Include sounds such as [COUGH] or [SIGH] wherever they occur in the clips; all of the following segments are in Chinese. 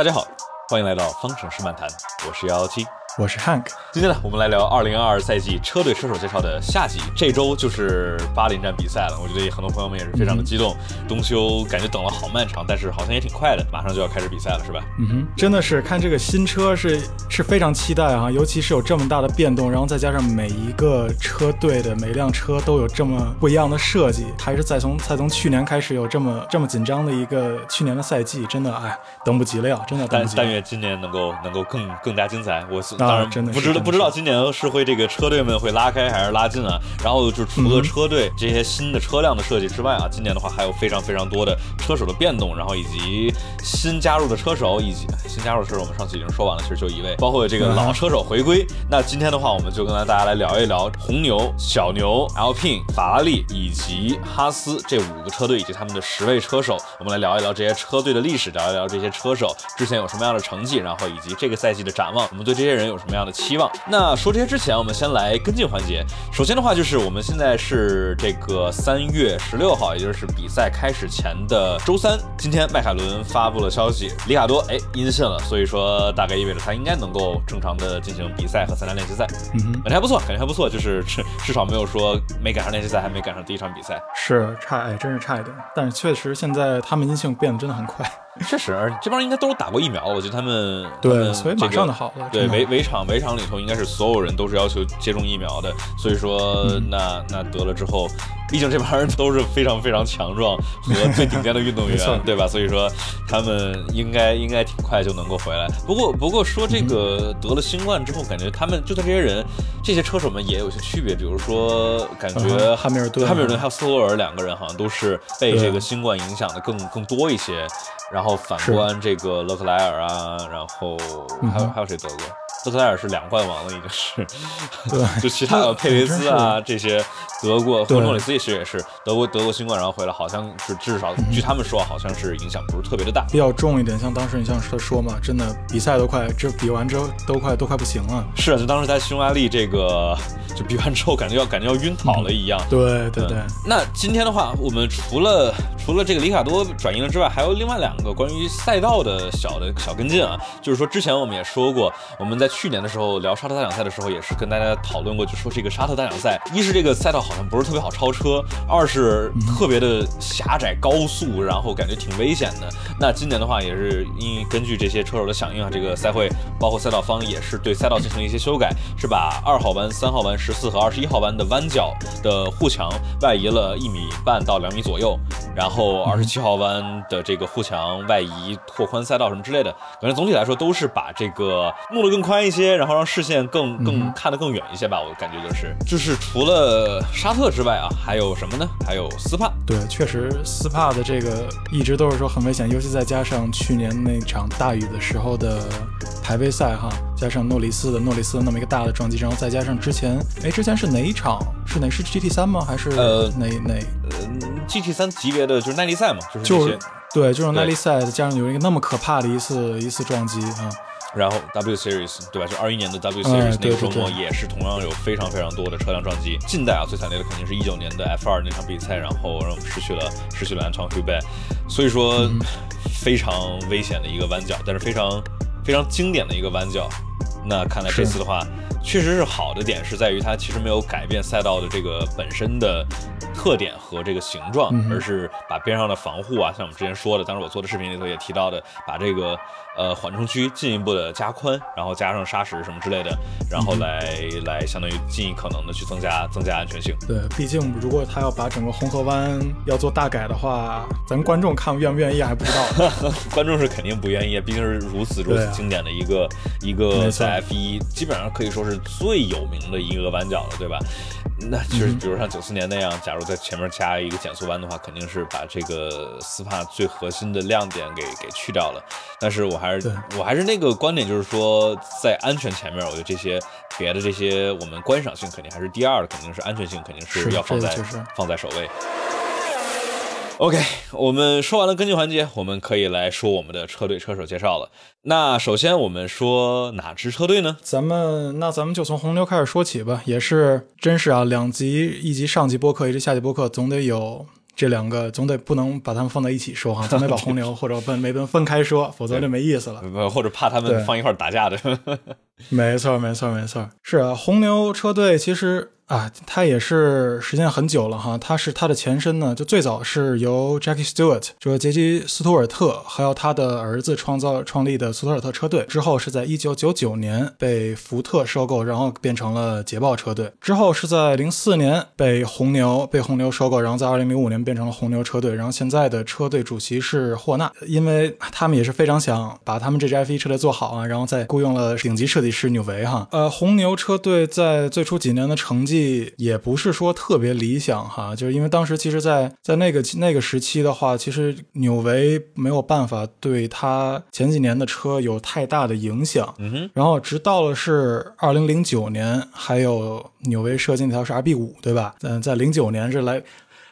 大家好，欢迎来到方程式漫谈，我是幺幺七。我是 Hank，今天呢，我们来聊二零二二赛季车队车手介绍的下集。这周就是巴林站比赛了，我觉得很多朋友们也是非常的激动。冬休感觉等了好漫长，但是好像也挺快的，马上就要开始比赛了，是吧？嗯哼，真的是看这个新车是是非常期待啊，尤其是有这么大的变动，然后再加上每一个车队的每辆车都有这么不一样的设计，还是再从再从去年开始有这么这么紧张的一个去年的赛季，真的哎，等不及了呀，真的。但但愿今年能够能够更更加精彩。我当然真的不知道不知道今年是会这个车队们会拉开还是拉近啊？然后就除了车队这些新的车辆的设计之外啊，今年的话还有非常非常多的车手的变动，然后以及新加入的车手，以及新加入的车手，我们上次已经说完了，其实就一位，包括这个老车手回归。那今天的话，我们就跟大家来聊一聊红牛、小牛、Alpine、法拉利以及哈斯这五个车队以及他们的十位车手，我们来聊一聊这些车队的历史，聊一聊这些车手之前有什么样的成绩，然后以及这个赛季的展望，我们对这些人有什么样的期望。那说这些之前，我们先来跟进环节。首先的话，就是我们现在是这个三月十六号，也就是比赛开始前的周三。今天迈凯伦发布了消息，里卡多哎阴性了，所以说大概意味着他应该能够正常的进行比赛和参加练习赛。嗯哼，感觉还不错，感觉还不错，就是至至少没有说没赶上练习赛，还没赶上第一场比赛。是差哎，真是差一点。但是确实现在他们阴性变得真的很快。[LAUGHS] 确实，这帮人应该都是打过疫苗，我觉得他们对，所以马上就好了。对，围围场围场里头应该是所有人都是要求接种疫苗的，所以说那那得了之后，毕竟这帮人都是非常非常强壮和最顶尖的运动 [LAUGHS] 员，对吧？所以说他们应该应该挺快就能够回来。不过不过说这个得了新冠之后，感觉他们就算这些人这些车手们也有些区别，比如说感觉汉密尔顿、汉密尔顿还有斯托尔两个人好像都是被这个新冠影响的更更多一些。然后反观这个勒克莱尔啊，然后还有还有谁得过？勒克莱尔是两冠王了，已经是。对，[LAUGHS] 就其他的佩雷斯啊这些。德国和诺里斯其实也是德国德国新冠，然后回来，好像是至少据他们说，好像是影响不是特别的大，比较重一点。像当时你像他说嘛，真的比赛都快，这比完之后都快都快不行了。是啊，就当时在匈牙利这个，就比完之后感觉要感觉要晕倒了一样。对对对。那今天的话，我们除了除了这个里卡多转移了之外，还有另外两个关于赛道的小的小跟进啊，就是说之前我们也说过，我们在去年的时候聊沙特大奖赛的时候，也是跟大家讨论过，就说这个沙特大奖赛，一是这个赛道。好像不是特别好超车，二是特别的狭窄高速，然后感觉挺危险的。那今年的话，也是因根据这些车手的响应啊，这个赛会包括赛道方也是对赛道进行了一些修改，是把二号弯、三号弯、十四和二十一号弯的弯角的护墙外移了一米半到两米左右，然后二十七号弯的这个护墙外移拓宽赛道什么之类的，感觉总体来说都是把这个弄得更宽一些，然后让视线更更看得更远一些吧。我感觉就是就是除了。沙特之外啊，还有什么呢？还有斯帕。对，确实斯帕的这个一直都是说很危险，尤其再加上去年那场大雨的时候的排位赛哈，加上诺里斯的诺里斯的那么一个大的撞击，然后再加上之前，哎，之前是哪一场？是哪是 GT 三吗？还是呃哪哪呃 GT 三级别的就是耐力赛嘛？就是就是对，就是耐力赛，加上有一个那么可怕的一次一次撞击啊。然后 W Series 对吧？就二一年的 W Series 那个周末也是同样有非常非常多的车辆撞击。近代啊最惨烈的肯定是一九年的 F 二那场比赛，然后让我们失去了失去了安 n t o 所以说非常危险的一个弯角，但是非常非常经典的一个弯角。那看来这次的话，确实是好的点是在于它其实没有改变赛道的这个本身的。特点和这个形状，而是把边上的防护啊，像我们之前说的，当时我做的视频里头也提到的，把这个呃缓冲区进一步的加宽，然后加上砂石什么之类的，然后来来相当于尽可能的去增加增加安全性。对，毕竟如果他要把整个红河湾要做大改的话，咱观众看愿不愿意还不知道。[LAUGHS] 观众是肯定不愿意，毕竟是如此如此经典的一个一个在 F 一基本上可以说是最有名的一个弯角了，对吧？那就是比如像九四年那样，假如在前面加一个减速弯的话，肯定是把这个斯帕最核心的亮点给给去掉了。但是我还是我还是那个观点，就是说在安全前面，我觉得这些别的这些我们观赏性肯定还是第二的，肯定是安全性肯定是要放在放在首位。OK，我们说完了跟进环节，我们可以来说我们的车队车手介绍了。那首先我们说哪支车队呢？咱们那咱们就从红牛开始说起吧。也是真是啊，两集一集上集播客，一集下集播客，总得有这两个总得不能把他们放在一起说哈，[LAUGHS] 总得把红牛或者奔梅奔分开说，否则就没意思了。呃 [LAUGHS] 或者怕他们放一块儿打架的。[LAUGHS] 没错，没错，没错，是啊，红牛车队其实啊，它也是时间很久了哈，它是它的前身呢，就最早是由 Jackie Stewart，就是杰基·斯图尔特，还有他的儿子创造创立的斯图尔特车队，之后是在一九九九年被福特收购，然后变成了捷豹车队，之后是在零四年被红牛被红牛收购，然后在二零零五年变成了红牛车队，然后现在的车队主席是霍纳，因为他们也是非常想把他们这支 F1 车队做好啊，然后再雇佣了顶级设计师纽维哈，呃，红牛车队在最初几年的成绩也不是说特别理想哈，就是因为当时其实在，在那个那个时期的话，其实纽维没有办法对他前几年的车有太大的影响，嗯哼，然后直到了是二零零九年，还有纽维设计那条是 RB 五对吧？嗯，在零九年是来。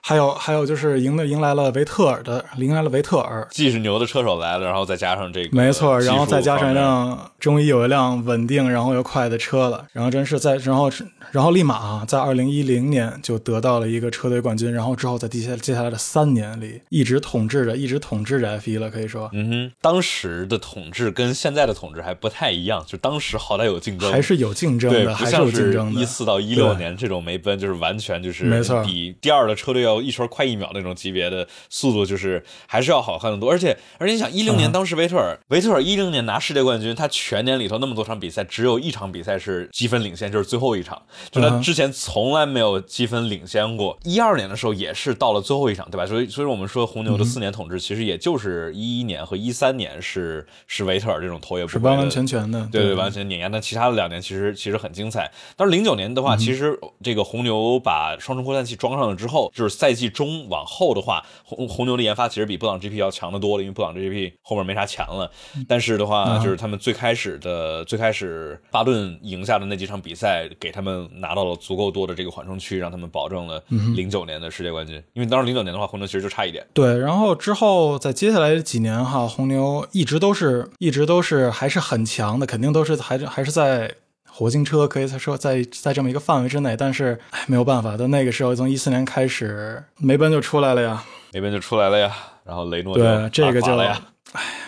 还有还有就是迎的迎来了维特尔的，迎来了维特尔，既是牛的车手来了，然后再加上这个，没错，然后再加上一辆，终于有一辆稳定然后又快的车了，然后真是在，然后然后立马啊，在二零一零年就得到了一个车队冠军，然后之后在接下接下来的三年里一直统治着，一直统治着 F 一了，可以说嗯哼，当时的统治跟现在的统治还不太一样，就当时好歹有竞争，还是有竞争，的，还是有竞争的。一四到一六年这种梅奔，就是完全就是没错比第二的车队要一圈快一秒那种级别的速度，就是还是要好看的多。而且而且你想，一零年嗯当时维特尔，维特尔一零年拿世界冠军，他全年里头那么多场比赛，只有一场比赛是积分领先，就是最后一场，就他嗯之前从来没有积分领先过。一二年的时候也是到了最后一场，对吧？所以所以我们说红牛的四年统治，其实也就是一一年和一三年是是维特尔这种头也不是完完全全的，对对完全碾压。但其他的两年其实其实很精彩。但是零九年的嗯话，其实这个红牛把双重扩散器装上了之后，就是赛季中往后的话，红红牛的研发其实比布朗 GP 要强得多了，因为布朗 GP 后面没啥钱了。但是的话，嗯就是他们最开始的最开始巴顿赢下的那几场比赛，给他们拿到了足够多的这个缓冲区，让他们保证了嗯零九年的世界冠军。因为当时零九年的话，红牛其实就差一点。对，然后之后在接下来几年哈，红牛一直都是一直都是还是很强的，肯定都是还是还是在火星车可以说在在这么一个范围之内，但是哎没有办法，到那个时候从一四年开始，梅奔就出来了呀，梅奔就出来了呀，然后雷诺就对，这个就打垮了呀。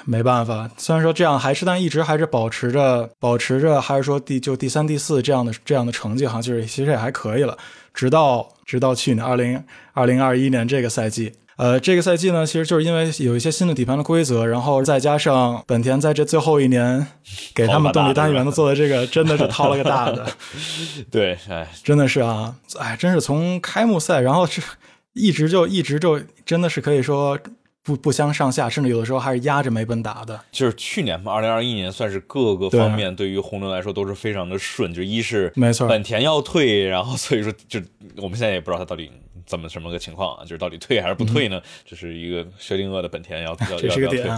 没办法。虽然说这样还是，但一直还是保持着保持着，还是说第就第三、第四这样的这样的成绩哈，就是其实也还可以了。直到直到去年二零二零二一年这个赛季。呃，这个赛季呢，其实就是因为有一些新的底盘的规则，然后再加上本田在这最后一年给他们动力单元的做的这个，真的是掏了个大的，[LAUGHS] 对，哎，[LAUGHS] 真的是啊，哎，真是从开幕赛，然后是一直就一直就真的是可以说不不相上下，甚至有的时候还是压着梅奔打的。就是去年嘛，二零二一年算是各个方面对于红牛来说都是非常的顺，就一是没错本田要退，然后所以说就我们现在也不知道他到底怎么什么个情况啊，就是到底退还是不退呢？这是一个薛定谔的本田要 [LAUGHS] 要要要退。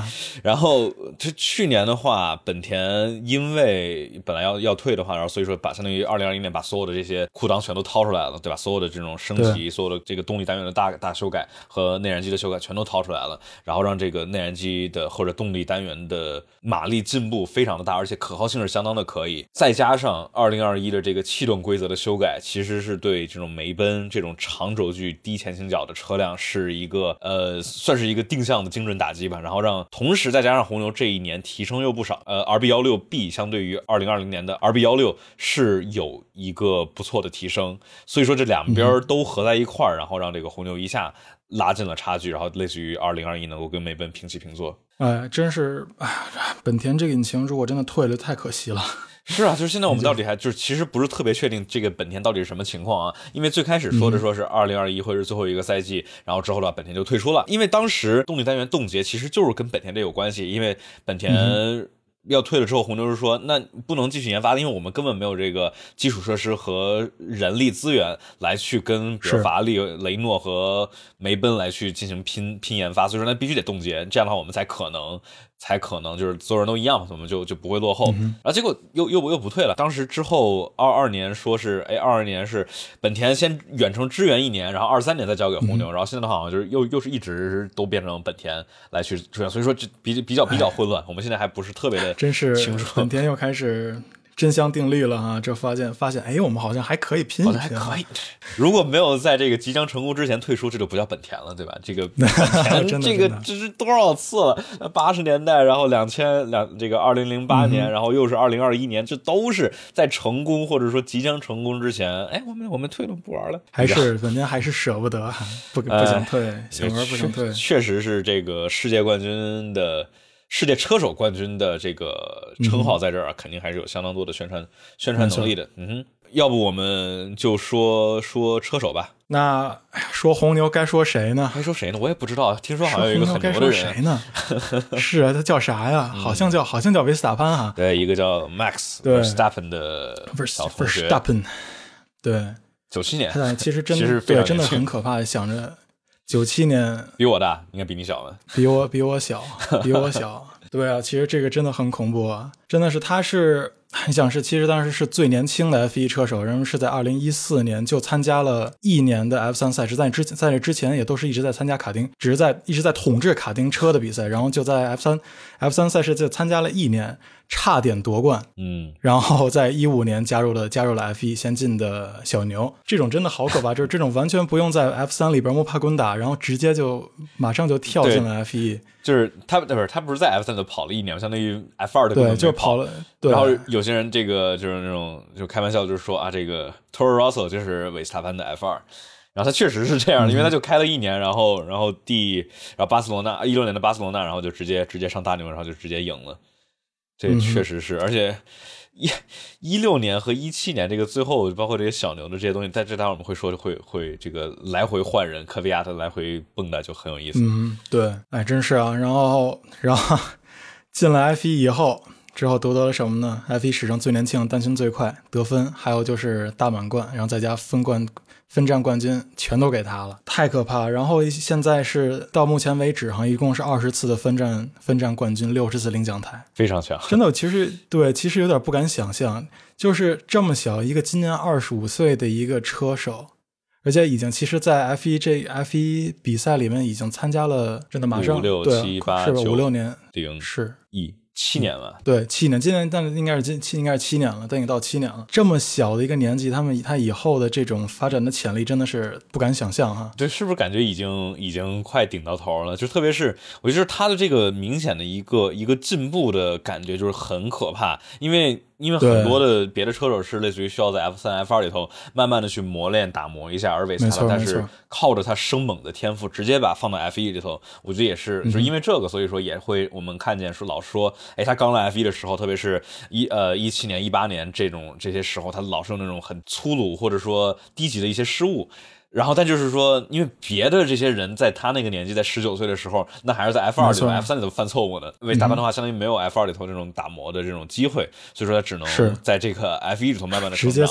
然后这去年的话，本田因为本来要要退的话，然后所以说把相当于二零二一年把所有的这些裤裆全都掏出来了，对吧？所有的这种升级，所有的这个动力单元的大大修改和内燃机的修改全都掏出来了，然后让这个内燃机的或者动力单元的马力进步非常的大，而且可靠性是相当的可以。再加上二零二一的这个气动规则的修改，其实是对这种梅奔这种长轴距低前倾角的车辆是一个呃算是一个定向的精准打击吧。然后让同时再加上红牛这一年提升又不少，呃，RB 幺六 B 相对于二零二零年的 RB 幺六是有一个不错的提升，所以说这两边都合在一块儿，然后让这个红牛一下拉近了差距，然后类似于二零二一能够跟梅奔平起平坐。哎，真是，哎，本田这个引擎如果真的退了，太可惜了。是啊，就是现在我们到底还就是其实不是特别确定这个本田到底是什么情况啊？因为最开始说的说是二零二一会是最后一个赛季，然后之后的话本田就退出了，因为当时动力单元冻结其实就是跟本田这有关系，因为本田。要退了之后，红牛是说，那不能继续研发了，因为我们根本没有这个基础设施和人力资源来去跟比如是法拉利、雷诺和梅奔来去进行拼拼研发，所以说那必须得冻结，这样的话我们才可能才可能就是所有人都一样嘛，我们就就不会落后。然后结果又又不又不退了。当时之后二二年说是，哎，二二年是本田先远程支援一年，然后二三年再交给红牛，然后现在的话好像就是又又是一直都变成本田来去支援，所以说这比比较比较混乱。我们现在还不是特别的真是清楚。本田又开始真相定律了哈，这发现发现，哎，我们好像还可以拼一拼，还可以。[LAUGHS] 如果没有在这个即将成功之前退出，这就不叫本田了，对吧？[LAUGHS] 这个本田这个这是多少次了？八十年代，然后两千两这个二零零八年，然后又是二零二一年，这都是在成功或者说即将成功之前，哎，我们我们退了不玩了，还是本田还是舍不得，不不想退，想玩不想退，确实是这个世界冠军的。世界车手冠军的这个称号在这儿，肯定还是有相当多的宣传宣传能力的。嗯哼，要不我们就说说车手吧。那说红牛该说谁呢？该说谁呢？我也不知道。听说好像有一个很牛的人。谁呢？[LAUGHS] 是啊，他叫啥呀？好像叫好像叫维斯塔潘哈。对，一个叫 Max Verstappen 的小同学。对，九七年。其实真的对，真的很可怕。想着。九七年比我大，应该比你小吧？比我比我小，[LAUGHS] 比我小。对啊，其实这个真的很恐怖啊！真的是，他是很想是，其实当时是最年轻的 F1 车手，然后是在二零一四年就参加了一年的 F 三赛事，在之在这之前也都是一直在参加卡丁，只是在一直在统治卡丁车的比赛，然后就在 F 三 F 三赛事就参加了一年。差点夺冠，嗯，然后在一五年加入了加入了 F 一先进的小牛，这种真的好可怕，就是这种完全不用在 F 三里边摸爬滚打，然后直接就马上就跳进了 F 一，就是他不是他不是在 F 三就跑了一年，相当于 F 二的对，就跑了。对然后有些人这个就是那种就开玩笑，就是说啊，这个 Toro Rosso 就是维斯塔潘的 F 二，然后他确实是这样，因为他就开了一年，然后然后第然后巴塞罗那一六年的巴塞罗那，然后就直接直接上大牛，然后就直接赢了。这确实是，而且一一六年和一七年这个最后，包括这些小牛的这些东西，在这待会我们会说，会会这个来回换人，科比亚特来回蹦跶就很有意思。嗯，对，哎，真是啊。然后，然后进了 F 一以后，之后夺得了什么呢？F1 史上最年轻、单圈最快、得分，还有就是大满贯，然后再加分冠。分站冠军全都给他了，太可怕。然后现在是到目前为止哈，一共是二十次的分站分站冠军，六十次领奖台，非常强。真的，其实对，其实有点不敢想象，就是这么小一个今年二十五岁的一个车手，而且已经其实，在 F 一这 F 一比赛里面已经参加了，真的马上五六七八九五六年零是一。七年了，对，七年，今年但应该是今七应该是七年了，但已经到七年了。这么小的一个年纪，他们他以后的这种发展的潜力真的是不敢想象哈。对，是不是感觉已经已经快顶到头了？就特别是我觉得他的这个明显的一个一个进步的感觉就是很可怕，因为。因为很多的别的车手是类似于需要在 F 三、F 二里头慢慢的去磨练、打磨一下，而维斯塔潘他是靠着他生猛的天赋，直接把放到 F 一里头。我觉得也是，就是因为这个，所以说也会我们看见说老说，哎，他刚来 F 一的时候，特别是一呃一七年、一八年这种这些时候，他老是有那种很粗鲁或者说低级的一些失误。然后，但就是说，因为别的这些人在他那个年纪，在十九岁的时候，那还是在 F 二里头、F 三里头犯错误呢。因为打扮的话，相当于没有 F 二里头这种打磨的这种机会，所以说他只能在这个 F 一里头慢慢的成长。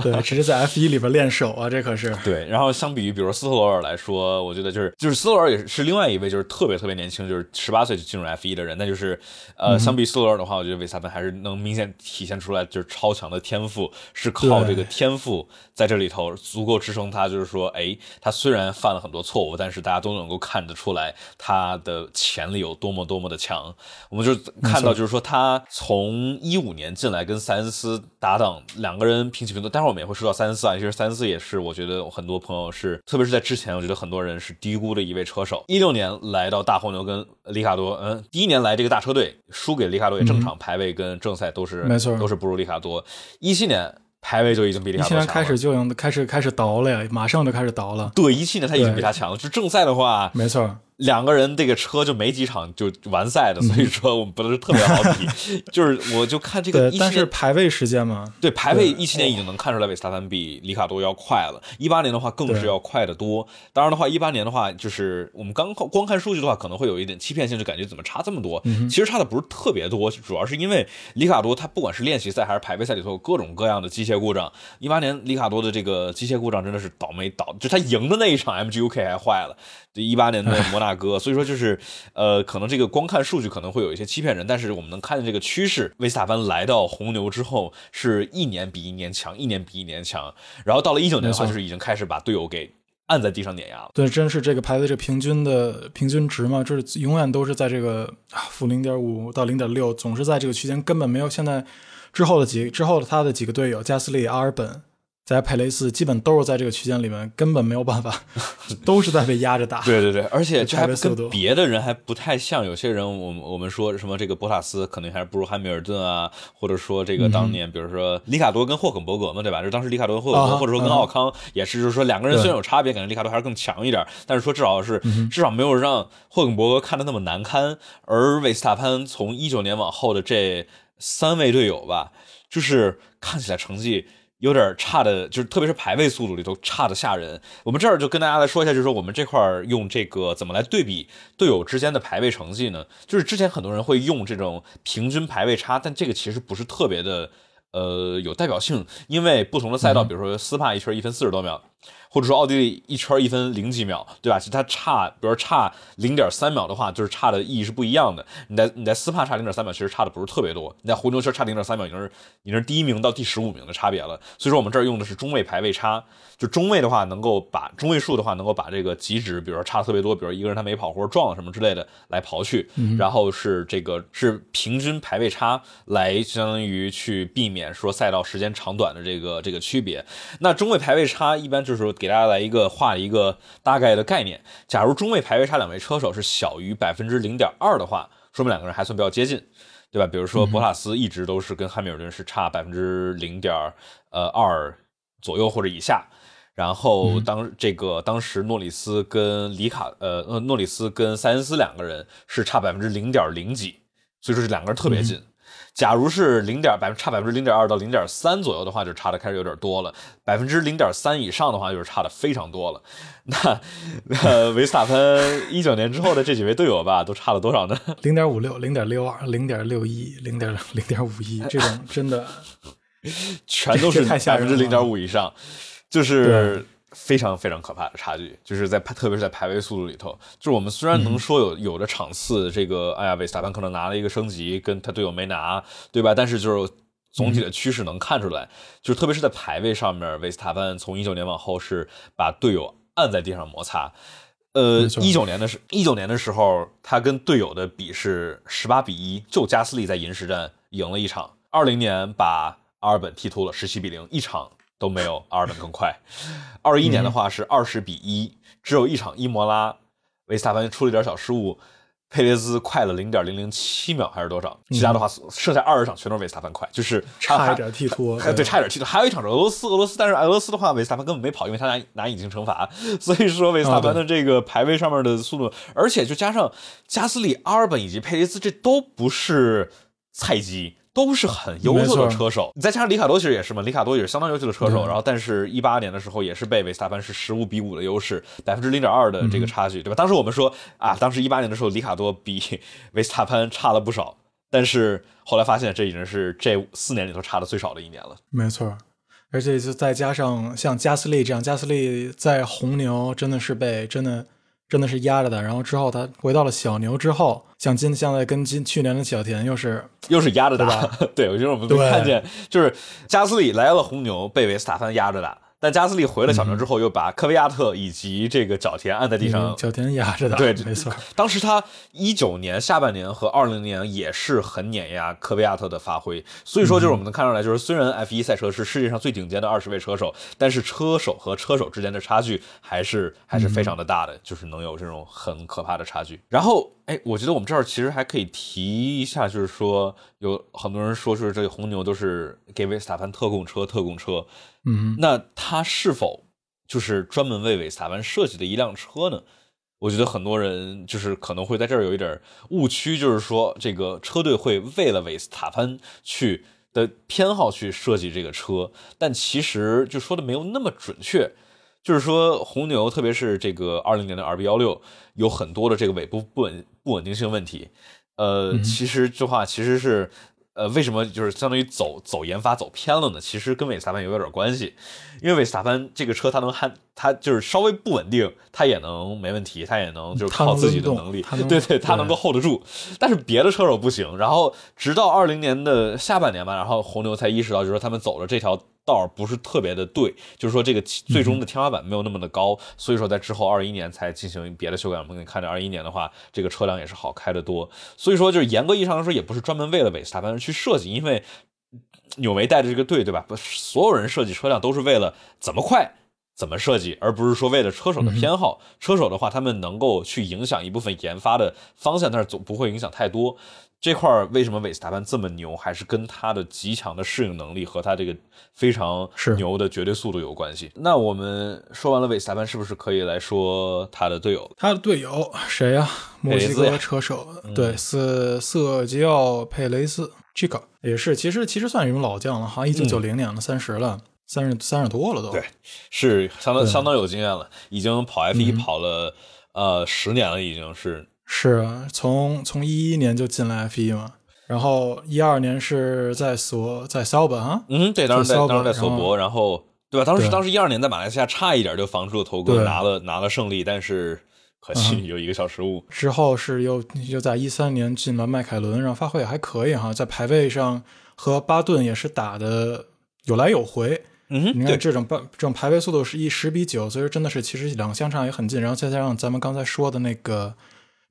对，直接在 F 一里边练手啊，这可是。对，然后相比于比如斯托罗尔来说，我觉得就是就是斯托罗尔也是另外一位就是特别特别年轻，就是十八岁就进入 F 一的人。那就是呃，相比斯托罗尔的话，我觉得维萨潘还是能明显体现出来就是超强的天赋，是靠这个天赋在这里头足够支撑他，就是说，哎。他虽然犯了很多错误，但是大家都能够看得出来他的潜力有多么多么的强。我们就看到，就是说他从一五年进来跟塞恩斯搭档，两个人平起平坐。待会儿我们也会说到塞恩斯啊，其实塞恩斯也是我觉得很多朋友是，特别是在之前，我觉得很多人是低估的一位车手。一六年来到大红牛跟里卡多，嗯，第一年来这个大车队输给里卡多也正常，排位跟正赛都是没错，都是不如里卡多。一七年。排位就已经比里卡多强了。一七年开始就用开始开始倒了呀，马上就开始倒了。对，一七年他已经比他强了。就正赛的话，没错。两个人这个车就没几场就完赛的，所以说我们不是特别好比。[LAUGHS] 就是我就看这个，但是排位时间嘛，对排位一七年已经能看出来，维斯塔潘比里卡多要快了。一八年的话更是要快得多。当然的话，一八年的话就是我们刚光看数据的话，可能会有一点欺骗性，就感觉怎么差这么多？其实差的不是特别多，主要是因为里卡多他不管是练习赛还是排位赛里头有各种各样的机械故障。一八年里卡多的这个机械故障真的是倒霉倒，就他赢的那一场 MGUK 还坏了。一八年的 [LAUGHS] 摩纳哥，所以说就是，呃，可能这个光看数据可能会有一些欺骗人，但是我们能看见这个趋势，维斯塔潘来到红牛之后，是一年比一年强，一年比一年强，然后到了一九年的话，就是已经开始把队友给。按在地上碾压了。对，真是这个排位这平均的平均值嘛，就是永远都是在这个负零点五到零点六，总是在这个区间，根本没有现在之后的几之后的他的几个队友加斯利、阿尔本。在佩雷斯基本都是在这个区间里面，根本没有办法，[LAUGHS] 都是在被压着打。[LAUGHS] 对对对，而且这还跟别的人还不太像。有些人，我们我们说什么这个博塔斯可能还是不如汉密尔顿啊，或者说这个当年，比如说里卡多跟霍肯伯格嘛，对吧？就当时里卡多跟霍肯伯格，或者说跟奥康也是，就是说两个人虽然有差别，感觉里卡多还是更强一点，但是说至少是至少没有让霍肯伯格看的那么难堪。而维斯塔潘从一九年往后的这三位队友吧，就是看起来成绩。有点差的，就是特别是排位速度里头差的吓人。我们这儿就跟大家来说一下，就是说我们这块用这个怎么来对比队友之间的排位成绩呢？就是之前很多人会用这种平均排位差，但这个其实不是特别的，呃，有代表性，因为不同的赛道，比如说斯帕一圈一分四十多秒。或者说奥地利一圈一分零几秒，对吧？其实它差，比如说差零点三秒的话，就是差的意义是不一样的。你在你在斯帕差零点三秒，其实差的不是特别多。你在红牛圈差零点三秒，已经是已经是第一名到第十五名的差别了。所以说我们这儿用的是中位排位差，就中位的话能够把中位数的话能够把这个极值，比如说差特别多，比如一个人他没跑或者撞了什么之类的来刨去，然后是这个是平均排位差来相当于去避免说赛道时间长短的这个这个区别。那中位排位差一般就是说。给大家来一个画一个大概的概念。假如中位排位差两位车手是小于百分之零点二的话，说明两个人还算比较接近，对吧？比如说博塔斯一直都是跟汉密尔顿是差百分之零点呃二左右或者以下，然后当这个当时诺里斯跟里卡呃呃诺里斯跟塞恩斯两个人是差百分之零点零几，所以说这两个人特别近。假如是零点百分差百分之零点二到零点三左右的话，就差的开始有点多了；百分之零点三以上的话，就是差的非常多了。那那维斯塔潘一九年之后的这几位队友吧，都差了多少呢？零点五六、零点六二、零点六一、零点零点五一，这种真的全都是百分之零点五以上，就是。非常非常可怕的差距，就是在特别是在排位速度里头，就是我们虽然能说有有的场次，这个哎呀，维斯塔潘可能拿了一个升级，跟他队友没拿，对吧？但是就是总体的趋势能看出来，就是特别是在排位上面，维斯塔潘从一九年往后是把队友按在地上摩擦。呃，一九年的是一九年的时候，他跟队友的比是十八比一，就加斯利在银石站赢了一场。二零年把阿尔本踢秃了，十七比零，一场。都没有阿尔本更快。二一年的话是二十比一，只有一场伊摩拉，维斯塔潘出了一点小失误，佩雷兹快了零点零零七秒还是多少？其他的话剩下二十场全都是维斯塔潘快，就是差一点剃秃。对，差一点剃秃。还有一场是俄罗斯，俄罗斯，但是俄罗斯的话维斯塔潘根本没跑，因为他拿拿隐形惩罚。所以说维斯塔潘的这个排位上面的速度，而且就加上加斯利、阿尔本以及佩雷兹，这都不是菜鸡。都是很优秀的车手，你再加上里卡多其实也是嘛，里卡多也是相当优秀的车手。然后，但是一八年的时候也是被维斯塔潘是十五比五的优势，百分之零点二的这个差距，对吧？当时我们说啊，当时一八年的时候里卡多比 [LAUGHS] 维斯塔潘差了不少，但是后来发现这已经是这四年里头差的最少的一年了。没错，而且就再加上像加斯利这样，加斯利在红牛真的是被真的。真的是压着的，然后之后他回到了小牛之后，像今现在跟今去年的小田又是又是压着打，[LAUGHS] 对，我觉得我们看见就是加斯里来了红牛，被维斯塔潘压着打。但加斯利回了小城之后，又把科维亚特以及这个角田按在地上，角田压着的，对，没错。当时他一九年下半年和二零年也是很碾压科维亚特的发挥，所以说就是我们能看出来，就是虽然 F 一赛车是世界上最顶尖的二十位车手，但是车手和车手之间的差距还是还是非常的大的，就是能有这种很可怕的差距。然后。哎，我觉得我们这儿其实还可以提一下，就是说有很多人说，就是这个红牛都是给维斯塔潘特供车，特供车。嗯，那它是否就是专门为维斯塔潘设计的一辆车呢？我觉得很多人就是可能会在这儿有一点误区，就是说这个车队会为了维斯塔潘去的偏好去设计这个车，但其实就说的没有那么准确。就是说，红牛特别是这个二零年的 RB 幺六，有很多的这个尾部不稳不稳定性问题。呃，其实这话其实是。呃，为什么就是相当于走走研发走偏了呢？其实跟韦斯塔潘有点关系，因为韦斯塔潘这个车它能它就是稍微不稳定，它也能没问题，它也能就是靠自己的能力，对对，它能够 hold 得住。但是别的车手不行。然后直到二零年的下半年吧，然后红牛才意识到，就是说他们走了这条道不是特别的对，就是说这个最终的天花板没有那么的高，所以说在之后二一年才进行别的修改。我们可以看到二一年的话，这个车辆也是好开的多，所以说就是严格意义上来说，也不是专门为了韦斯塔潘去设计，因为纽维带着这个队，对吧？不，所有人设计车辆都是为了怎么快。怎么设计，而不是说为了车手的偏好。车手的话，他们能够去影响一部分研发的方向，但是总不会影响太多。这块儿为什么韦斯塔潘这么牛，还是跟他的极强的适应能力和他这个非常牛的绝对速度有关系。那我们说完了韦斯塔潘，是不是可以来说他的队友？他的队友谁呀？墨西哥车手，对，是瑟吉奥佩雷斯，这个也是，其实其实算是一种老将了，好像一九九零年了，三十了。三十三十多了都，对，是相当相当有经验了，已经跑 F 一跑了呃十年了，已经是是从从一一年就进了 F 一嘛，然后一二年是在索在肖本啊，嗯，对，当时在当时在索博，然后对吧？当时当时一二年在马来西亚差一点就防住了头哥，拿了拿了胜利，但是可惜 [LAUGHS] 有一个小失误。之后是又又在一三年进了迈凯伦，然后发挥也还可以哈，在排位上和巴顿也是打的有来有回。嗯，你看这种排这种排位速度是一十比九，所以说真的是其实两个相差也很近，然后再加上咱们刚才说的那个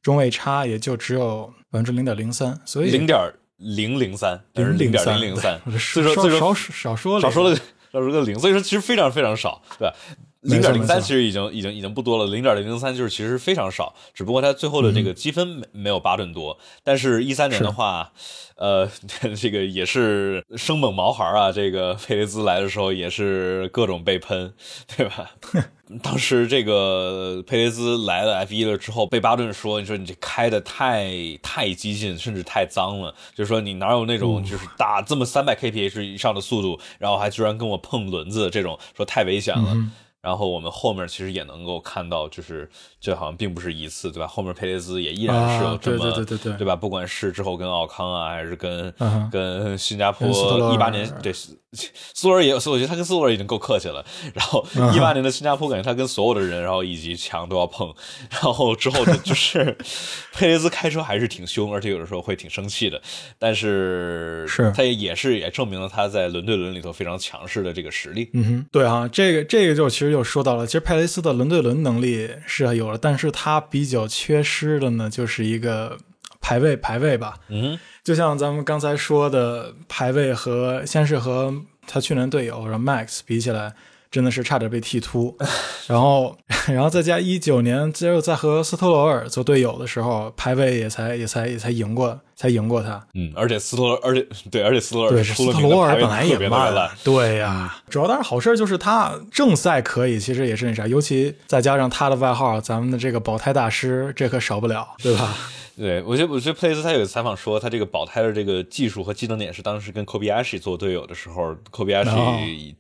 中位差，也就只有百分之零点零三，所以零点零零三，零零点零零三，所以说少少说了少说了少说个零，所以说其实非常非常少，对吧？零点零三其实已经已经已经不多了，零点零零三就是其实非常少，只不过它最后的这个积分没没有巴顿多，但是一三年的话。呃，[LAUGHS] 这个也是生猛毛孩啊！这个 [LAUGHS] 佩雷兹来的时候也是各种被喷，对吧？[LAUGHS] 当时这个佩雷兹来了 F 一了之后，被巴顿说：“你说你这开的太太激进，甚至太脏了。就是说你哪有那种就是打这么三百 kph 以上的速度，然后还居然跟我碰轮子这种，说太危险了。”然后我们后面其实也能够看到，就是这好像并不是一次，对吧？后面佩雷兹也依然是有这么，对对对对对吧？不管是之后跟奥康啊，还是跟跟新加坡一八年对。苏 [LAUGHS] 尔也，我觉得他跟苏尔已经够客气了。然后一八年的新加坡，感觉他跟所有的人，然后以及墙都要碰。然后之后就 [LAUGHS] 是佩雷兹开车还是挺凶，而且有的时候会挺生气的。但是是他也是也证明了他在轮对轮里头非常强势的这个实力。嗯哼，对啊，这个这个就其实就说到了，其实佩雷斯的轮对轮能力是有了，但是他比较缺失的呢，就是一个排位排位吧。嗯。就像咱们刚才说的，排位和先是和他去年队友然后 Max 比起来，真的是差点被剃秃。[LAUGHS] 然后，然后再加一九年，只有在和斯特罗尔做队友的时候，排位也才也才也才赢过，才赢过他。嗯，而且斯托，而且对，而且斯托尔对斯托罗尔本来也慢了。对呀，主要当然好事就是他正赛可以，其实也是那啥，尤其再加上他的外号，咱们的这个保胎大师，这可少不了，对吧？对，我觉得我觉得佩雷斯他有采访说，他这个保胎的这个技术和技能点是当时跟科比亚什做队友的时候，科比亚什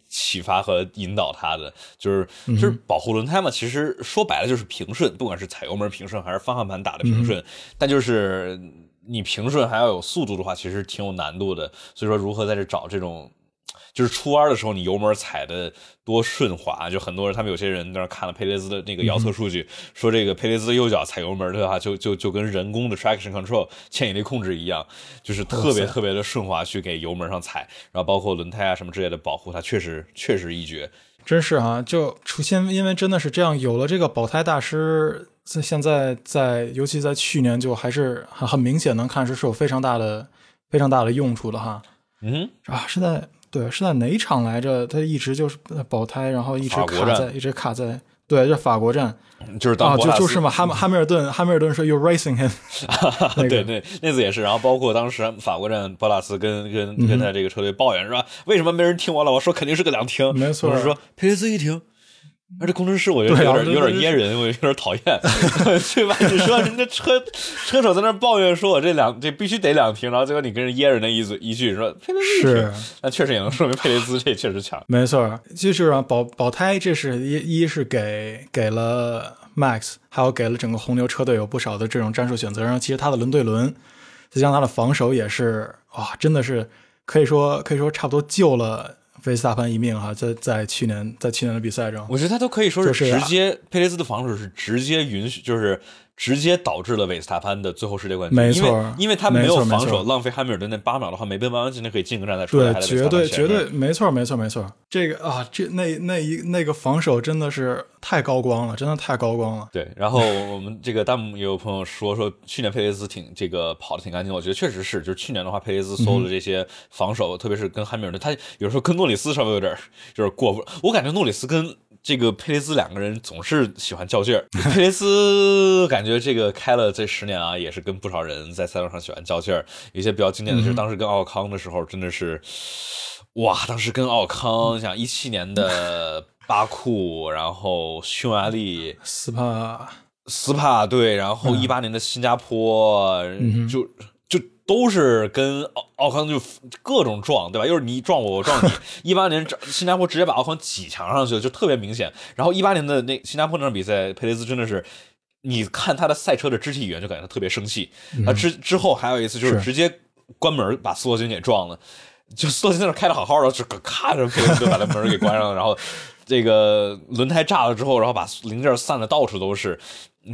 启发和引导他的，就是就是保护轮胎嘛。其实说白了就是平顺，不管是踩油门平顺还是方向盘打的平顺，但就是你平顺还要有速度的话，其实挺有难度的。所以说，如何在这找这种。就是出弯的时候，你油门踩的多顺滑，就很多人他们有些人在那看了佩雷兹的那个遥测数据，说这个佩雷兹右脚踩油门的话，就就就跟人工的 traction control 牵引力控制一样，就是特别特别的顺滑去给油门上踩，然后包括轮胎啊什么之类的保护，它确实确实一绝。真是啊，就出现，因为真的是这样，有了这个保胎大师，在现在在，尤其在去年就还是很很明显能看出是有非常大的非常大的用处的哈。嗯啊，是在。对，是在哪一场来着？他一直就是保胎，然后一直卡在，一直卡在。对，这法国站，就是啊，就就是嘛。哈 [LAUGHS] 哈密尔顿，哈密尔顿说 “You racing him”，[LAUGHS] 对对，那次也是。然后包括当时法国站，博拉斯跟跟跟他这个车队抱怨是吧？为什么没人听我了？我说肯定是个两停。没错，我是说佩雷斯一停。而这工程师我觉得有点有点噎人，我有点讨厌 [LAUGHS] [LAUGHS] 对吧？你说人家车车手在那抱怨说，我这两这必须得两停，然后最后你跟人噎人的一嘴一句说佩雷兹是，那确实也能说明佩雷兹这确实强。没错，就是啊保保胎，这是一一是给给了 Max，还有给了整个红牛车队有不少的这种战术选择。然后其实他的轮对轮，再加上他的防守也是哇，真的是可以说可以说差不多救了。费斯塔潘一命哈，在在去年在去年的比赛中，我觉得他都可以说是直接佩雷斯的防守是直接允许，就是直接导致了维斯塔潘的最后世界冠军。没错因为因为他没有防守，浪费汉密尔顿那八秒的话，梅奔完完全全可以进个站再出来，绝对绝对没错没错没错。这个啊，这那那一那个防守真的是太高光了，真的太高光了。对，然后我们这个弹幕也有朋友说说去年佩雷斯挺这个跑的挺干净的，我觉得确实是，就是去年的话，佩雷斯所有的这些防守，特别是跟汉密尔顿，他有时候跟诺里斯稍微有点儿就是过分，我感觉诺里斯跟这个佩雷兹两个人总是喜欢较劲儿。[LAUGHS] 佩雷兹感觉这个开了这十年啊，也是跟不少人在赛道上喜欢较劲儿。有一些比较经典的是当时跟奥康的时候，真的是。哇，当时跟奥康，像一七年的巴库，然后匈牙利、斯帕斯帕对，然后一八年的新加坡，就都是跟奥奥康就各种撞，对吧？又是你撞我，我撞你。[LAUGHS] 一八年新加坡直接把奥康挤墙上去了，就特别明显。然后一八年的那新加坡那场比赛，佩雷斯真的是，你看他的赛车的肢体语言，就感觉他特别生气。啊，之之后还有一次就是是直接关门把斯洛金给撞了。就斯洛金在那开的好好的，就咔着佩雷兹就把那门给关上了，然后这个轮胎炸了之后，然后把零件散的到处都是。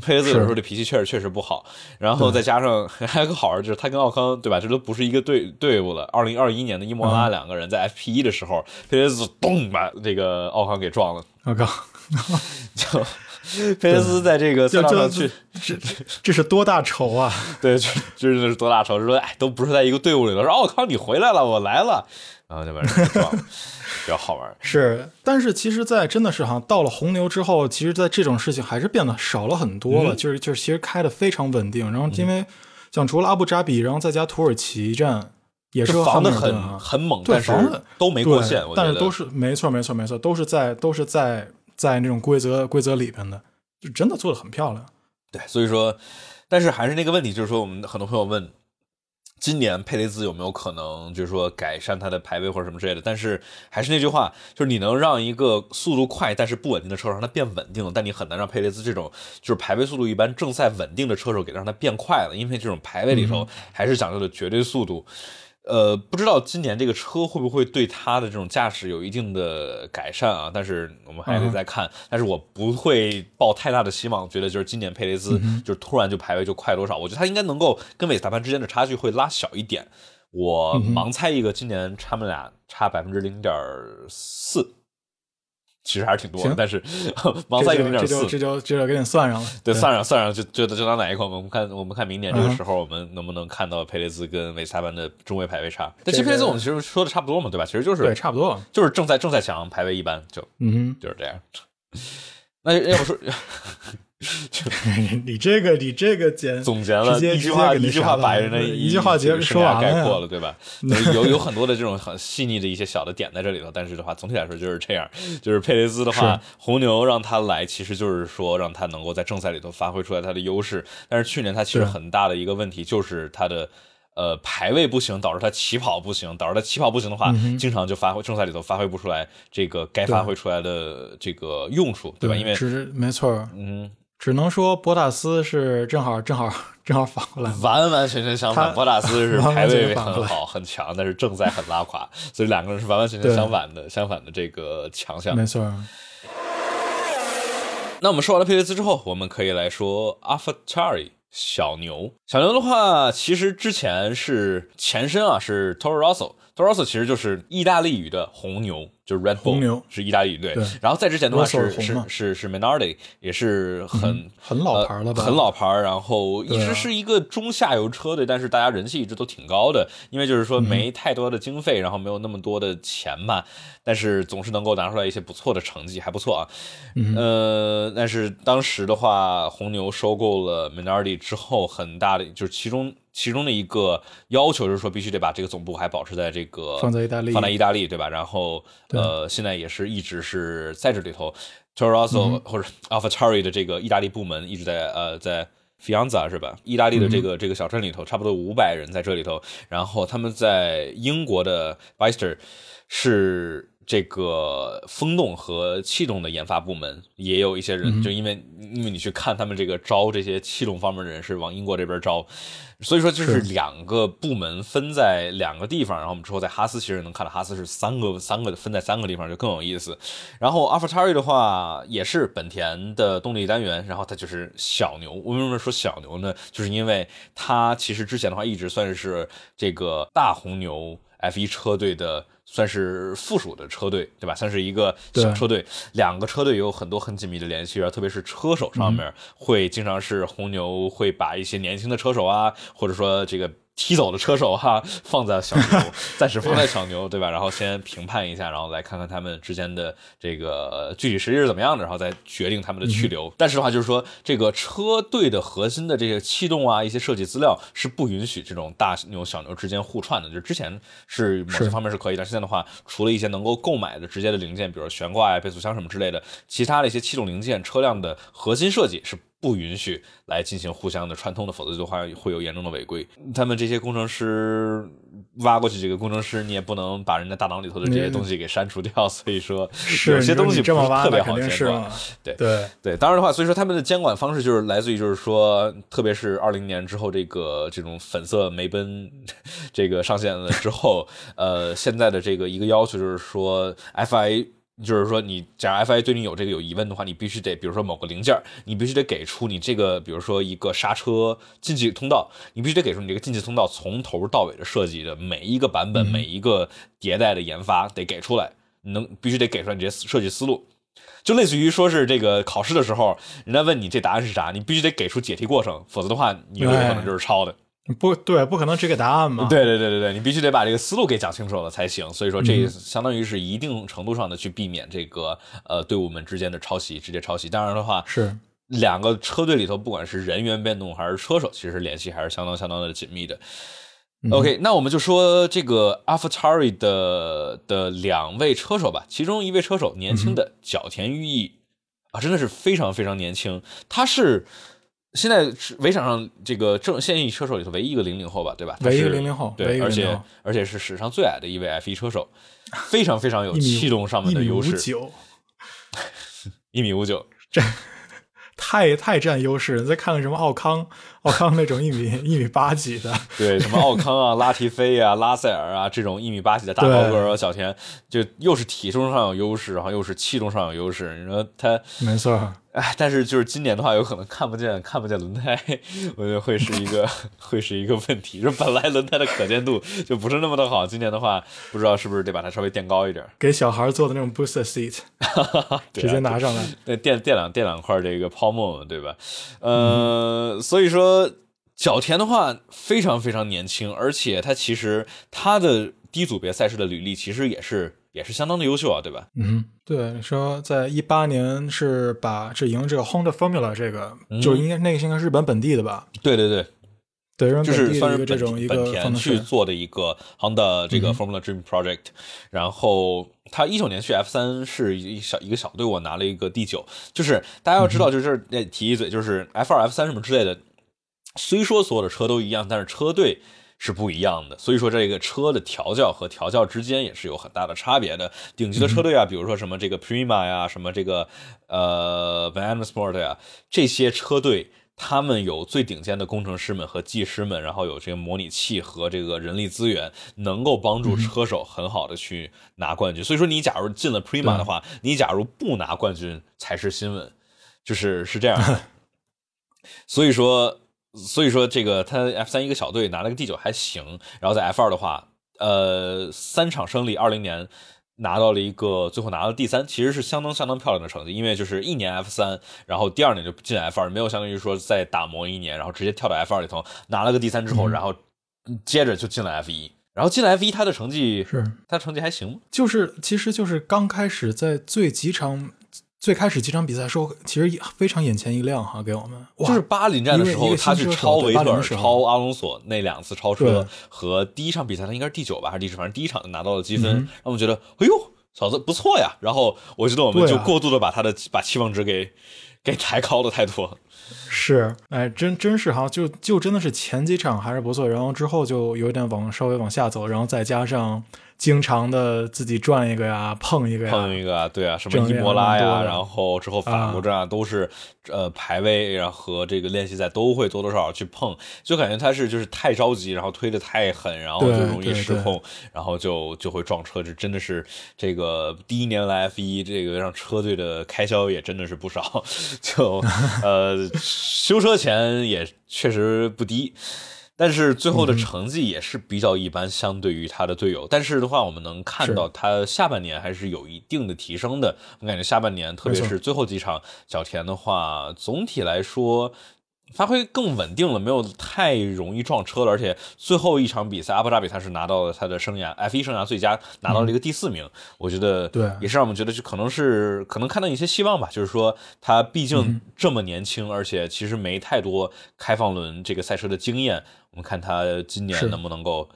佩雷兹有时候这脾气确实确实不好，然后再加上 [LAUGHS] 还有个好玩就是他跟奥康对吧，这都不是一个队队伍了。二零二一年的伊莫拉两个人在 F P 一的时候，佩雷兹咚把这个奥康给撞了，我靠，[LAUGHS] 就佩雷兹在这个赛道上去，这这是多大仇啊！对，就是多大仇，说哎都不是在一个队伍里头，说奥康你回来了，我来了，然后就把人给撞了，比较好玩。是，但是其实，在真的是哈，到了红牛之后，其实，在这种事情还是变得少了很多了。嗯就是就是，其实开的非常稳定。然后，因为像除了阿布扎比，然后再加土耳其站，也是防的很很猛，对但是防的都没过线，但是都是没错没错没错，都是在都是在在那种规则规则里边的，就真的做的很漂亮。对，所以说，但是还是那个问题，就是说，我们很多朋友问，今年佩雷兹有没有可能，就是说改善他的排位或者什么之类的？但是还是那句话，就是你能让一个速度快但是不稳定的车手让它变稳定了，但你很难让佩雷兹这种就是排位速度一般、正赛稳定的车手给让它变快了，因为这种排位里头还是讲究的绝对速度。呃，不知道今年这个车会不会对它的这种驾驶有一定的改善啊？但是我们还得再看。但是我不会抱太大的希望，觉得就是今年佩雷兹就是突然就排位就快多少。我觉得他应该能够跟韦斯塔潘之间的差距会拉小一点。我盲猜一个，今年他们俩差百分之零点四，其实还是挺多的，但是盲猜一个零点四这就这，就给你算上了。对，算上算上就就就当哪一款。我们看我们看明年这个嗯时候，我们能不能看到佩雷兹跟维斯塔潘的中位排位差？但这其实佩雷兹我们其实说的差不多嘛，对吧？其实就是对，差不多。就是正在正在强，排位一般，就嗯就是这样。[LAUGHS] 那要不说哼，[LAUGHS] 你这个你这个简总结了一句话，一句话把人的一句话结生涯说完了概括了，对吧？[LAUGHS] 有有很多的这种很细腻的一些小的点在这里头，但是的话，总体来说就是这样。就是佩雷兹的话，红牛让他来，其实就是说让他能够在正赛里头发挥出来他的优势。但是去年他其实很大的一个问题就是他的。呃，排位不行，导致他起跑不行，导致他起跑不行的话，嗯经常就发挥正赛里头发挥不出来这个该发挥出来的这个用处，对吧？因为只没错，嗯，只能说博塔斯是正好正好 [LAUGHS] 正好反过来。完完全全相反，他博塔斯是 [LAUGHS] 排位很好很强，但是正在很拉垮，所以两个人是完完全全相反的相反的这个强项。没错，那我们说完了佩雷兹之后，我们可以来说阿法查里小牛。小牛的话，其实之前是前身啊，是 Toro Rosso。Toro Rosso 其实就是意大利语的红牛，就是 Red Bull，红牛。是意大利语对。对。然后在之前的话是是是是是 Minardi，也是很、很老牌了吧？呃很老牌儿，然后一直是一个中下游车队，但是大家人气一直都挺高的，因为就是说没太多的经费，然后没有那么多的钱嘛，但是总是能够拿出来一些不错的成绩，还不错啊。呃，但是当时的话，红牛收购了 Minardi 之后，很大的就是其中其中的一个要求就是说，必须得把这个总部还保持在这个放在意大利放在意大利，对吧？然后呃，现在也是一直是在这里头 t o r o s o 或者 AlphaTauri 的这个意大利部门一直在呃在 Fianza 是吧？意大利的这个、这个小镇里头，差不多五百人在这里头，然后他们在英国的 Bicester 是这个风洞和气动的研发部门也有一些人，就因为因为你去看他们这个招这些气动方面的人是往英国这边招，所以说就是两个部门分在两个地方，然后我们之后在哈斯其实能看到哈斯是三个三个分在三个地方就更有意思。然后 AlphaTauri 的话也是本田的动力单元，然后它就是小牛。为什么说小牛呢？就是因为它其实之前的话一直算是这个大红牛 F1 车队的。算是附属的车队，对吧？算是一个小车队，两个车队有很多很紧密的联系，特别是车手上面会经常是红牛会把一些年轻的车手啊，或者说这个。踢走的车手哈，放在小牛，暂时放在小牛，对吧？然后先评判一下，然后来看看他们之间的这个具体实力是怎么样的，然后再决定他们的去留。但是的话，就是说这个车队的核心的这些气动啊，一些设计资料是不允许这种大牛小牛之间互串的。就之前是某些方面是可以，但现在的话，除了一些能够购买的直接的零件，比如悬挂呀、变速箱什么之类的，其他的一些气动零件、车辆的核心设计是。不允许来进行互相的串通的，否则的话会有严重的违规。他们这些工程师挖过去几个工程师，你也不能把人家大脑里头的这些东西给删除掉。[LAUGHS] 所以说，有些东西不是特别好监管。对对对，当然的话，所以说他们的监管方式就是来自于，就是说，特别是二零年之后，这个这种粉色梅奔这个上线了之后，呃，现在的这个一个要求就是说，FI。就是说，你假如 FIA 对你有这个有疑问的话，你必须得，比如说某个零件，你必须得给出你这个，比如说一个刹车进气通道，你必须得给出你这个进气通道从头到尾的设计的每一个版本、每一个迭代的研发得给出来，能必须得给出来你这设计思路，就类似于说是这个考试的时候，人家问你这答案是啥，你必须得给出解题过程，否则的话，你有可能就是抄的。不对，不可能只给答案嘛？对对对对对，你必须得把这个思路给讲清楚了才行。所以说，这相当于是一定程度上的去避免这个呃队伍们之间的抄袭，直接抄袭。当然的话，是两个车队里头，不管是人员变动还是车手，其实联系还是相当相当的紧密的。OK，那我们就说这个 AlphaTauri 的的两位车手吧，其中一位车手年轻的角田裕毅啊，真的是非常非常年轻，他是。现在是围场上这个正现役车手里头唯一一个零零后吧，对吧？唯一一个零零后，对，而且而且是史上最矮的一位 F1 车手，非常非常有 [LAUGHS] 气动上面的优势。一米五九，[LAUGHS] 这 [LAUGHS] 太太占优势了。再看看什么奥康，奥康那种一米一米八几的，对，什么奥康啊、拉提菲啊、拉塞尔啊这种一米八几的大高个儿，小田就又是体重上有优势，然后又是气动上有优势。你说他没错。哎，但是就是今年的话，有可能看不见看不见轮胎，我觉得会是一个 [LAUGHS] 会是一个问题。就本来轮胎的可见度就不是那么的好，今年的话，不知道是不是得把它稍微垫高一点。给小孩做的那种 booster seat，[LAUGHS] 直接拿上来，对，垫垫两垫两块这个泡沫，对吧？呃，所以说角田的话非常非常年轻，而且他其实他的低组别赛事的履历其实也是。也是相当的优秀啊，对吧？嗯，对，说在一八年是把是赢这个 Honda Formula 这个，就应该那个应该是日本本地的吧？对对对，对，就是算是本本田去做的一个 Honda 这个 Formula Dream Project。然后他一九年去 F 三是一小一个小队伍拿了一个第九。就是大家要知道，就是这提一嘴，就是 F 二、F 三什么之类的，虽说所有的车都一样，但是车队。是不一样的，所以说这个车的调教和调教之间也是有很大的差别的。顶级的车队啊，比如说什么这个 Prima 呀，什么这个呃 Van Sport 呀，这些车队他们有最顶尖的工程师们和技师们，然后有这个模拟器和这个人力资源，能够帮助车手很好的去拿冠军。所以说你假如进了 Prima 的话，你假如不拿冠军才是新闻，就是是这样。[LAUGHS] 所以说。所以说，这个他 F 三一个小队拿了个第九还行，然后在 F 二的话，呃，三场胜利，二零年拿到了一个，最后拿了第三，其实是相当相当漂亮的成绩，因为就是一年 F 三，然后第二年就进 F 二，没有相当于说再打磨一年，然后直接跳到 F 二里头拿了个第三之后，然后接着就进了 F 一，然后进了 F 一，他的成绩是，他成绩还行吗？就是，其实就是刚开始在最几场。最开始几场比赛时候，其实非常眼前一亮哈，给我们就是巴林站的时候，他去超维特尔、超阿隆索那两次超车，和第一场比赛他应该是第九吧，还是第十？反正第一场拿到了积分，让我们觉得，哎呦，嫂子不错呀。然后我觉得我们就过度的把他的把期望值给给抬高了太多。是，哎，真真是哈，就就真的是前几场还是不错，然后之后就有点往稍微往下走，然后再加上经常的自己转一个呀，碰一个呀，碰一个，对啊，什么伊莫拉呀，然后之后法国站都是呃排位，然后和这个练习赛都会多多少少去碰，就感觉他是就是太着急，然后推的太狠，然后就容易失控，然后就就会撞车，这真的是这个第一年来 F 一，这个让车队的开销也真的是不少，就呃 [LAUGHS] 修车钱也确实不低。但是最后的成绩也是比较一般，相对于他的队友。但是的话，我们能看到他下半年还是有一定的提升的。我感觉下半年，特别是最后几场，小田的话，总体来说。发挥更稳定了，没有太容易撞车了，而且最后一场比赛阿布扎比他是拿到了他的生涯 F 一生涯最佳，拿到了一个第四名。我觉得对，也是让我们觉得就可能是可能看到一些希望吧，就是说他毕竟这么年轻，而且其实没太多开放轮这个赛车的经验。我们看他今年能不能够，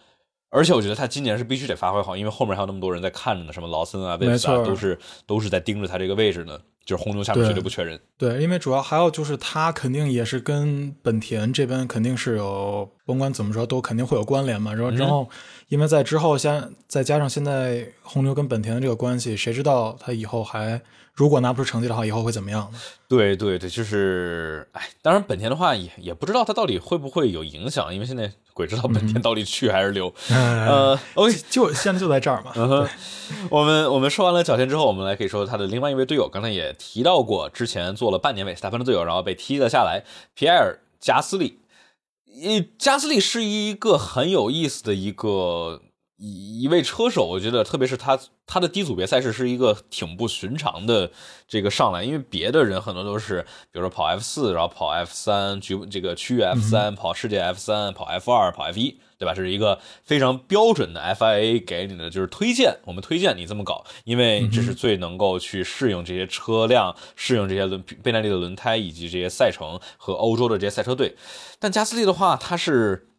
而且我觉得他今年是必须得发挥好，因为后面还有那么多人在看着呢，什么劳森啊、贝斯啊，都是都是在盯着他这个位置呢。就是红牛下面绝对不缺人，对，因为主要还有就是他肯定也是跟本田这边肯定是有，甭管怎么说都肯定会有关联嘛。然后，之后，因为在之后先再加上现在红牛跟本田的这个关系，谁知道他以后还。如果拿不出成绩的话，以后会怎么样？对对对，就是，哎，当然本田的话也也不知道他到底会不会有影响，因为现在鬼知道本田到底去还是留。[LAUGHS] 呃，OK，就现在就在这儿嘛。[LAUGHS] 我们我们说完了角田之后，我们来可以说他的另外一位队友，刚才也提到过，之前做了半年韦斯塔潘的队友，然后被踢了下来，皮埃尔加斯利。加斯利是一个很有意思的一个。一一位车手，我觉得特别是他，他的低组别赛事是一个挺不寻常的这个上来，因为别的人很多都是，比如说跑 F 四，然后跑 F 三，局这个区域 F 三，跑世界 F 三，跑 F 二，跑 F 一，对吧？这是一个非常标准的 FIA 给你的就是推荐，我们推荐你这么搞，因为这是最能够去适应这些车辆、适应这些轮倍耐力的轮胎以及这些赛程和欧洲的这些赛车队。但加斯利的话，他是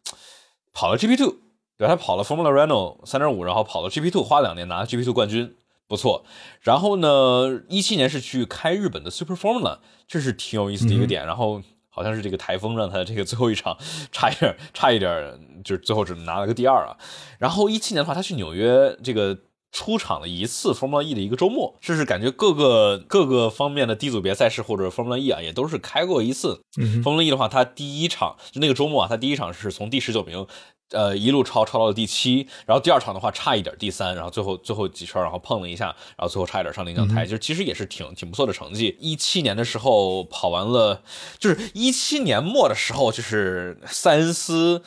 跑了 GP Two。对，他跑了 Formula Renault 三点五，然后跑了 GP Two，花两年拿了 GP Two 冠军，不错。然后呢，一七年是去开日本的 Super Formula，这是挺有意思的一个点。然后好像是这个台风让他这个最后一场差一点，差一点，就是最后只拿了个第二啊。然后一七年的话，他去纽约这个出场了一次 Formula E 的一个周末，这是感觉各个各个方面的低组别赛事或者 Formula E 啊，也都是开过一次。Formula E 的话，他第一场就那个周末啊，他第一场是从第十九名。呃，一路超超到了第七，然后第二场的话差一点第三，然后最后最后几圈然后碰了一下，然后最后差一点上领奖台，就其实也是挺挺不错的成绩。一七年的时候跑完了，就是一七年末的时候，就是塞恩斯、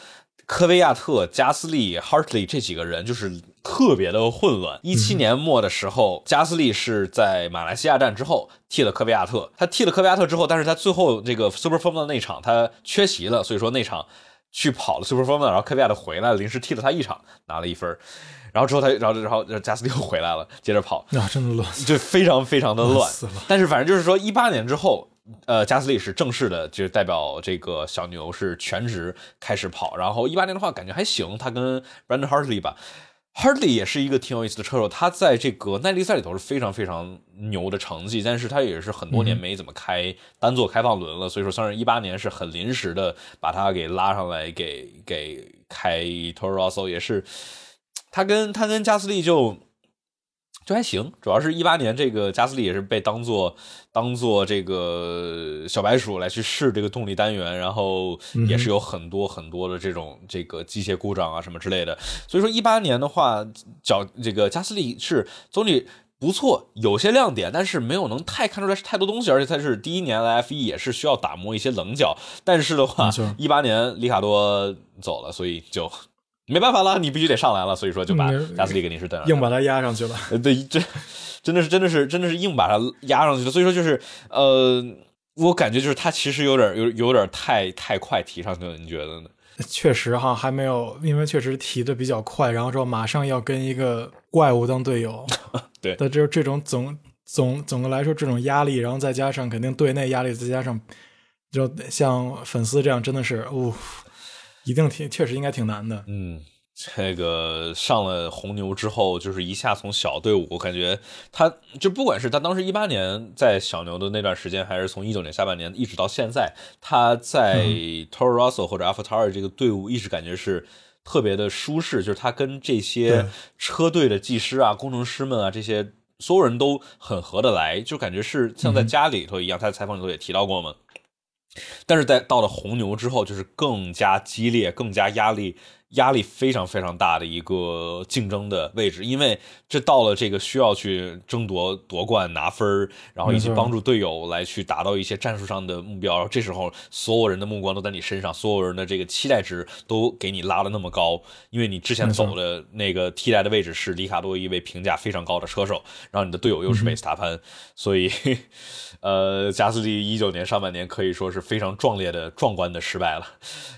科威亚特、加斯利、Hartley 这几个人就是特别的混乱。一七年末的时候，加斯利是在马来西亚站之后替了科维亚特，他替了科维亚特之后，但是他最后这个 Super Formula 那场他缺席了，所以说那场。去跑了 Super Formula，然后科维亚特回来了，临时替了他一场，拿了一分然后之后他，然后然后加斯利又回来了，接着跑，啊，真的乱，就非常非常的乱。但是反正就是说，一八年之后，呃，加斯利是正式的，就是代表这个小牛是全职开始跑。然后一八年的话，感觉还行，他跟 Brandon Hartley 吧。Hardy 也是一个挺有意思的车手，他在这个耐力赛里头是非常非常牛的成绩，但是他也是很多年没怎么开单座开放轮了，所以说算是一八年是很临时的把他给拉上来给给开 Toro Rosso，也是他跟他跟加斯利就。就还行，主要是一八年这个加斯利也是被当做当做这个小白鼠来去试这个动力单元，然后也是有很多很多的这种这个机械故障啊什么之类的。所以说一八年的话，脚这个加斯利是总体不错，有些亮点，但是没有能太看出来是太多东西，而且它是第一年来 F 一也是需要打磨一些棱角。但是的话，一八年里卡多走了，所以就。没办法了，你必须得上来了，所以说就把加斯利肯定是等硬把他压上去了。对，这真的是真的是真的是硬把他压上去了。所以说就是呃，我感觉就是他其实有点有有点太太快提上去了，你觉得呢？[LAUGHS] 确实哈，还没有，因为确实提的比较快，然后说马上要跟一个怪物当队友，[LAUGHS] 对，那就是这种总总总的来说这种压力，然后再加上肯定队内压力，再加上就像粉丝这样，真的是哦。一定挺，确实应该挺难的。嗯，这个上了红牛之后，就是一下从小队伍，我感觉他就不管是他当时一八年在小牛的那段时间，还是从一九年下半年一直到现在，他在 Toro Rosso 或者 AlphaTauri 这个队伍一直感觉是特别的舒适，就是他跟这些车队的技师啊、工程师们啊这些所有人都很合得来，就感觉是像在家里头一样。他在采访里头也提到过嘛。但是在到了红牛之后，就是更加激烈、更加压力。压力非常非常大的一个竞争的位置，因为这到了这个需要去争夺夺冠拿分然后以及帮助队友来去达到一些战术上的目标。然后这时候所有人的目光都在你身上，所有人的这个期待值都给你拉的那么高，因为你之前走的那个替代的位置是里卡多一位评价非常高的车手，然后你的队友又是维斯塔潘，所以，[LAUGHS] 呃，加斯利一九年上半年可以说是非常壮烈的、壮观的失败了。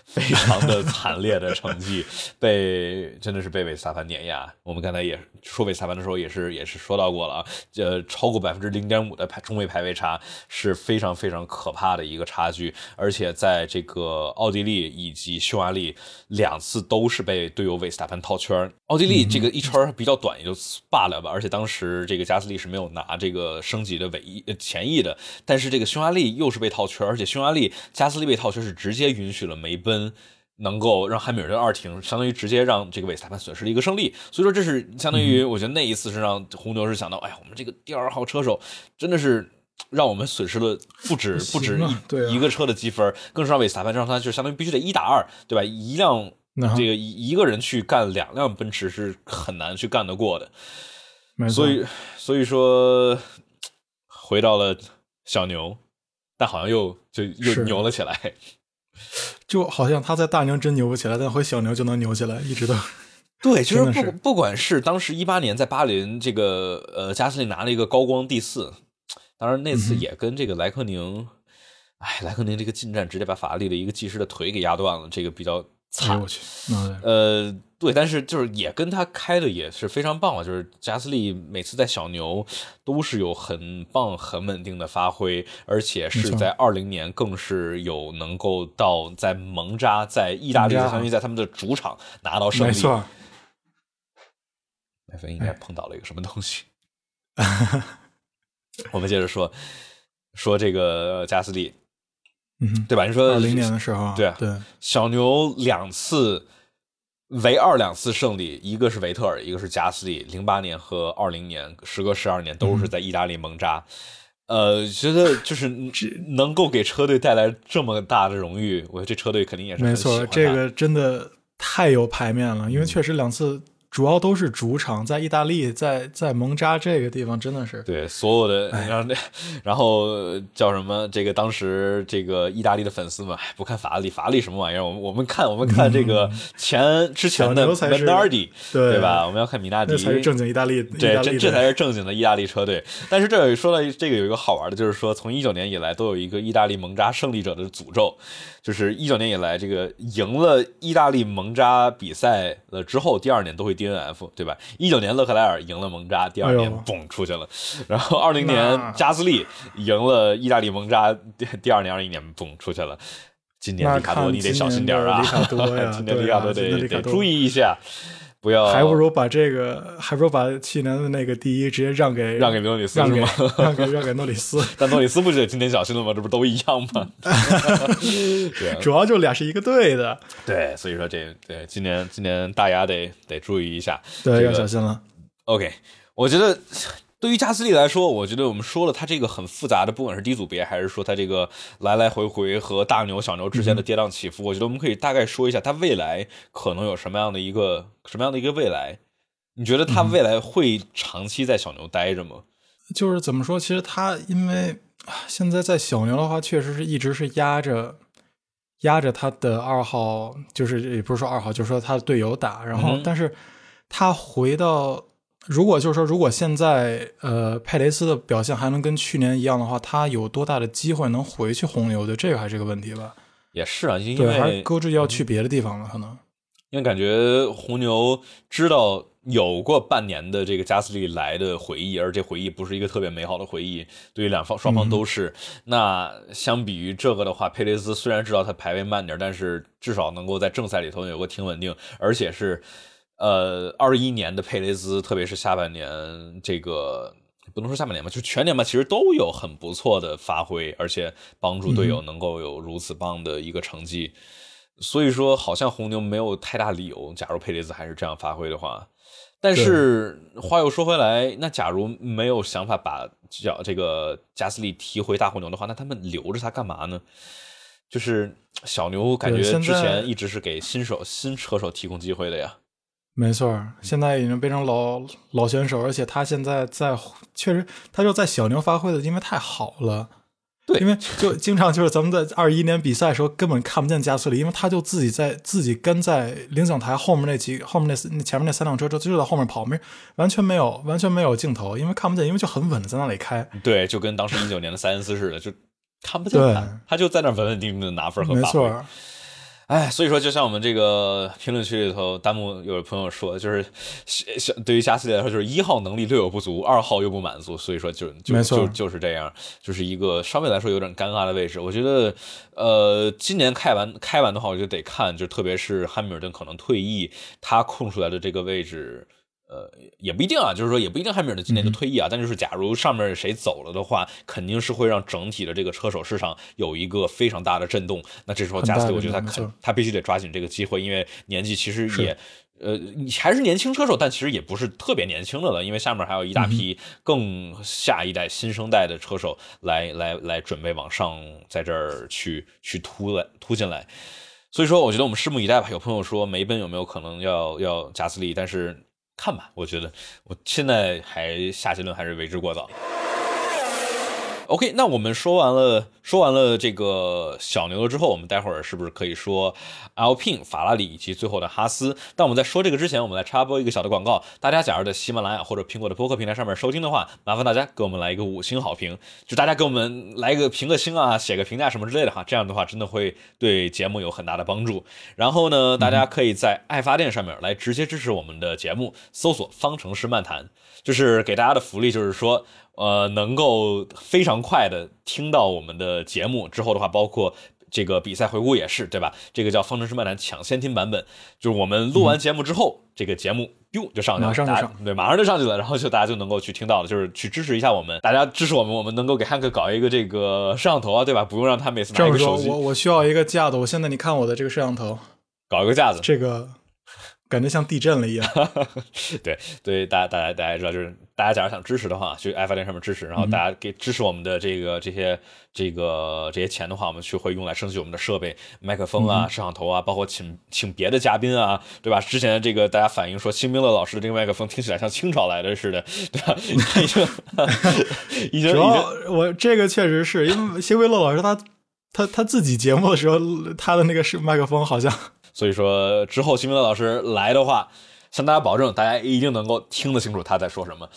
非常的惨烈的成绩，被真的是被韦斯塔潘碾压。我们刚才也说韦斯塔潘的时候，也是也是说到过了啊，呃，超过百分之零点五的排中位排位差是非常非常可怕的一个差距。而且在这个奥地利以及匈牙利两次都是被队友韦斯塔潘套圈。奥地利这个一圈比较短也就罢了吧，而且当时这个加斯利是没有拿这个升级的尾翼前翼的，但是这个匈牙利又是被套圈，而且匈牙利加斯利被套圈是直接允许了梅奔。能够让汉密尔顿二停，相当于直接让这个韦斯塔潘损失了一个胜利。所以说，这是相当于我觉得那一次是让红牛是想到，哎呀，我们这个第二号车手真的是让我们损失了不止不止一一个车的积分，更是让韦斯塔潘让他就相当于必须得一打二，对吧？一辆这个一一个人去干两辆奔驰是很难去干得过的。所以所以说回到了小牛，但好像又就又牛了起来。就好像他在大牛真牛不起来，但回小牛就能牛起来，一直都 [LAUGHS] 对，就是不不管是当时一八年在巴林，这个呃加斯利拿了一个高光第四，当然那次也跟这个莱克宁，哎，莱克宁这个进站直接把法拉利的一个技师的腿给压断了，这个比较惨，我去，呃。对，但是就是也跟他开的也是非常棒了，就是加斯利每次在小牛都是有很棒、很稳定的发挥，而且是在二零年更是有能够到在蒙扎，在意大利相当于在他们的主场拿到胜利。没错，麦芬应该碰到了一个什么东西。我们接着说说这个加斯利，嗯，对吧？你说二零年的时候，对对，小牛两次。唯二两次胜利，一个是维特尔，一个是加斯利。零八年和二零年，时隔十二年，都是在意大利蒙扎。呃，觉得就是 [LAUGHS] 能够给车队带来这么大的荣誉，我觉得这车队肯定也是没错。这个真的太有排面了，因为确实两次。主要都是主场，在意大利，在在蒙扎这个地方，真的是对所有的，然后然后叫什么？这个当时这个意大利的粉丝们不看法拉利，法拉利什么玩意儿？我们我们看我们看这个前之前的米纳迪，对吧？我们要看米纳迪才是正经意大利，对，这这才是正经的意大利车队。但是这说到这个有一个好玩的，就是说从一九年以来都有一个意大利蒙扎胜利者的诅咒。就是一九年以来，这个赢了意大利蒙扎比赛了之后，第二年都会 DNF，对吧？一九年勒克莱尔赢了蒙扎，第二年嘣出去了。然后二零年加斯利赢了意大利蒙扎，第二年二一年嘣出去了。今年里卡多你得小心点啊！[LAUGHS] 今年里卡多得得注意一下。不要，还不如把这个，还不如把去年的那个第一直接让给让给诺里斯是吗？让给让给诺里斯，[LAUGHS] 但诺里斯不是今年小心了吗？这不都一样吗？对，[LAUGHS] 主要就俩是一个队的，[LAUGHS] 对，所以说这对今年今年大家得得注意一下，对，要小心了。OK，我觉得。对于加斯利来说，我觉得我们说了，他这个很复杂的，不管是低组别，还是说他这个来来回回和大牛、小牛之间的跌宕起伏，我觉得我们可以大概说一下他未来可能有什么样的一个什么样的一个未来。你觉得他未来会长期在小牛待着吗？就是怎么说，其实他因为现在在小牛的话，确实是一直是压着压着他的二号，就是也不是说二号，就是说他的队友打，然后但是他回到。如果就是说，如果现在呃佩雷斯的表现还能跟去年一样的话，他有多大的机会能回去红牛的？这个还是个问题吧。也是啊，因为搁置要去别的地方了，可能。因为感觉红牛知道有过半年的这个加斯利来的回忆，而这回忆不是一个特别美好的回忆，对于两方双方都是。那相比于这个的话，佩雷斯虽然知道他排位慢点，但是至少能够在正赛里头有个挺稳定，而且是。呃，二一年的佩雷兹，特别是下半年，这个不能说下半年吧，就全年吧，其实都有很不错的发挥，而且帮助队友能够有如此棒的一个成绩。所以说好像红牛没有太大理由，假如佩雷兹还是这样发挥的话。但是话又说回来，那假如没有想法把叫这个加斯利提回大红牛的话，那他们留着他干嘛呢？就是小牛感觉之前一直是给新手新车手提供机会的呀。没错，现在已经变成老老选手，而且他现在在确实，他就在小牛发挥的因为太好了。对，因为就经常就是咱们在二一年比赛的时候根本看不见加斯利，因为他就自己在自己跟在领奖台后面那几后面那那前面那三辆车就就在后面跑，没完全没有完全没有镜头，因为看不见，因为就很稳的在那里开。对，就跟当时一九年的塞恩斯似的，就看不见他，他就在那稳稳定定的拿分和发挥。哎，所以说，就像我们这个评论区里头弹幕有朋友说，就是小对于加斯利来说，就是一号能力略有不足，二号又不满足，所以说就就就就是这样，就是一个稍微来说有点尴尬的位置。我觉得，呃，今年开完开完的话，我就得看，就特别是汉密尔顿可能退役，他空出来的这个位置。呃，也不一定啊，就是说也不一定汉密尔顿今年就退役啊。但就是假如上面谁走了的话，肯定是会让整体的这个车手市场有一个非常大的震动。那这时候加斯利，我觉得他肯他必须得抓紧这个机会，因为年纪其实也呃还是年轻车手，但其实也不是特别年轻的了，因为下面还有一大批更下一代新生代的车手来来来准备往上在这儿去去突来突进来。所以说，我觉得我们拭目以待吧。有朋友说梅奔有没有可能要要加斯利，但是。看吧，我觉得我现在还下结论还是为之过早。OK，那我们说完了，说完了这个小牛了之后，我们待会儿是不是可以说 Alpine、法拉利以及最后的哈斯？但我们在说这个之前，我们来插播一个小的广告。大家假如在喜马拉雅或者苹果的播客平台上面收听的话，麻烦大家给我们来一个五星好评，就大家给我们来一个评个星啊，写个评价什么之类的哈，这样的话真的会对节目有很大的帮助。然后呢，大家可以在爱发电上面来直接支持我们的节目，搜索“方程式漫谈”，就是给大家的福利，就是说。呃，能够非常快的听到我们的节目之后的话，包括这个比赛回顾也是，对吧？这个叫方程式漫谈抢先听版本，就是我们录完节目之后，这个节目哟就上去了，马上就上，对，马上就上去了，然后就大家就能够去听到了，就是去支持一下我们，大家支持我们，我们能够给汉克搞一个这个摄像头啊，对吧？不用让他每次拿一个手机。我我需要一个架子，我现在你看我的这个摄像头，搞一个架子，这个。感觉像地震了一样。[LAUGHS] 对对，大家大家大家知道，就是大家假如想支持的话，去爱发电上面支持，然后大家给支持我们的这个这些这个这些钱的话，我们去会用来升级我们的设备、麦克风啊、摄像头啊，包括请请别的嘉宾啊，对吧？之前这个大家反映说，辛明乐老师的这个麦克风听起来像清朝来的似的，对吧？已经 [LAUGHS] 已经。主要我这个确实是因为辛明乐老师他他他自己节目的时候，他的那个是麦克风好像。所以说之后新明乐老师来的话，向大家保证，大家一定能够听得清楚他在说什么。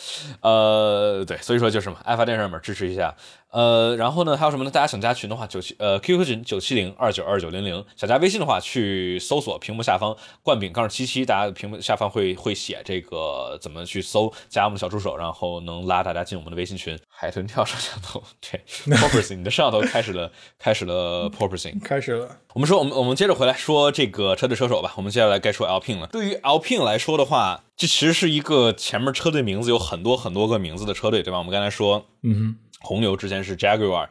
呃，对，所以说就是嘛，爱发电商们支持一下。呃，然后呢，还有什么呢？大家想加群的话，九七呃 QQ 群九七零二九二九零零。想加微信的话，去搜索屏幕下方冠饼杠七七，大家屏幕下方会会写这个怎么去搜加我们的小助手，然后能拉大家进我们的微信群。海豚跳摄像头，对 p o r p o s i n g 你的摄像头开始了，开始了 p o r p o s i n g 开始了。我们说，我们我们接着回来说这个车队车手吧。我们接下来该说 Alpine 了。对于 Alpine 来说的话，这其实是一个前面车队名字有很多很多个名字的车队，对吧？我们刚才说，嗯哼。红牛之前是 Jaguar，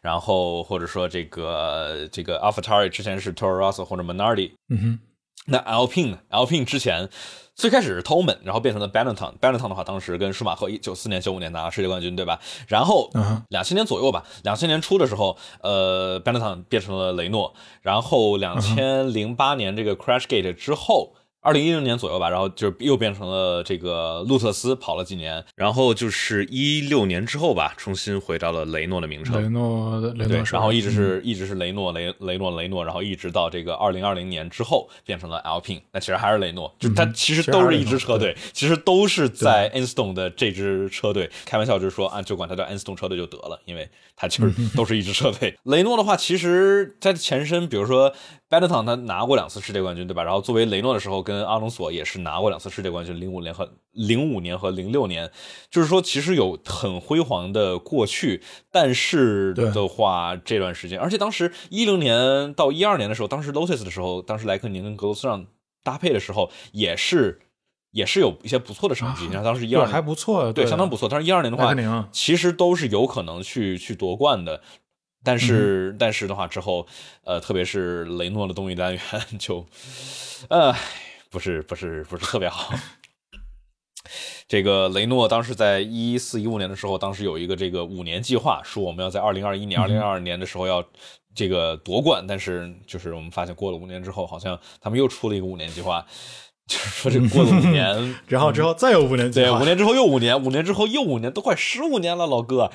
然后或者说这个这个 AlphaTauri 之前是 Toro Rosso 或者 Minardi，嗯哼，那 Alpine，Alpine 之前最开始是 t o l m a n 然后变成了 Benetton，Benetton 的话当时跟舒马赫一九四年九五年拿了世界冠军，对吧？然后两千年左右吧，两千年初的时候，呃，Benetton 变成了雷诺，然后两千零八年这个 Crashgate 之后。二零一零年左右吧，然后就又变成了这个路特斯跑了几年，然后就是一六年之后吧，重新回到了雷诺的名称。雷诺，雷诺，然后一直是一直是雷诺，雷雷诺，雷诺，然后一直到这个二零二零年之后变成了 Alpine，那其实还是雷诺，就它其实都是一支车队，其实都是在 Enstone 的这支车队。开玩笑就是说啊，就管它叫 Enstone 车队就得了，因为它其实 [LAUGHS] 都是一支车队。雷诺的话，其实它的前身，比如说。贝勒唐他拿过两次世界冠军，对吧？然后作为雷诺的时候，跟阿隆索也是拿过两次世界冠军，零五年和零五年和零六年，就是说其实有很辉煌的过去。但是的话，这段时间，而且当时一零年到一二年的时候，当时 Lotus 的时候，当时莱克宁跟格罗斯让搭配的时候，也是也是有一些不错的成绩。你看当时一二还不错，对，相当不错。但是一二年的话，其实都是有可能去去夺冠的。但是但是的话之后，呃，特别是雷诺的动力单元 [LAUGHS] 就，呃，不是不是不是特别好。这个雷诺当时在一四一五年的时候，当时有一个这个五年计划，说我们要在二零二一年、二零二二年的时候要这个夺冠，但是就是我们发现过了五年之后，好像他们又出了一个五年计划，就是说这过了五年，[LAUGHS] 然后之后再有五年计对，五年之后又五年，五年之后又五年，都快十五年了，老哥。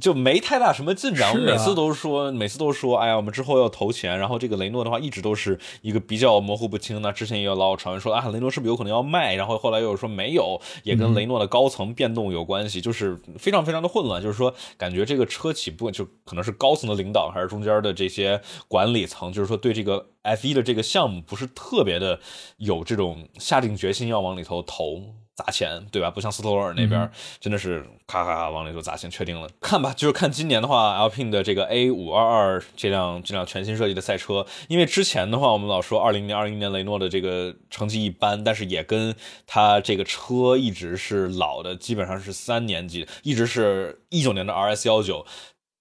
就没太大什么进展，我每次都说，每次都说，哎呀，我们之后要投钱。然后这个雷诺的话，一直都是一个比较模糊不清的。之前也有老有传闻说啊，雷诺是不是有可能要卖？然后后来又有说没有，也跟雷诺的高层变动有关系，就是非常非常的混乱。就是说，感觉这个车企不就可能是高层的领导，还是中间的这些管理层，就是说对这个 F 一的这个项目不是特别的有这种下定决心要往里头投。砸钱，对吧？不像斯托尔那边，真的是咔咔咔往里头砸钱，确定了。看吧，就是看今年的话，Alpine 的这个 A 五二二这辆这辆全新设计的赛车，因为之前的话，我们老说二零年、二零年雷诺的这个成绩一般，但是也跟它这个车一直是老的，基本上是三年级，一直是一九年的 RS 幺九，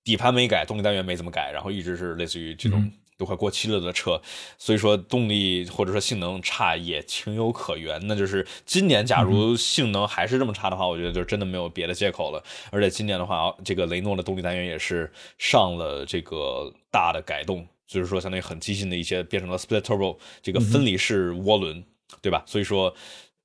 底盘没改，动力单元没怎么改，然后一直是类似于这种。嗯都快过期了的车，所以说动力或者说性能差也情有可原。那就是今年假如性能还是这么差的话，我觉得就真的没有别的借口了。而且今年的话，这个雷诺的动力单元也是上了这个大的改动，就是说相当于很激进的一些变成了 split turbo 这个分离式涡轮，对吧？所以说，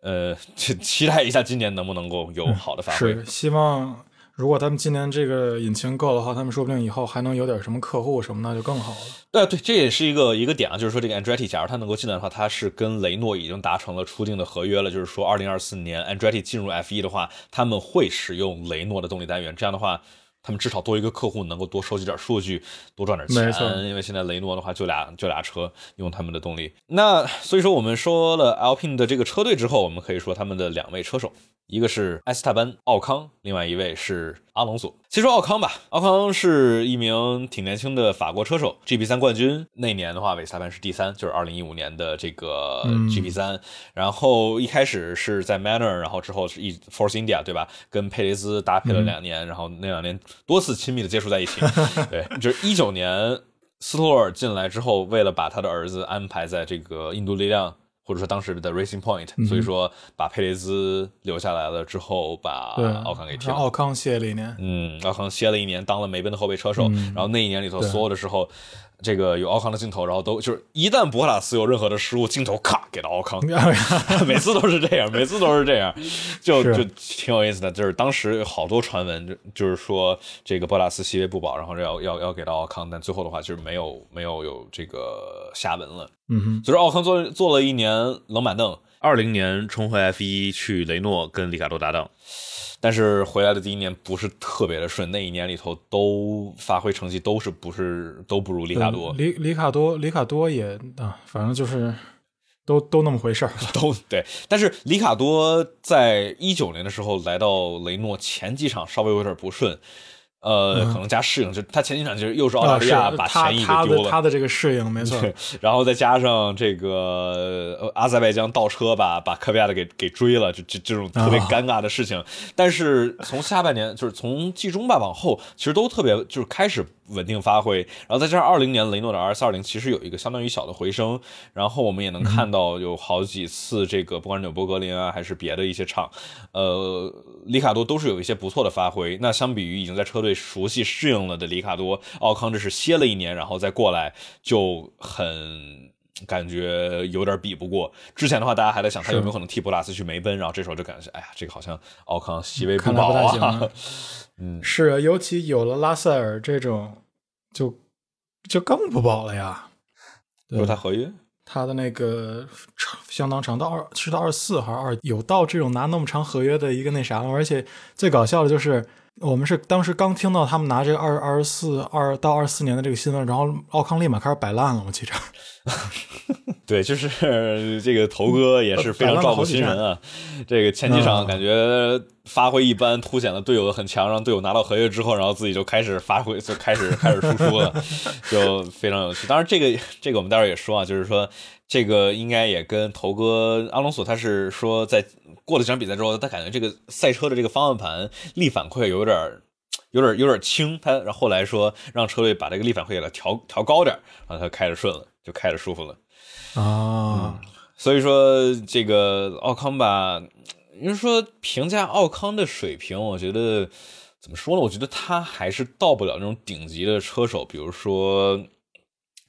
呃，期期待一下今年能不能够有好的发挥。是希望。如果他们今年这个引擎够的话，他们说不定以后还能有点什么客户什么，那就更好了。对对，这也是一个一个点啊，就是说这个 Andretti，假如他能够进来的话，他是跟雷诺已经达成了初定的合约了，就是说二零二四年 Andretti 进入 F 一的话，他们会使用雷诺的动力单元，这样的话。他们至少多一个客户，能够多收集点数据，多赚点没错钱。因为现在雷诺的话就俩就俩车用他们的动力。那所以说我们说了 Alpine 的这个车队之后，我们可以说他们的两位车手，一个是埃斯塔班·奥康，另外一位是阿隆索。先说奥康吧，奥康是一名挺年轻的法国车手，GP 三冠军。那年的话，韦斯塔潘是第三，就是二零一五年的这个嗯 GP 三。然后一开始是在 Manor，然后之后是一 Force India，对吧？跟佩雷兹搭配了两年，然后那两年多次亲密的接触在一起。[LAUGHS] 对，就是一九年斯托尔进来之后，为了把他的儿子安排在这个印度力量。或者说当时的 Racing Point，、所以说把佩雷兹留下来了之后，把，奥康给踢了。奥康歇了一年，嗯，奥康歇了一年，当了梅奔的后备车手。嗯。然后那一年里头，所有的时候，这个有奥康的镜头，然后都就是一旦博拉斯有任何的失误，镜头咔给到奥康，[LAUGHS] [LAUGHS] 每次都是这样，每次都是这样，[LAUGHS] 就就挺有意思的。就是当时有好多传闻，就就是说这个博拉斯席位不保，然后要要要给到奥康，但最后的话就是没有没有有这个下文了。嗯哼，所以说奥康做做了一年冷板凳，二零年重回 F 一去雷诺跟里卡多搭档。但是回来的第一年不是特别的顺，那一年里头都发挥成绩都是不是都不如里卡多，里里卡多里卡多也啊，反正就是都都那么回事儿。[LAUGHS] 都对。但是里卡多在一九年的时候来到雷诺，前几场稍微有点不顺。呃，嗯。可能加适应，就他前几场就是又是澳大利亚把前翼给他丢了，的他的这个适应没错，然后再加上这个呃阿塞拜疆倒车把把科比亚的给给追了，就这这种特别啊。尴尬的事情。但是从下半年，就是从季中吧往后，其实都特别就是开始稳定发挥。然后再加上二零年雷诺的 RS 二零，其实有一个相当于小的回升。然后我们也能看到有好几次这个不管是纽博格林啊，还是别的一些场，呃，里卡多都是有一些不错的发挥。那相比于已经在车队熟悉适应了的里卡多，奥康这是歇了一年，然后再过来就很。感觉有点比不过之前的话，大家还在想他有没有可能替布拉斯去梅奔，然后这时候就感觉，哎呀，这个好像奥康席位不保啊。[LAUGHS] 嗯，是啊，尤其有了拉塞尔这种，就就更不保了呀。说他合约，他的那个长相当长，到二是到二十四还是二，有到这种拿那么长合约的一个那啥了。而且最搞笑的就是，我们是当时刚听到他们拿这个二二十四二到二四年的这个新闻，然后奥康立马开始摆烂了。我记着，[LAUGHS] 对，就是这个头哥也是非常照顾新人啊。这个前几场感觉发挥一般，凸显了队友的很强，让队友拿到合约之后，然后自己就开始发挥，[LAUGHS] 就开始开始输出了，[LAUGHS] 就非常有趣。当然，这个这个我们待会儿也说啊，就是说这个应该也跟头哥阿隆索他是说，在过了这场比赛之后，他感觉这个赛车的这个方向盘力反馈有点儿有点有点轻，他然后后来说让车队把这个力反馈给它调调高点，然后他开着顺了，就开着舒服了啊。所以说这个奥康吧，你说评价奥康的水平，我觉得怎么说呢？我觉得他还是到不了那种顶级的车手，比如说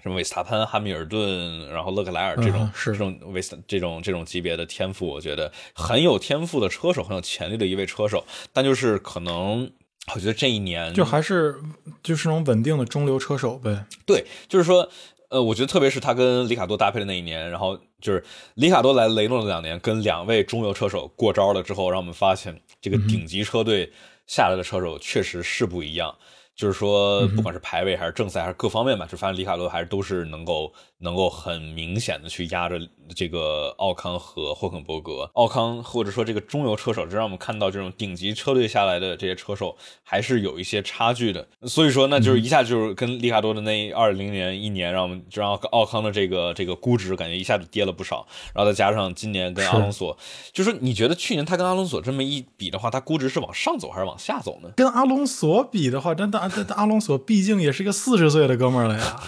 什么维斯塔潘、汉密尔顿，然后勒克莱尔这种是这种维斯这种这种级别的天赋，我觉得很有天赋的车手，很有潜力的一位车手，但就是可能。我觉得这一年就还是就是那种稳定的中流车手呗。对，就是说，呃，我觉得特别是他跟里卡多搭配的那一年，然后就是里卡多来雷诺的两年，跟两位中游车手过招了之后，让我们发现这个顶级车队下来的车手确实是不一样。就是说，不管是排位还是正赛还是各方面吧，就发现里卡多还是都是能够能够很明显的去压着这个奥康和霍肯伯格。奥康或者说这个中游车手，这让我们看到这种顶级车队下来的这些车手还是有一些差距的。所以说，那就是一下就是跟利卡多的那二零年一年，让我们就让奥康的这个这个估值感觉一下子跌了不少。然后再加上今年跟阿隆索，就说你觉得去年他跟阿隆索这么一比的话，他估值是往上走还是往下走呢？跟阿隆索比的话，但但但阿隆索毕竟也是个四十岁的哥们儿了呀，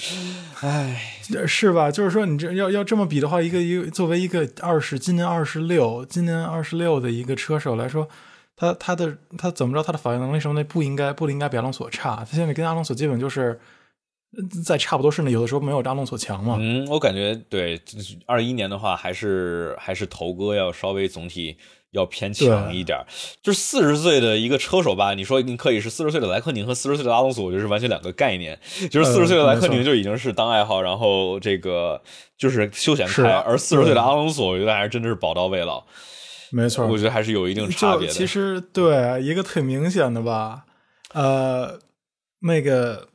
[LAUGHS] 哎，是吧？就是说，你这要要这么比的话，一个一个作为一个二十今年二十六今年二十六的一个车手来说，他他的他怎么着，他的反应能力什么的不应该不应该比阿隆索差。他现在跟阿隆索基本就是在差不多，甚至有的时候没有阿隆索强嘛。嗯，我感觉对二一年的话，还是还是头哥要稍微总体。要偏强一点，就是四十岁的一个车手吧。你说你可以是四十岁的莱克宁和四十岁的阿隆索，我觉得是完全两个概念。就是四十岁的莱克宁就已经是当爱好，然后这个就是休闲开，而四十岁的阿隆索，我觉得还是真的是宝刀未老。没错，我觉得还是有一定差别的。其实对一个挺明显的吧，呃，那个。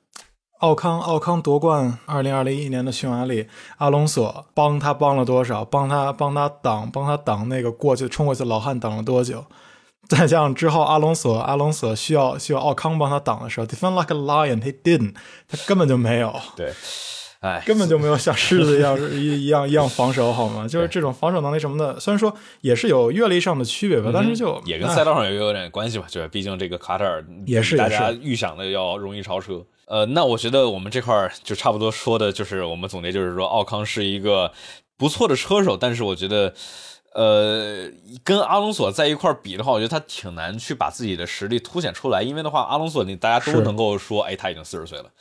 奥康，奥康夺冠，二零二零一年的匈牙利，阿隆索帮他帮了多少？帮他帮他挡，帮他挡那个过去冲过去老汉挡了多久？再加上之后阿隆索，阿隆索需要需要奥康帮他挡的时候，defend like a lion，he didn't，他根本就没有。对，哎，根本就没有像狮子一样 [LAUGHS] 一一样一样防守，好吗？就是这种防守能力什么的，虽然说也是有阅历上的区别吧，但是就也跟赛道上也有点关系吧。就是毕竟这个卡塔尔也是大家预想的要容易超车。呃，那我觉得我们这块就差不多说的就是我们总结，就是说奥康是一个不错的车手，但是我觉得，呃，跟阿隆索在一块比的话，我觉得他挺难去把自己的实力凸显出来，因为的话，阿隆索你大家都能够说，哎，他已经四十岁了。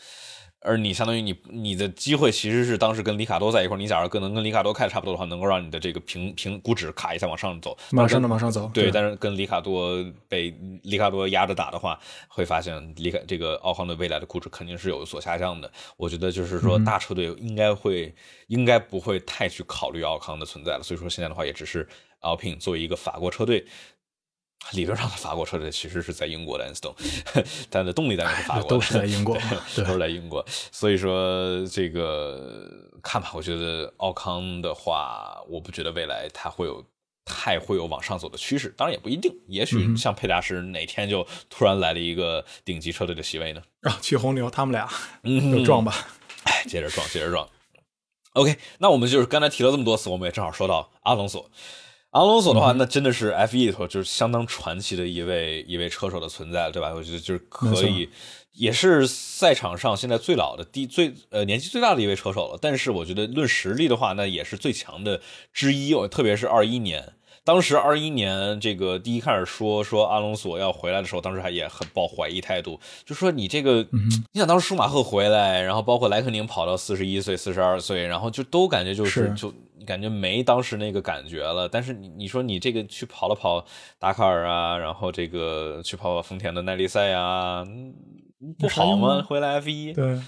而你相当于你你的机会其实是当时跟里卡多在一块你假如跟能跟里卡多开的差不多的话，能够让你的这个平平估值卡一下往上走，马上的往上走。对，但是跟里卡多被里卡多压着打的话，会发现里卡这个奥康的未来的估值肯定是有所下降的。我觉得就是说大车队应该会应该不会太去考虑奥康的存在了。所以说现在的话也只是 Alpine 作为一个法国车队。理论上的法国车队其实是在英国的 n 它的动力单元是法国，都是在英国，[LAUGHS] 都是在英国。所以说这个看吧，我觉得奥康的话，我不觉得未来它会有太会有往上走的趋势，当然也不一定，也许像佩达什哪天就突然来了一个顶级车队的席位呢？啊，去红牛，他们俩就撞吧，哎，接着撞，接着撞。OK，那我们就是刚才提了这么多次，我们也正好说到阿隆索。阿隆索的话，那真的是 F 一里头就是相当传奇的一位一位车手的存在，对吧？我觉得就是可以，也是赛场上现在最老的、第最呃年纪最大的一位车手了。但是我觉得论实力的话，那也是最强的之一。特别是二一年。当时二一年这个第一开始说说阿隆索要回来的时候，当时还也很抱怀疑态度，就说你这个，你想当时舒马赫回来，然后包括莱克宁跑到四十一岁、四十二岁，然后就都感觉就是就感觉没当时那个感觉了。但是你你说你这个去跑了跑达喀尔啊，然后这个去跑跑丰田的耐力赛啊，不好吗？回来 F 一对。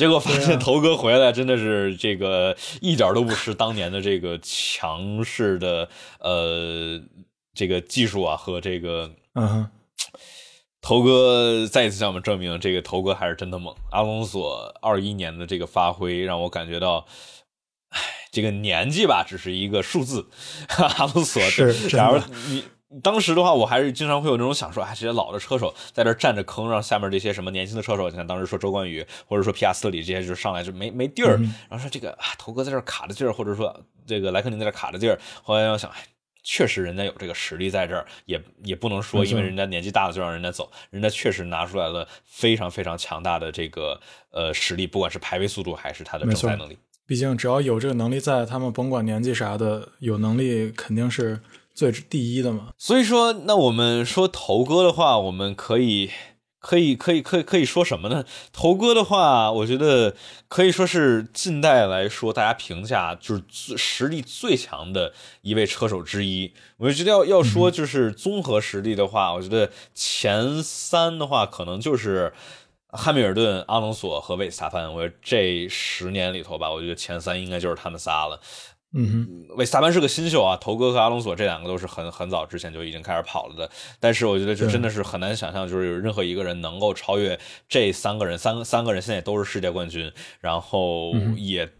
结果发现头哥回来真的是这个一点都不失当年的这个强势的呃这个技术啊和这个嗯，头哥再一次向我们证明这个头哥还是真的猛。阿隆索二一年的这个发挥让我感觉到，哎，这个年纪吧只是一个数字。阿隆索是，假如你。当时的话，我还是经常会有那种想说，哎，这些老的车手在这站着坑，让下面这些什么年轻的车手，你看当时说周冠宇，或者说皮亚斯特里这些，就上来就没没地儿。然后说这个啊，头哥在这卡着劲儿，或者说这个莱克宁在这卡着劲儿。后来要想，哎，确实人家有这个实力在这儿，也也不能说因为人家年纪大了就让人家走，人家确实拿出来了非常非常强大的这个呃实力，不管是排位速度还是他的正赛能力。毕竟只要有这个能力在，他们甭管年纪啥的，有能力肯定是最第一的嘛。所以说，那我们说头哥的话，我们可以。可以，可以，可以，可以说什么呢？头哥的话，我觉得可以说是近代来说，大家评价就是实力最强的一位车手之一。我就觉得要要说就是综合实力的话，我觉得前三的话，可能就是汉密尔顿、阿隆索和维斯塔潘。我觉得这十年里头吧，我觉得前三应该就是他们仨了。嗯哼，维斯塔潘是个新秀啊，头哥和阿隆索这两个都是很很早之前就已经开始跑了的。但是我觉得这真的是很难想象，就是有任何一个人能够超越这三个人，三个三个人现在也都是世界冠军，然后也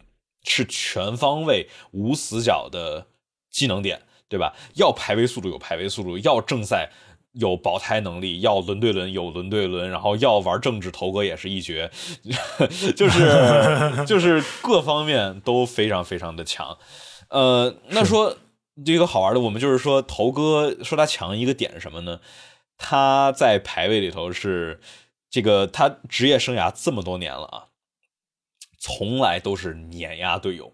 是全方位无死角的技能点，对吧？要排位速度有排位速度，要正赛有保胎能力，要轮对轮有轮对轮，然后要玩政治，头哥也是一绝，[LAUGHS] 就是就是各方面都非常非常的强。呃，那说一个好玩的，我们就是说，头哥说他强一个点是什么呢？他在排位里头是这个，他职业生涯这么多年了啊，从来都是碾压队友，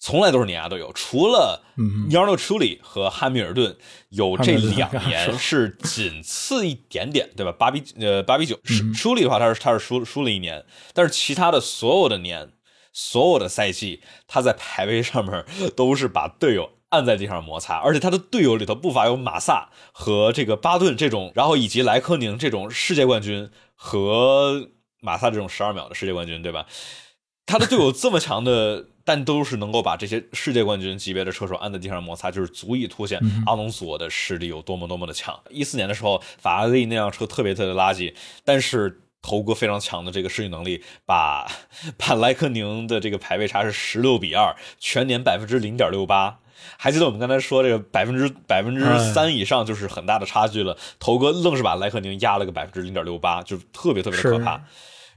从来都是碾压队友，除了尼尔诺·楚里和汉密尔顿有这 [LAUGHS] 两年是仅次一点点，对吧？八比呃八比九，楚里的话他是他是输输了一年，但是其他的所有的年。所有的赛季，他在排位上面都是把队友按在地上摩擦，而且他的队友里头不乏有马萨和这个巴顿这种，然后以及莱科宁这种世界冠军和马萨这种十二秒的世界冠军，对吧？他的队友这么强的，但都是能够把这些世界冠军级别的车手按在地上摩擦，就是足以凸显阿隆索的实力有多么多么的强。一四年的时候，法拉利那辆车特别特别垃圾，但是。头哥非常强的这个适应能力，把 [LAUGHS] 把莱克宁的这个排位差是十六比二，全年百分之零点六八。还记得我们刚才说这个百分之百分之三以上就是很大的差距了，头哥愣是把莱克宁压了个百分之零点六八，就特别特别的可怕。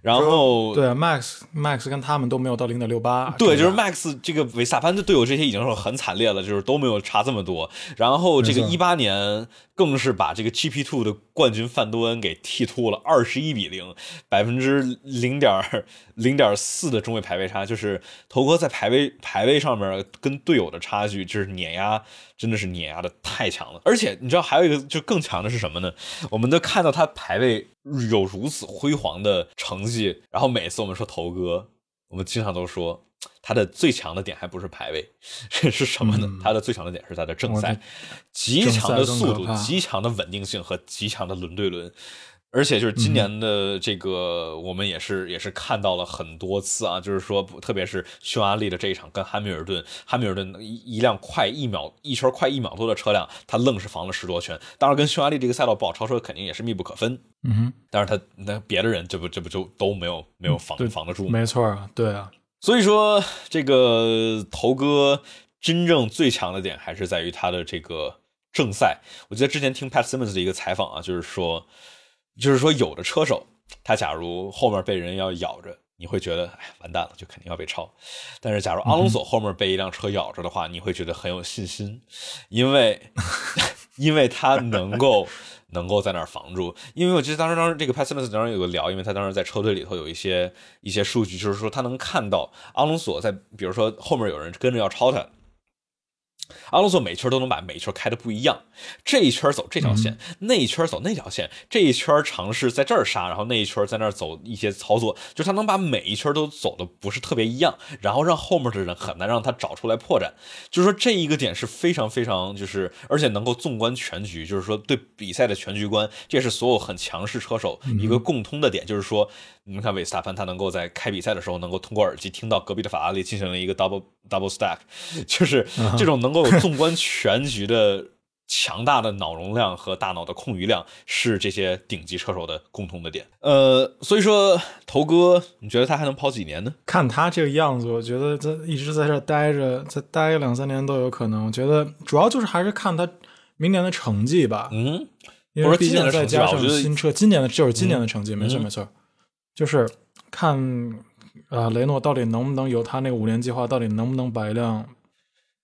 然后对，Max Max 跟他们都没有到零点六八，对，就是 Max 这个维萨潘的队友这些已经是很惨烈了，就是都没有差这么多。然后这个一八年更是把这个 GP Two 的冠军范多恩给剃秃了，二十一比零，百分之零点零点四的中位排位差，就是头哥在排位排位上面跟队友的差距就是碾压。真的是碾压的太强了，而且你知道还有一个就更强的是什么呢？我们都看到他排位有如此辉煌的成绩，然后每次我们说头哥，我们经常都说他的最强的点还不是排位，[LAUGHS] 是什么呢？他的最强的点是他的正赛，极强的速度、极强的稳定性和极强的轮对轮。而且就是今年的这个，我们也是也是看到了很多次啊，就是说，特别是匈牙利的这一场跟汉密尔顿，汉密尔顿一一辆快一秒一圈快一秒多的车辆，他愣是防了十多圈。当然，跟匈牙利这个赛道不好超车肯定也是密不可分。嗯哼，但是他那别的人这不这不就都没有没有防防得住？没错啊，对啊。所以说，这个头哥真正最强的点还是在于他的这个正赛。我记得之前听 Pat Simmons 的一个采访啊，就是说。就是说，有的车手，他假如后面被人要咬着，你会觉得，哎，完蛋了，就肯定要被超。但是，假如阿隆索后面被一辆车咬着的话，你会觉得很有信心，因为，[LAUGHS] 因为他能够能够在那儿防住。因为我记得当时当时这个 p a s s i s 当时有个聊，因为他当时在车队里头有一些一些数据，就是说他能看到阿隆索在，比如说后面有人跟着要超他。阿隆索每圈都能把每圈开的不一样，这一圈走这条线，那一圈走那条线，这一圈尝试在这儿杀，然后那一圈在那儿走一些操作，就他能把每一圈都走的不是特别一样，然后让后面的人很难让他找出来破绽。就是说这一个点是非常非常就是而且能够纵观全局，就是说对比赛的全局观，这是所有很强势车手一个共通的点，就是说。你们看，维斯塔潘他能够在开比赛的时候，能够通过耳机听到隔壁的法拉利进行了一个 double double stack，就是这种能够纵观全局的强大的脑容量和大脑的空余量，是这些顶级车手的共通的点。呃，所以说，头哥，你觉得他还能跑几年呢？看他这个样子，我觉得他一直在这待着，再待个两三年都有可能。我觉得主要就是还是看他明年的成绩吧。嗯，因为毕竟再加上新车，今年的就是今年的成绩，没错没错。就是看，呃，雷诺到底能不能有他那个五年计划，到底能不能把一辆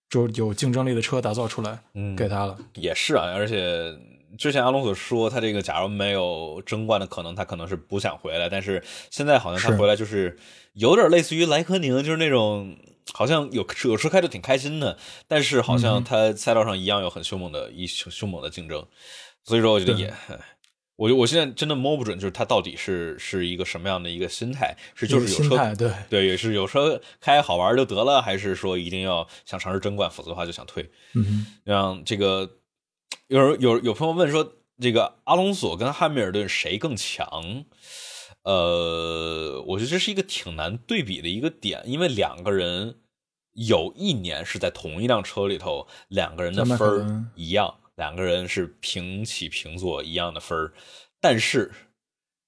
就有竞争力的车打造出来，嗯，给他了。也是啊，而且之前阿隆索说他这个假如没有争冠的可能，他可能是不想回来，但是现在好像他回来就是有点类似于莱科宁，就是那种好像有有车开的挺开心的，但是好像他赛道上一样有很凶猛的一凶猛的竞争，所以说我觉得也。唉我我现在真的摸不准，就是他到底是是一个什么样的一个心态，是就是有车对，对，也是有车开好玩就得了，还是说一定要想尝试争冠，否则的话就想退。嗯哼，让这个有人有有朋友问说，这个阿隆索跟汉密尔顿谁更强？呃，我觉得这是一个挺难对比的一个点，因为两个人有一年是在同一辆车里头，两个人的分儿一样，两个人是平起平坐一样的分儿，但是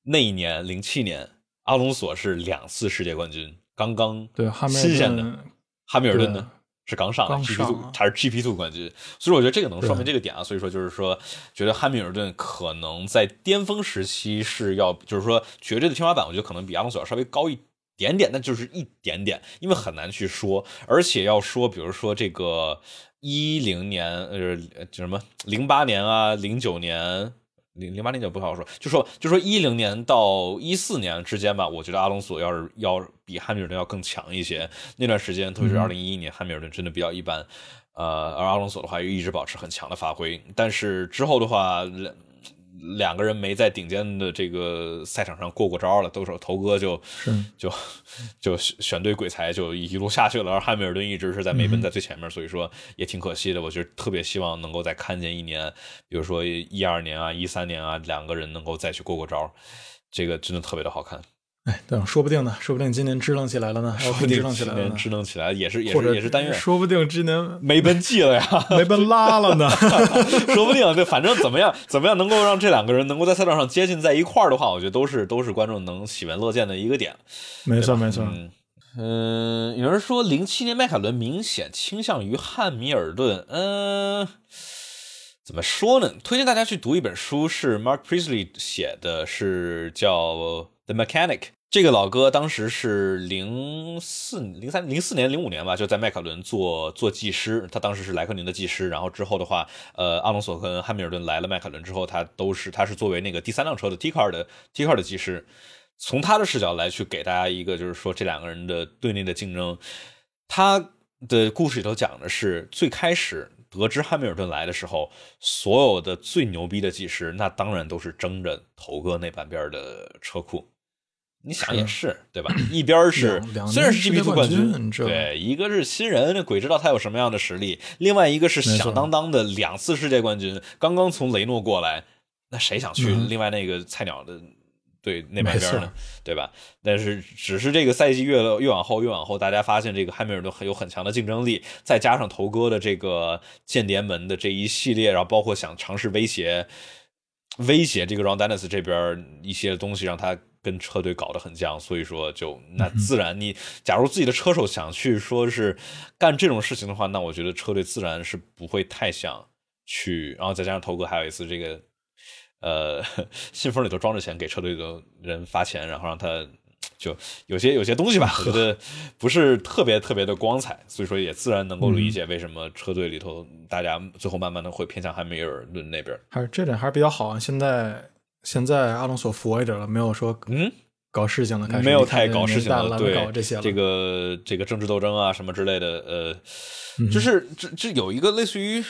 那一年零七年，阿隆索是两次世界冠军，刚刚对，哈密尔新鲜的顿，哈密尔顿呢是刚上 GP 上 two，啊他是 GP two 冠军，所以我觉得这个能说明这个点啊。所以说就是说，觉得汉密尔顿可能在巅峰时期是要，就是说绝对的天花板，我觉得可能比阿隆索要稍微高一点点，那就是一点点，因为很难去说，而且要说，比如说这个一零年，呃，就什么零八年啊，零九年。零零八零九不好说，就说就说一零年到一四年之间吧，我觉得阿隆索要是要比汉密尔顿要更强一些。那段时间，特别是嗯二零一一年，汉密尔顿真的比较一般，呃，而阿隆索的话又一直保持很强的发挥。但是之后的话，两两个人没在顶尖的这个赛场上过过招了，都是头哥就是就就选对鬼才就一路下去了，而汉密尔顿一直是在梅奔在最前面，所以说也挺可惜的。我觉得特别希望能够再看见一年，比如说一二年啊、一三年啊，两个人能够再去过过招，这个真的特别的好看。哎，对，说不定呢，说不定今年支棱起来了呢，说不定支棱起来了呢，今年支棱起来也是也是也是但愿说不定今年没奔季了呀。没奔拉了呢。[LAUGHS] 说不定对，反正怎么样，怎么样能够让这两个人能够在赛道上接近在一块儿的话，我觉得都是都是观众能喜闻乐见的一个点。没错，没错，嗯嗯，有人说零七年迈凯伦明显倾向于汉密尔顿，嗯、怎么说呢？推荐大家去读一本书，是 Mark Priestley 写的，是叫《The Mechanic》。这个老哥当时是零四、零三、零四年、零五年吧，就在迈凯伦做做技师。他当时是莱克宁的技师，然后之后的话，呃，阿隆索跟汉密尔顿来了迈凯伦之后，他都是他是作为那个第三辆车的 T car 的 T car 的技师。从他的视角来去给大家一个，就是说这两个人的队内的竞争。他的故事里头讲的是，最开始得知汉密尔顿来的时候，所有的最牛逼的技师，那当然都是争着头哥那半边的车库。你想也是，对吧？一边是虽然是 GP 冠冠军对，一个是新人，那鬼知道他有什么样的实力；另外一个是响当当的两次世界冠军，刚刚从雷诺过来，那谁想去嗯另外那个菜鸟的对那半边呢？对吧？但是只是这个赛季越越往后越往后，大家发现这个汉密尔顿很有很强的竞争力，再加上头哥的这个间谍门的这一系列，然后包括想尝试威胁威胁这个 Ron Dennis 这边一些东西，让他跟车队搞得很僵，所以说就那自然你假如自己的车手想去说是干这种事情的话，那我觉得车队自然是不会太想去，然后再加上头哥还有一次这个呃 [LAUGHS] 信封里头装着钱给车队的人发钱，然后让他。就有些有些东西吧，我觉得 [LAUGHS] 不是特别特别的光彩，所以说也自然能够理解为什么车队里头大家最后慢慢的会偏向汉密尔顿那边。还是这点还是比较好啊。现在现在阿隆索复位着了，没有说嗯，搞事情了，开始没有太搞事情了，了，对搞这些了。这个这个政治斗争啊什么之类的，呃，嗯就是这这有一个类似于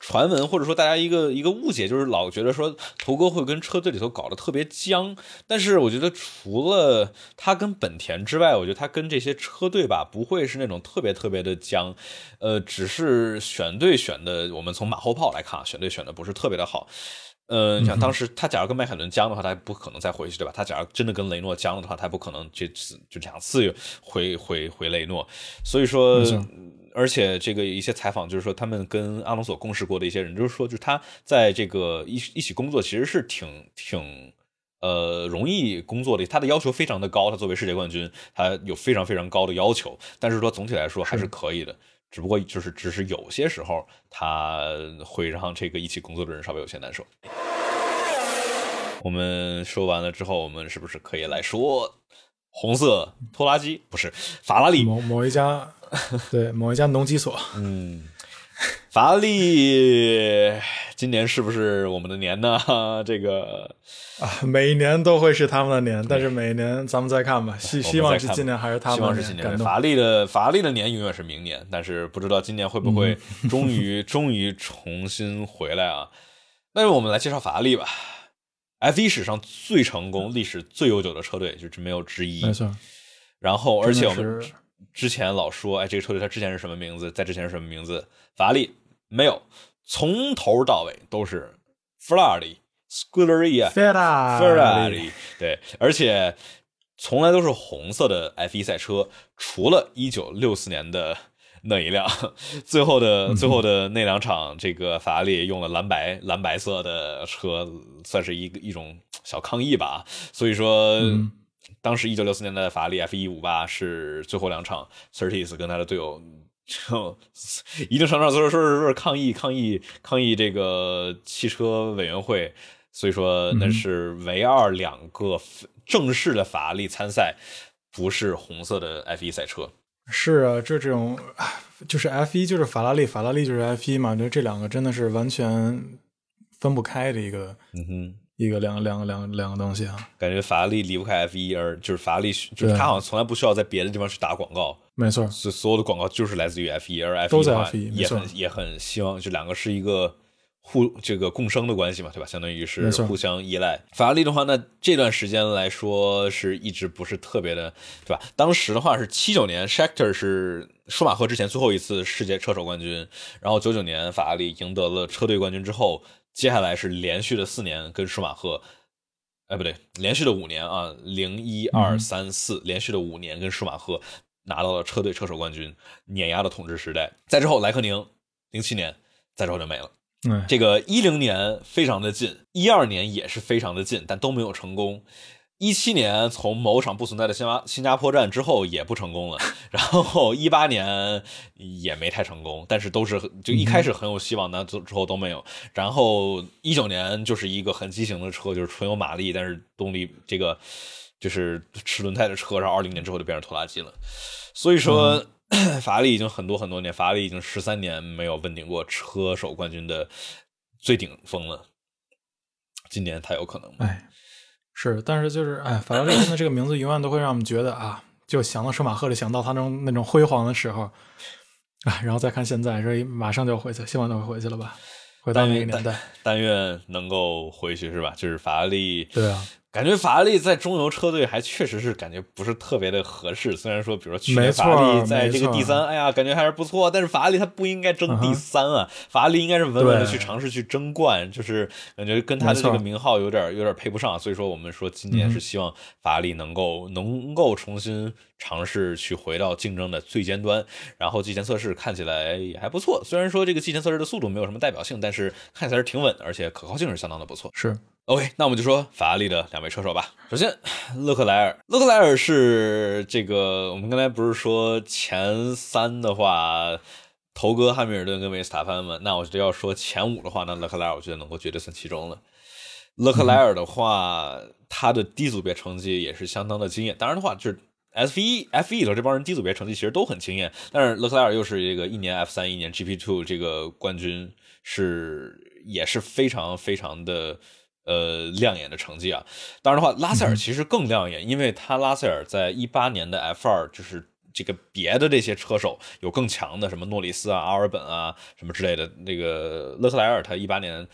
传闻或者说大家一个一个误解，就是老觉得说头哥会跟车队里头搞得特别僵，但是我觉得除了他跟本田之外，我觉得他跟这些车队吧不会是那种特别特别的僵，呃，只是选队选的，我们从马后炮来看啊，选队选的不是特别的好。呃，你想当时他假如跟迈凯伦僵的话，他不可能再回去，对吧？他假如真的跟雷诺僵了的话，他不可能这次就两次回回回雷诺。所以说，而且这个一些采访就是说，他们跟阿隆索共事过的一些人，就是说，就是他在这个一一起工作其实是挺挺呃容易工作的，他的要求非常的高，他作为世界冠军，他有非常非常高的要求，但是说总体来说还是可以的。只不过就是，只是有些时候他会让这个一起工作的人稍微有些难受。我们说完了之后，我们是不是可以来说红色拖拉机？不是法拉利，某某一家对，某一家农机所。嗯，[LAUGHS] 法拉利今年是不是我们的年呢？[LAUGHS] 这个啊，每一年都会是他们的年，但是每一年咱们再看吧。希希望是今年还是他们？希望是今年。法拉利的法拉利的年永远是明年，但是不知道今年会不会终于 [LAUGHS] 终于重新回来啊？那我们来介绍法拉利吧。F 一史上最成功、历史最悠久的车队，就是没有之一。没错。然后，而且我们之前老说，哎，这个车队它之前是什么名字，在之前是什么名字？法拉利没有，从头到尾都是 Ferrari Scuderia Ferrari。对，而且从来都是红色的 F1 赛车，除了一九六四年的。那一辆，[LAUGHS] 最后的最后的那两场，这个法拉利用了蓝白蓝白色的车，算是一个一种小抗议吧。所以说，当时一九六四年的法拉利 F 一五八是最后两场 c e r t i s 跟他的队友就 [LAUGHS] 一定程度上说说说是抗议抗议抗议这个汽车委员会。所以说，那是唯二两个正式的法拉利参赛不是红色的 F 一赛车。是啊，这这种就是 F 一就是法拉利，法拉利就是 F 一嘛，就这两个真的是完全分不开的一个，嗯哼，一个两两两两个东西啊。感觉法拉利离不开 F 一，而就是法拉利，就是他好像从来不需要在别的地方去打广告，没错，所所有的广告就是来自于 F 一，而 F 一的话也很也很希望就两个是一个。互这个共生的关系嘛，对吧？相当于是互相依赖。法拉利的话，那这段时间来说是一直不是特别的，对吧？当时的话是七九年，Scheckter 是舒马赫之前最后一次世界车手冠军，然后九九年法拉利赢得了车队冠军之后，接下来是连续的四年跟舒马赫，哎不对，连续的五年啊，零一二三四，连续的五年跟舒马赫拿到了车队车手冠军，碾压了统治时代。再之后莱克宁，零七年，再之后就没了。这个一零年非常的近，一二年也是非常的近，但都没有成功。一七年从某场不存在的新加新加坡站之后也不成功了，然后一八年也没太成功，但是都是就一开始很有希望，那之之后都没有。然后一九年就是一个很畸形的车，就是纯有马力，但是动力这个就是齿轮胎的车，然后二零年之后就变成拖拉机了。所以说。[CLEARS THROAT] 法拉利已经很多很多年，法拉利已经十三年没有问鼎过车手冠军的最顶峰了。今年他有可能？哎，是，但是就是哎，法拉利现在这个名字永远都会让我们觉得啊，就想到舒马赫，就想到他那种那种辉煌的时候啊，然后再看现在，这马上就要回去，希望能回去了吧？回到那个年代，但愿能够回去，是吧？就是法拉利，对啊。感觉法拉利在中游车队还确实是感觉不是特别的合适。虽然说，比如说去年法拉利在这个第三，哎呀，感觉还是不错。但是法拉利它不应该争第三啊，法拉利应该是稳稳的去尝试去争冠，就是感觉跟他的这个名号有点有点配不上。所以说，我们说今年是希望法拉利能够能够重新尝试去回到竞争的最尖端。然后季前测试看起来也还不错，虽然说这个季前测试的速度没有什么代表性，但是看起来是挺稳，而且可靠性是相当的不错。是。OK，那我们就说法拉利的两位车手吧。首先，勒克莱尔，勒克莱尔是这个，我们刚才不是说前三的话，头哥汉密尔顿跟维斯塔潘嘛？那我觉得要说前五的话，那勒克莱尔我觉得能够绝对算其中了。勒克莱尔的话，他的低组别成绩也是相当的惊艳。当然的话，就是 F 一、F 一的这帮人低组别成绩其实都很惊艳，但是勒克莱尔又是一个一年 F 三、一年 GP Two 这个冠军，是也是非常非常的。呃，亮眼的成绩啊！当然的话，拉塞尔其实更亮眼，因为他拉塞尔在一八年的 F 二，就是这个别的这些车手有更强的，什么诺里斯啊、阿尔本啊什么之类的。那个勒克莱尔他一八年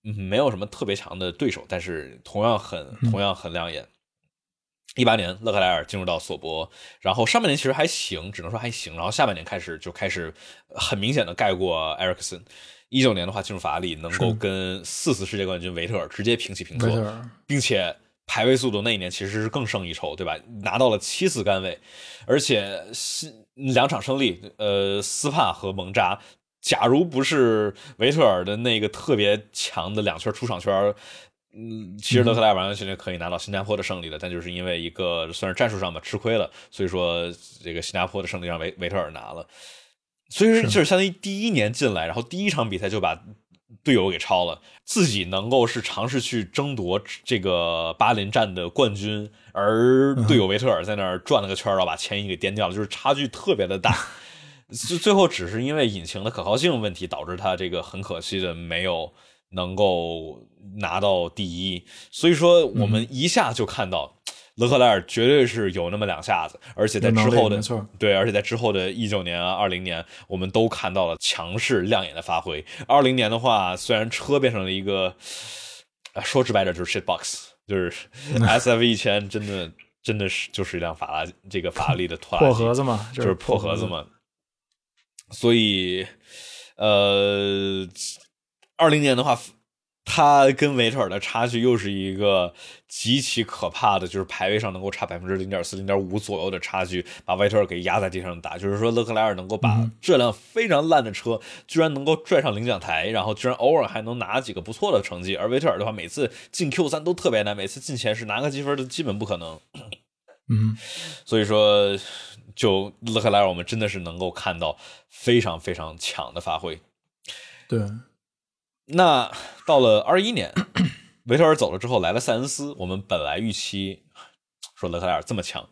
没有什么特别强的对手，但是同样很同样很亮眼。一八年勒克莱尔进入到索博，然后上半年其实还行，只能说还行，然后下半年开始就开始很明显的盖过埃里克森。一九年的话进入法拉利，能够跟四次世界冠军维特尔直接平起平坐，并且排位速度那一年其实是更胜一筹，对吧？拿到了七次杆位，而且两场胜利，呃，斯帕和蒙扎，假如不是维特尔的那个特别强的两圈出场圈，嗯，其实勒克莱尔完完全全可以拿到新加坡的胜利的，但就是因为一个算是战术上吧吃亏了，所以说这个新加坡的胜利让维维特尔拿了。所以说，就是相当于第一年进来，然后第一场比赛就把队友给超了，自己能够是尝试去争夺这个巴林站的冠军，而队友维特尔在那儿转了个圈然后把前一给颠掉了，就是差距特别的大。[LAUGHS] 最最后只是因为引擎的可靠性问题，导致他这个很可惜的没有能够拿到第一。所以说，我们一下就看到。勒克莱尔绝对是有那么两下子，而且在之后的对，而且在之后的一九年啊、二零年，我们都看到了强势亮眼的发挥。二零年的话，虽然车变成了一个，说直白点就是 shit box，就是 [LAUGHS] S F 一千真的真的是就是一辆法拉这个法拉利的拖拉破盒子嘛，就是破盒子嘛。所以，呃，二零年的话。他跟维特尔的差距又是一个极其可怕的，就是排位上能够差百分之零点四、零点五左右的差距，把维特尔给压在地上打。就是说，勒克莱尔能够把这辆非常烂的车，居然能够拽上领奖台，然后居然偶尔还能拿几个不错的成绩。而维特尔的话，每次进 Q 三都特别难，每次进前十拿个积分都基本不可能。嗯，[LAUGHS] 所以说，就勒克莱尔，我们真的是能够看到非常非常强的发挥。对。那到了二一年，维特尔走了之后，来了塞恩斯。我们本来预期说勒克莱尔这么强，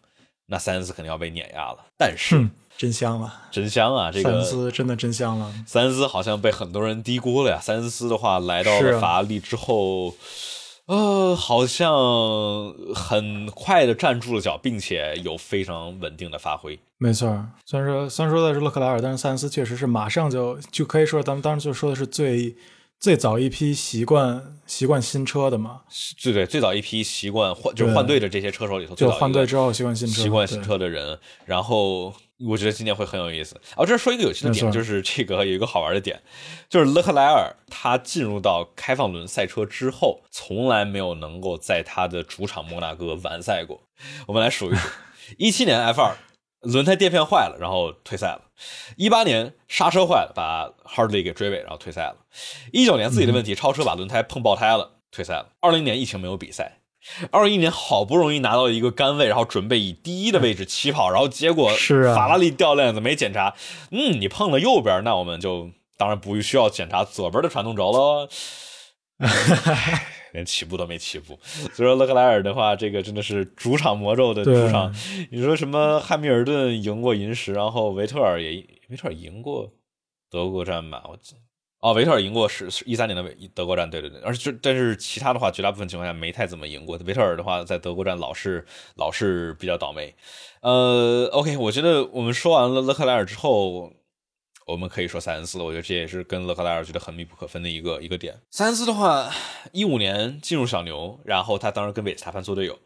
那塞恩斯肯定要被碾压了。但是真香了，真香啊！这个塞恩斯真的真香了。塞恩斯好像被很多人低估了呀。塞恩斯的话来到了法拉利之后，呃，好像很快的站住了脚，并且有非常稳定的发挥。没错，虽然说虽然说的是勒克莱尔，但是塞恩斯确实是马上就就可以说，咱们当时就说的是最。最早一批习惯习惯新车的嘛，对对，最早一批习惯换就是换队的这些车手里头，就换队之后习惯新车、习惯新车的人。然后我觉得今年会很有意思。哦，这说一个有趣的点，就是这个有一个好玩的点，就是勒克莱尔他进入到开放轮赛车之后，从来没有能够在他的主场摩纳哥完赛过。我们来数一数，[LAUGHS] 一七年 F 二。轮胎垫片坏了，然后退赛了。一八年刹车坏了，把 Hardly 给追尾，然后退赛了。一九年自己的问题，超车把轮胎碰爆胎了，退赛了。二零年疫情没有比赛，二一年好不容易拿到一个杆位，然后准备以第一的位置起跑，然后结果是法拉利掉链子没检查，嗯，你碰了右边，那我们就当然不需要检查左边的传动轴了。[LAUGHS] 连起步都没起步，所以说勒克莱尔的话，这个真的是主场魔咒的主场。你说什么？汉密尔顿赢过银石，然后维特尔也维特尔赢过德国站吧？我记哦，维特尔赢过是一三年的德国站，对对对。而且但是其他的话，绝大部分情况下没太怎么赢过。维特尔的话，在德国站老是老是比较倒霉。呃，OK，我觉得我们说完了勒克莱尔之后。我们可以说塞恩斯，我觉得这也是跟勒克莱尔觉得很密不可分的一个一个点。塞恩斯的话，一五年进入小牛，然后他当时跟韦斯塔潘做队友，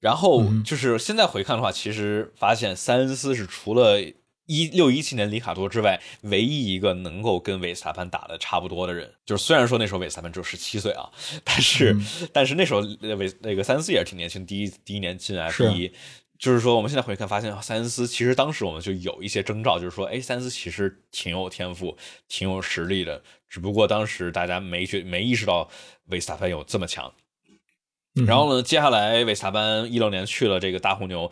然后就是现在回看的话，其实发现塞恩斯是除了一六一七年里卡多之外，唯一一个能够跟韦斯塔潘打的差不多的人。就是虽然说那时候韦斯塔潘只有十七岁啊，但是但是那时候韦那个塞恩斯也是挺年轻，第一第一年进 F 一。就是说，我们现在回看发现，塞恩斯其实当时我们就有一些征兆，就是说，哎，塞恩斯其实挺有天赋、挺有实力的，只不过当时大家没觉没意识到维斯塔潘有这么强。然后呢，接下来维斯塔潘一六年去了这个大红牛，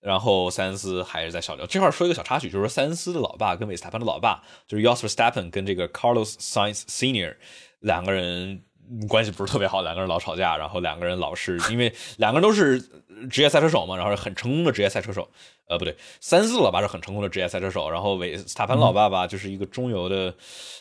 然后塞恩斯还是在小牛。这块说一个小插曲，就是说塞恩斯的老爸跟维斯塔潘的老爸，就是 Jos Verstappen 跟这个 Carlos Sainz Senior 两个人。关系不是特别好，两个人老吵架，然后两个人老是因为两个人都是职业赛车手嘛，然后是很成功的职业赛车手。呃，不对，三四老爸是很成功的职业赛车手，然后韦斯塔潘老爸爸就是一个中游的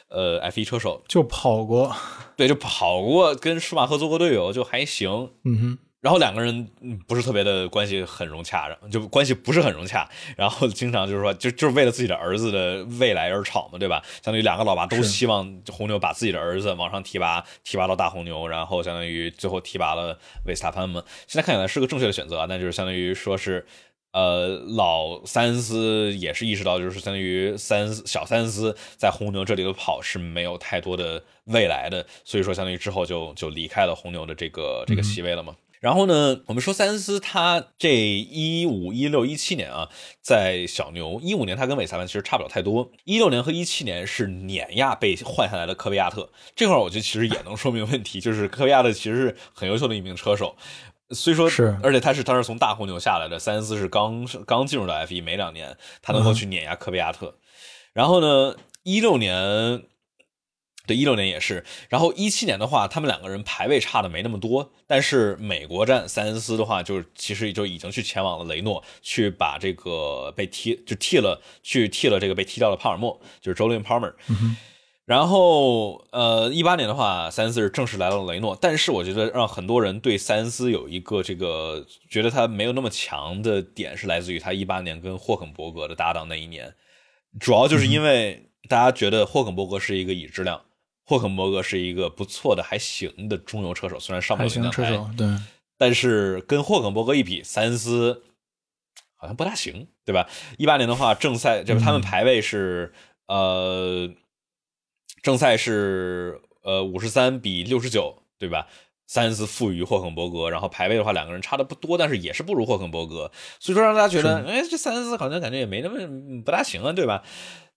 呃 F 一车手，就跑过，对，就跑过，跟舒马赫做过队友，就还行。嗯哼。然后两个人不是特别的关系很融洽，就关系不是很融洽，然后经常就是说，就就是为了自己的儿子的未来而吵嘛，对吧？相当于两个老爸都希望红牛把自己的儿子往上提拔，提拔到大红牛，然后相当于最后提拔了维斯塔潘嘛。现在看起来是个正确的选择啊，那就是相当于说是，呃，老塞恩斯也是意识到，就是相当于塞恩斯小塞恩斯在红牛这里头跑是没有太多的未来的，所以说相当于之后就就离开了红牛的这个这个席位了嘛。然后呢，我们说塞恩斯他这一五一六一七年啊，在小牛一五年他跟韦斯塔潘其实差不了太多，一六年和一七年是碾压被换下来的科维亚特。这块，我觉得其实也能说明问题，就是科维亚特其实是很优秀的一名车手，虽说是，而且他是他是从大红牛下来的，塞恩斯是刚刚进入到 F 一没两年，他能够去碾压科维亚特，然后呢，一六年。对，一六年也是。然后一七年的话，他们两个人排位差的没那么多，但是美国站塞恩斯的话，就是其实就已经去前往了雷诺，去把这个被踢就替了，去替了这个被踢掉的帕尔默，就是 Julian Palmer。然后呃，一八年的话，塞恩斯是正式来到了雷诺，但是我觉得让很多人对塞恩斯有一个这个觉得他没有那么强的点，是来自于他一八年跟霍肯伯格的搭档那一年，主要就是因为大家觉得霍肯伯格是一个乙质量。霍肯伯格是一个不错的、还行的中游车手，虽然上不了领奖台，对，但是跟霍肯伯格一比，塞恩斯好像不大行，对吧？一八年的话，正赛就是他们排位是呃，正赛是呃五十三比六十九，对吧？塞恩斯负于霍肯伯格，然后排位的话，两个人差的不多，但是也是不如霍肯伯格，所以说让大家觉得，哎，这塞恩斯好像感觉也没那么不大行啊，对吧？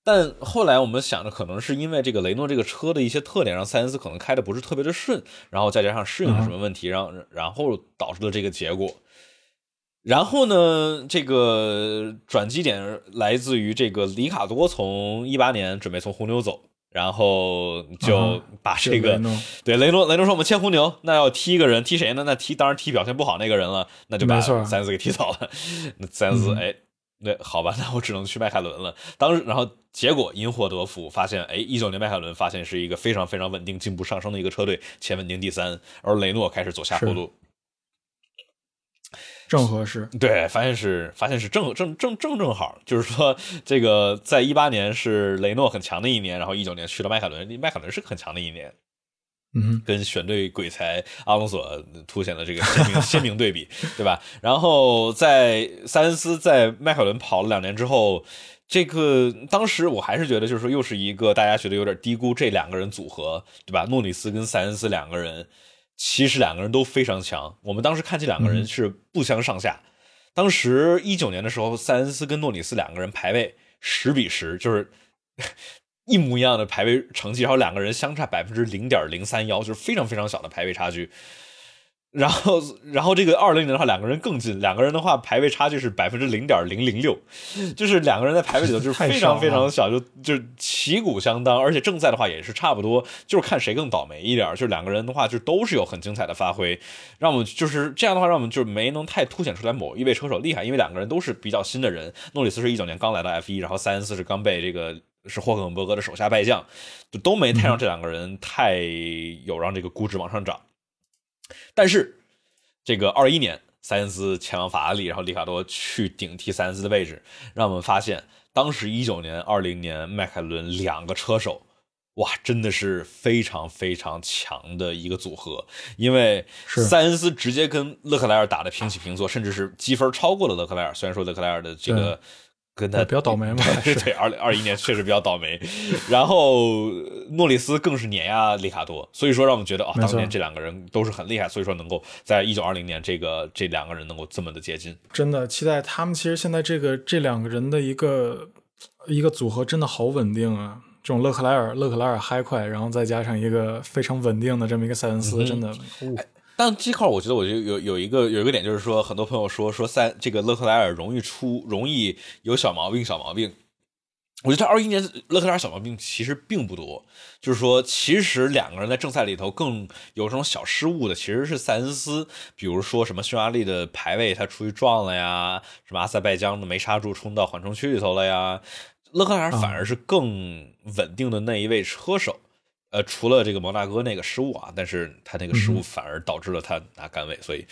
但后来我们想着，可能是因为这个雷诺这个车的一些特点，让塞恩斯可能开的不是特别的顺，然后再加上适应了什么问题，让然后导致了这个结果。然后呢，这个转机点来自于这个里卡多从一八年准备从红牛走，然后就把这个对雷诺雷诺说我们签红牛，那要踢一个人，踢谁呢？那踢当然踢表现不好那个人了，那就把塞恩斯给踢走了。那塞恩斯哎。那好吧，[LAUGHS] 那我只能去迈凯伦了。当时，然后结果因祸得福，发现，哎，一九年迈凯伦发现是一个非常非常稳定、进步上升的一个车队，且稳定第三，而雷诺开始走下坡路，正合适。对，发现是发现是正正正正正好，就是说，这个在一八年是雷诺很强的一年，然后一九年去了迈凯伦，迈凯伦是很强的一年。嗯，跟选对鬼才阿隆索凸显了这个鲜明 [LAUGHS] 鲜明对比，对吧？然后在塞恩斯在迈凯伦跑了两年之后，这个当时我还是觉得，就是说又是一个大家觉得有点低估这两个人组合，对吧？诺里斯跟塞恩斯两个人，其实两个人都非常强。我们当时看这两个人是不相上下。当时一九年的时候，塞恩斯跟诺里斯两个人排位十比十，就是。一模一样的排位成绩，然后两个人相差百分之零点零三幺，就是非常非常小的排位差距。然后，然后这个二零年的话，两个人更近，两个人的话排位差距是百分之零点零零六，就是两个人在排位里头就是非常非常小，就就是旗鼓相当。而且正赛的话也是差不多，就是看谁更倒霉一点。就是两个人的话就都是有很精彩的发挥，让我们就是这样的话，让我们就是没能太凸显出来某一位车手厉害，因为两个人都是比较新的人。诺里斯是一九年刚来到 F 一，然后塞恩斯是刚被这个。是霍肯伯格的手下败将，就都没太让这两个人太有让这个估值往上涨。但是，这个二一年，塞恩斯前往法拉利，然后里卡多去顶替塞恩斯的位置，让我们发现，当时一九年、二零年迈凯伦两个车手，哇，真的是非常非常强的一个组合。因为塞恩斯直接跟勒克莱尔打的平起平坐，甚至是积分超过了勒克莱尔。虽然说勒克莱尔的这个。跟他比较倒霉嘛，[LAUGHS] 对，二零二一年确实比较倒霉。然后诺里斯更是碾压里卡多，所以说让我们觉得啊，当年这两个人都是很厉害，所以说能够在一九二零年这个这两个人能够这么的接近，真的期待他们。其实现在这个这两个人的一个一个组合真的好稳定啊！这种勒克莱尔勒克莱尔嗨快，然后再加上一个非常稳定的这么一个塞恩斯，真的。但这块我觉得我就有有一个有一个点，就是说很多朋友说说三这个勒克莱尔容易出容易有小毛病小毛病，我觉得二一年勒克莱尔小毛病其实并不多，就是说其实两个人在正赛里头更有这种小失误的其实是塞恩斯，比如说什么匈牙利的排位他出去撞了呀，什么阿塞拜疆的没刹住冲到缓冲区里头了呀，勒克莱尔反而是更稳定的那一位车手。呃，除了这个摩纳哥那个失误啊，但是他那个失误反而导致了他拿杆位，所以，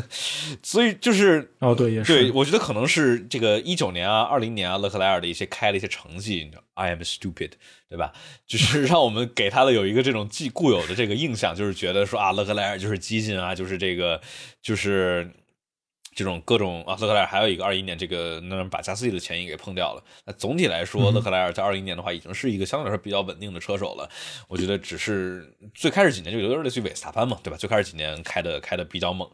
[LAUGHS] 所以就是哦，对，也是，对我觉得可能是这个一九年啊、二零年啊，勒克莱尔的一些开的一些成绩，I am stupid，对吧？就是让我们给他的有一个这种既固有的这个印象，就是觉得说啊，勒克莱尔就是激进啊，就是这个，就是。这种各种啊，勒克莱尔还有一个二一年，这个那把加斯利的前翼给碰掉了。那总体来说，勒克莱尔在二一年的话，已经是一个相对来说比较稳定的车手了。我觉得只是最开始几年就有点类似于韦斯塔潘嘛，对吧？最开始几年开的开的比较猛。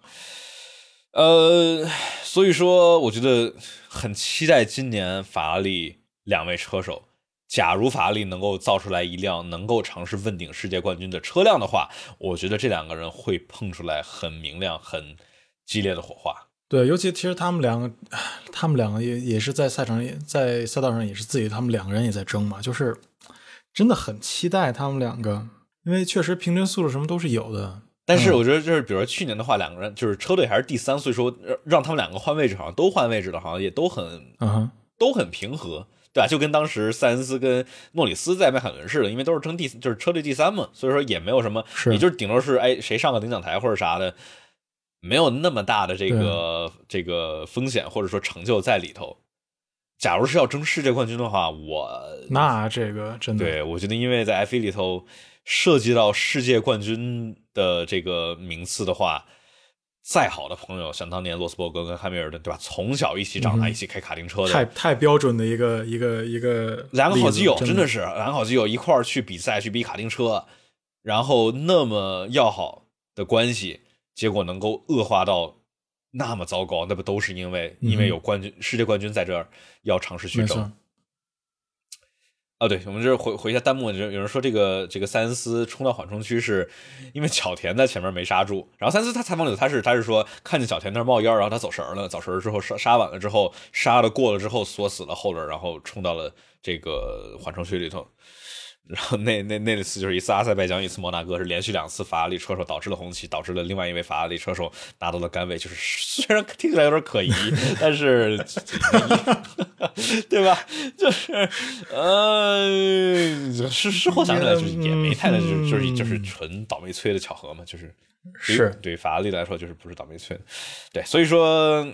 呃，所以说我觉得很期待今年法拉利两位车手，假如法拉利能够造出来一辆能够尝试问鼎世界冠军的车辆的话，我觉得这两个人会碰出来很明亮、很激烈的火花。对，尤其其实他们两个，他们两个也也是在赛场，在赛道上也是自己，他们两个人也在争嘛。就是真的很期待他们两个，因为确实平均速度什么都是有的。但是我觉得就是，比如说去年的话，两个人就是车队还是第三，所以说让让他们两个换位置，好像都换位置的，好像也都很嗯，都很平和，对吧？就跟当时塞恩斯跟诺里斯在迈凯伦似的，因为都是争第就是车队第三嘛，所以说也没有什么，是也就是顶多是哎谁上个领奖台或者啥的，没有那么大的这个这个风险或者说成就在里头。假如是要争世界冠军的话，我那这个真的对我觉得，因为在 F 1里头涉及到世界冠军的这个名次的话，再好的朋友，想当年罗斯伯格跟汉密尔顿，对吧？从小一起长大，一起开卡丁车的，太太标准的一个一个一个两个好基友，真真的是两个好基友一块儿去比赛去比卡丁车，然后那么要好的关系，结果能够恶化到那么糟糕，那不都是因为因为有冠军、世界冠军在这儿要尝试去争。啊，对，我们这回回一下弹幕，有有人说这个这个塞恩斯冲到缓冲区是因为小田在前面没刹住，然后塞恩斯他采访里头他是他是说看见小田那儿冒烟，然后他走神儿了，走神儿之后刹刹晚了之后刹的过了之后锁死了后轮，然后冲到了这个缓冲区里头。然后那那那次就是一次阿塞拜疆，一次摩纳哥，是连续两次法拉利车手导致了红旗，导致了另外一位法拉利车手拿到了杆位。就是虽然听起来有点可疑，[LAUGHS] 但是 [LAUGHS] 对吧？就是呃，事事后想起来就是也没太大，就是就是就是纯倒霉催的巧合嘛，就是是对于法拉利来说就是不是倒霉催的，对，所以说。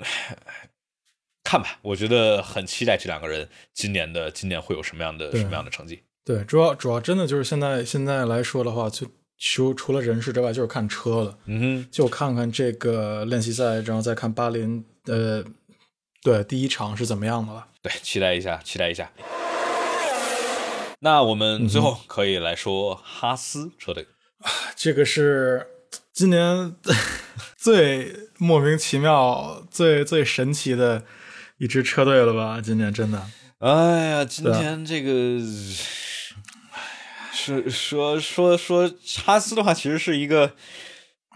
看吧，我觉得很期待这两个人今年的今年会有什么样的什么样的成绩。对，主要主要真的就是现在现在来说的话，就除除了人事之外，就是看车了。嗯哼就看看这个练习赛，然后再看巴林呃，对第一场是怎么样的了。对，期待一下，期待一下。那我们最后可以来说哈斯车队，这个是今年 [LAUGHS] 最莫名其妙、最最神奇的一支车队了吧？今年真的，哎呀，今天这个是说说说哈斯的话，其实是一个，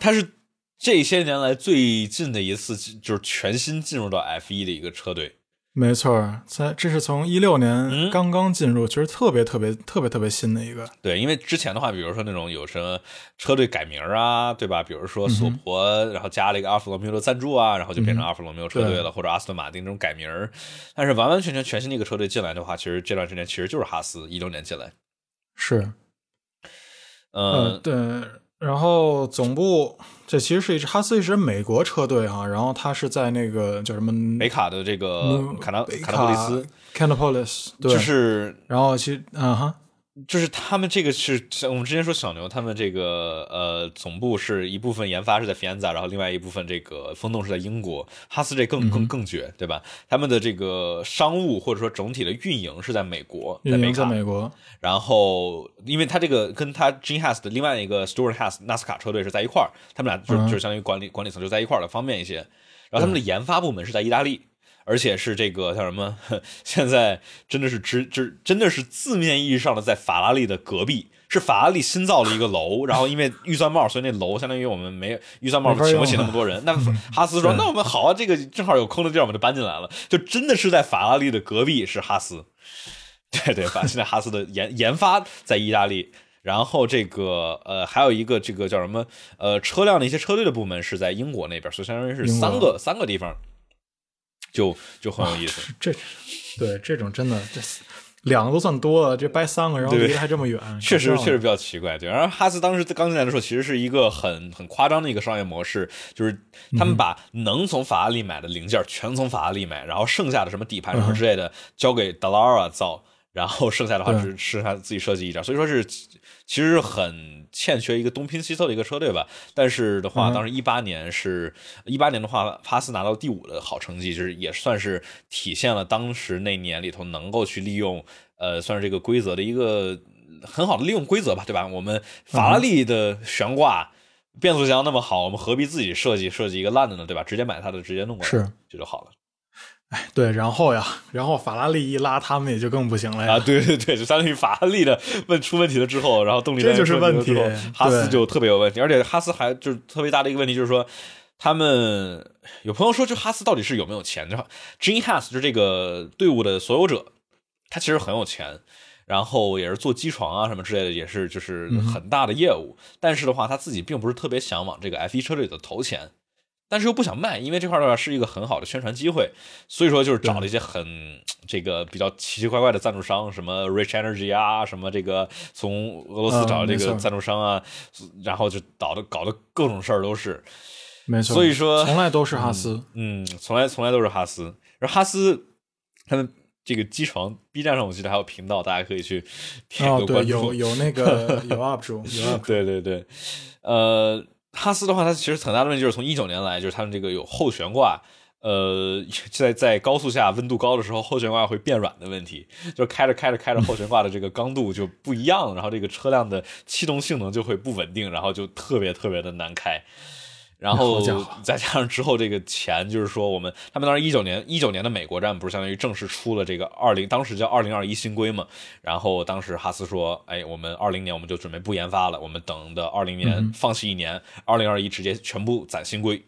他是这些年来最近的一次，就是全新进入到 F 一的一个车队。没错，在这是从一六嗯年刚刚进入，其实特别特别特别特别新的一个。对，因为之前的话，比如说那种有什么车队改名啊，对吧？比如说索婆，然后加了一个阿尔法罗密欧的赞助啊，然后就变成阿尔法罗密欧车队了，或者阿斯顿马丁这种改名。但是完完全全全新的一个车队进来的话，其实这段时间其实就是哈斯一六年进来，是，嗯、呃，对。然后总部这其实是一支哈斯一支美国车队哈，然后它是在那个叫什么北卡的这个嗯卡纳卡纳波利斯，Canapolis，对，就是。然后其实嗯哈，就是他们这个是我们之前说小牛，他们这个呃总部是一部分研发是在 Fianza，然后另外一部分这个风洞是在英国。哈斯这更更更绝，对吧？他们的这个商务或者说整体的运营是在美国，在运营在。美国，然后，因为他这个跟他 Gene Haas 的另外一个 Stuart Haas 纳斯卡车队是在一块儿，他们俩就嗯就相当于管理管理层就在一块儿了，方便一些。然后他们的研发部门是在意大利，而且是这个叫什么？[LAUGHS] 现在真的是直直真的是字面意义上的在法拉利的隔壁，是法拉利新造了一个楼，[LAUGHS] 然后因为预算帽，所以那楼相当于我们没预算帽请不起那么多人。[LAUGHS] 那哈斯说：“那我们好啊，这个正好有空的地儿，我们就搬进来了。”就真的是在法拉利的隔壁是哈斯。对对把？现在哈斯的研研发在意大利，然后这个呃还有一个这个叫什么呃车辆的一些车队的部门是在英国那边，所以相当于是三个三个地方，就就很有意思。这对这种真的这两个都算多了，这掰三个，然后离得还这么远，确实确实比较奇怪，对。然后哈斯当时刚进来的时候，其实是一个很很夸张的一个商业模式，就是他们把能从法拉利买的零件全从法拉利买，然后剩下的什么底盘什么之类的交给 Dallara 造，然后剩下的话是是剩下自己设计一点，所以说是其实很欠缺一个东拼西凑的一个车队吧。但是的话，嗯当时一八年是一八年的话，帕斯拿到第五的好成绩，就是也算是体现了当时那年里头能够去利用呃，算是这个规则的一个很好的利用规则吧，对吧？我们法拉利的悬挂。变速箱那么好，我们何必自己设计设计一个烂的呢？对吧？直接买它的，直接弄过来，是这就好了。对，然后呀，然后法拉利一拉，他们也就更不行了呀。啊，对对对，就相当于法拉利的问出问题了之后，然后动力这就是问题哈斯就特别有问题，而且哈斯还就是特别大的一个问题，就是说他们有朋友说，就哈斯到底是有没有钱？就 Gene Haas 就是这个队伍的所有者，他其实很有钱。然后也是做机床啊什么之类的，也是就是很大的业务。但是的话，他自己并不是特别想往这个 F1 车队里头投钱，但是又不想卖，因为这块的话是一个很好的宣传机会，所以说就是找了一些很这个比较奇奇怪怪的赞助商，什么 Rich Energy 啊，什么这个从俄罗斯找这个赞助商啊，然后就搞的搞的各种事儿都是，没错。所以说从来都是哈斯，嗯，从来从来都是哈斯，而哈斯他们。这个机床 B 站上我记得还有频道，大家可以去点个关注。有有那个 [LAUGHS] 有 UP 主，有 UP 主。对对对，呃，哈斯的话，它其实很大的问题就是从一九年来，就是他们这个有后悬挂，呃，在在高速下温度高的时候，后悬挂会变软的问题，就是开着开着开着后悬挂的这个刚度就不一样，然后这个车辆的气动性能就会不稳定，然后就特别特别的难开。然后再加上之后这个钱，就是说我们他们当时一九年一九年的美国站不是相当于正式出了这个二零，当时叫二零二一新规嘛。然后当时哈斯说，哎，我们二零年我们就准备不研发了，我们等的二零年放弃一年，二零二一直接全部攒新规。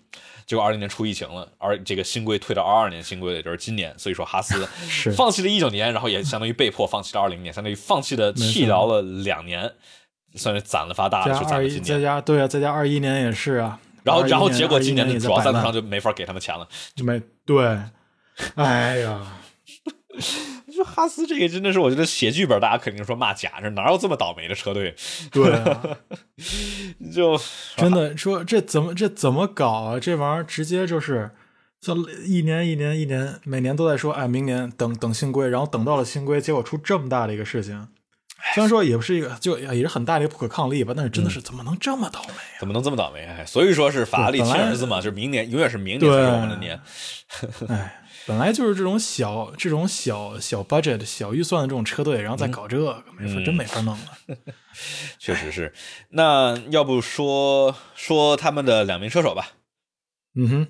结果二零年出疫情了，而这个新规推到二二年新规，也就是今年。所以说哈斯 [LAUGHS] 放弃了一九年，然后也相当于被迫放弃了二零年，相当于放弃的弃疗了两年，算是攒了发大了，就攒了今年。再加对啊，再加二一年也是啊。然后，然后结果今年主要赞助商就没法给他们钱了，就没对。哎呀，[LAUGHS] 说哈斯这个真的是，我觉得写剧本大家肯定说骂假，这哪有这么倒霉的车队？[LAUGHS] 对，就真的说这怎么这怎么搞啊？这玩意儿直接就是就一年一年一年，每年都在说，哎，明年等等新规，然后等到了新规，结果出这么大的一个事情。虽然说也不是一个，就也是很大的一个不可抗力吧，但是真的是怎么能这么倒霉？怎么能这么倒霉？所以说是法拉利亲儿子嘛，就是明年永远是明年才是我们的年。哎，本来就是这种小、这种小小 budget、小预算的这种车队，然后再搞这个，没法，真没法弄了。[LAUGHS] 确实是。那要不说说他们的两名车手吧？嗯哼。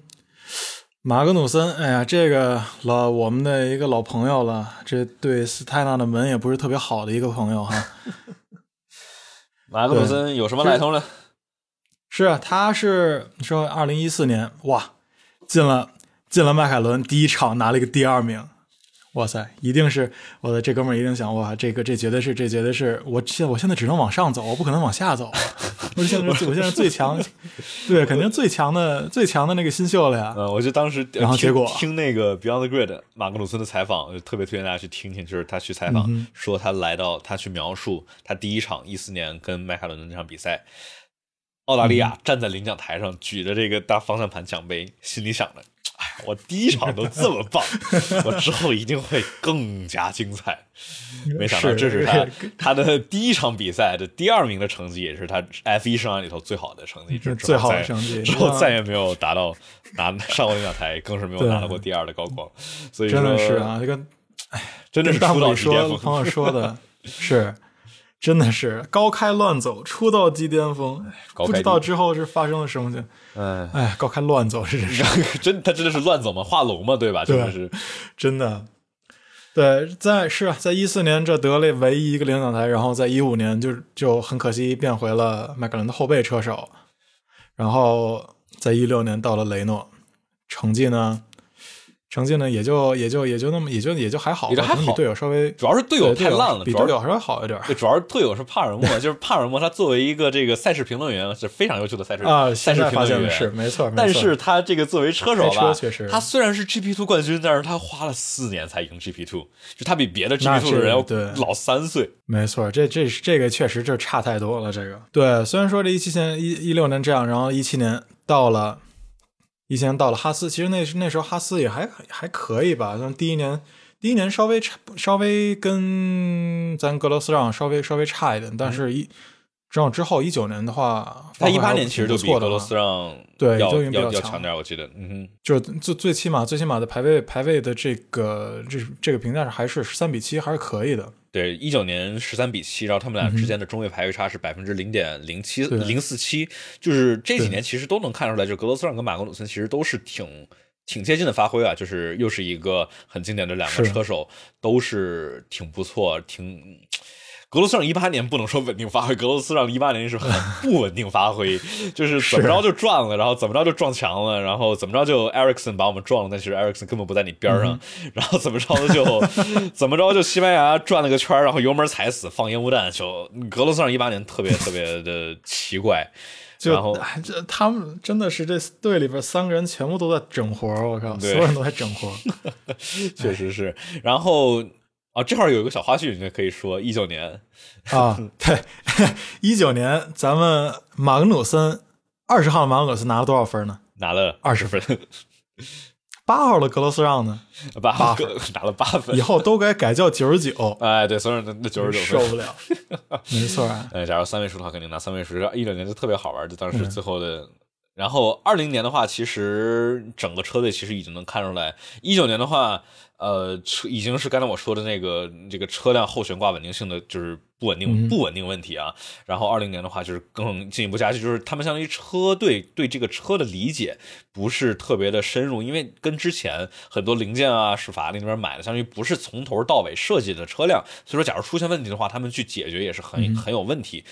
马格努森，哎呀，这个老我们的一个老朋友了，这对斯泰纳的门也不是特别好的一个朋友哈。[LAUGHS] 马格努森有什么来头呢？是啊，他是说二零一四年哇，进了进了迈凯伦第一场拿了一个第二名。哇塞，一定是我的这哥们儿一定想哇，这个这绝对是这绝对是我现我现在只能往上走，我不可能往下走。[LAUGHS] 我现在我现在最强，对，肯定最强的最强的那个新秀了呀。嗯，我就当时然后结果听那个 Beyond the Grid 马格鲁森的采访，就特别推荐大家去听听，就是他去采访说他来到他去描述他第一场一四年跟迈凯伦的那场比赛，澳大利亚站在领奖台上举着这个大方向盘奖杯，心里想着。我第一场都这么棒，我之后一定会更加精彩。没想到这是他他的第一场比赛的第二名的成绩，也是他 F 一生涯里头最好的成绩。最好的成绩之后再也没有达到拿上过领奖台，更是没有拿到过第二的高光。所以真的是啊，这个哎，真的是出道即巅峰。朋友说的 [LAUGHS] 是。真的是高开乱走，出道即巅峰。不知道之后是发生了什么情哎哎，高开乱走是是真，他 [LAUGHS] 真的是乱走吗？画龙吗？对吧？真的是真的。对，在是啊，在一四年这得了唯一一个领奖台，然后在一五年就就很可惜变回了麦凯伦的后备车手，然后在一六年到了雷诺，成绩呢？成绩呢，也就也就也就那么，也就也就还好，也就还好。队友稍微，主要是队友太烂了，比队友稍微好一点。对，主要是队友是帕尔默，[LAUGHS] 就是帕尔默，他作为一个这个赛事评论员是非常优秀的赛事啊，赛事评论员是没错。但是他这个作为车手吧，确实，他虽然是 GP Two 冠军，但是他花了四年才赢 GP Two，就他比别的 GP Two 的人要老三岁。没错，这这这个确实就差太多了。这个对，虽然说这一七年一一六年这样，然后一七年到了。一七年到了哈斯，其实那那时候哈斯也还还可以吧。但第一年，第一年稍微差，稍微跟咱格罗斯让稍微稍微差一点，但是一正好之后一九年的话，他一八年其实就比格罗斯让对要要要强点，我记得，嗯哼，就最最起码最起码的排位排位的这个这这个评价是还是十三比七，还是可以的。对，一九年十三比七，然后他们俩之间的中位排位差是百分之零点零七零四七，就是这几年其实都能看出来，就格罗斯让跟马格努森其实都是挺挺接近的发挥啊，就是又是一个很经典的两个车手，都是挺不错，挺格罗斯让一八年不能说稳定发挥，格罗斯让一八年是很不稳定发挥，[LAUGHS] 就是怎么着就转了，然后怎么着就撞墙了，然后怎么着就 Ericsson 把我们撞了，但其实 Ericsson 根本不在你边上，[LAUGHS] 然后怎么着就怎么着就西班牙转了个圈，然后油门踩死放烟雾弹，就格罗斯让一八年特别特别的奇怪，[LAUGHS] 然后这他们真的是这队里边三个人全部都在整活我靠，所有人都在整活确实是，然后。啊，正好有一个小花絮，你可以说一九年啊，对，一九年咱们马格努森二十号马格努森拿了多少分呢？拿了二十分。[LAUGHS] 八号的格罗斯让呢？八拿了八分。以后都该改叫九十九。哎，对，所有人都那九十九受不了。[LAUGHS] 没错。哎，假如三位数的话，肯定拿三位数。一九年就特别好玩，就当时最后的。然后二零年的话，其实整个车队其实已经能看出来，一九年的话。呃，车已经是刚才我说的那个这个车辆后悬挂稳定性的就是。不稳定，不稳定问题啊。然后二零年的话，就是更进一步加剧，就是他们相当于车队对这个车的理解不是特别的深入，因为跟之前很多零件啊是法拉利那边买的，相当于不是从头到尾设计的车辆，所以说假如出现问题的话，他们去解决也是很很有问题。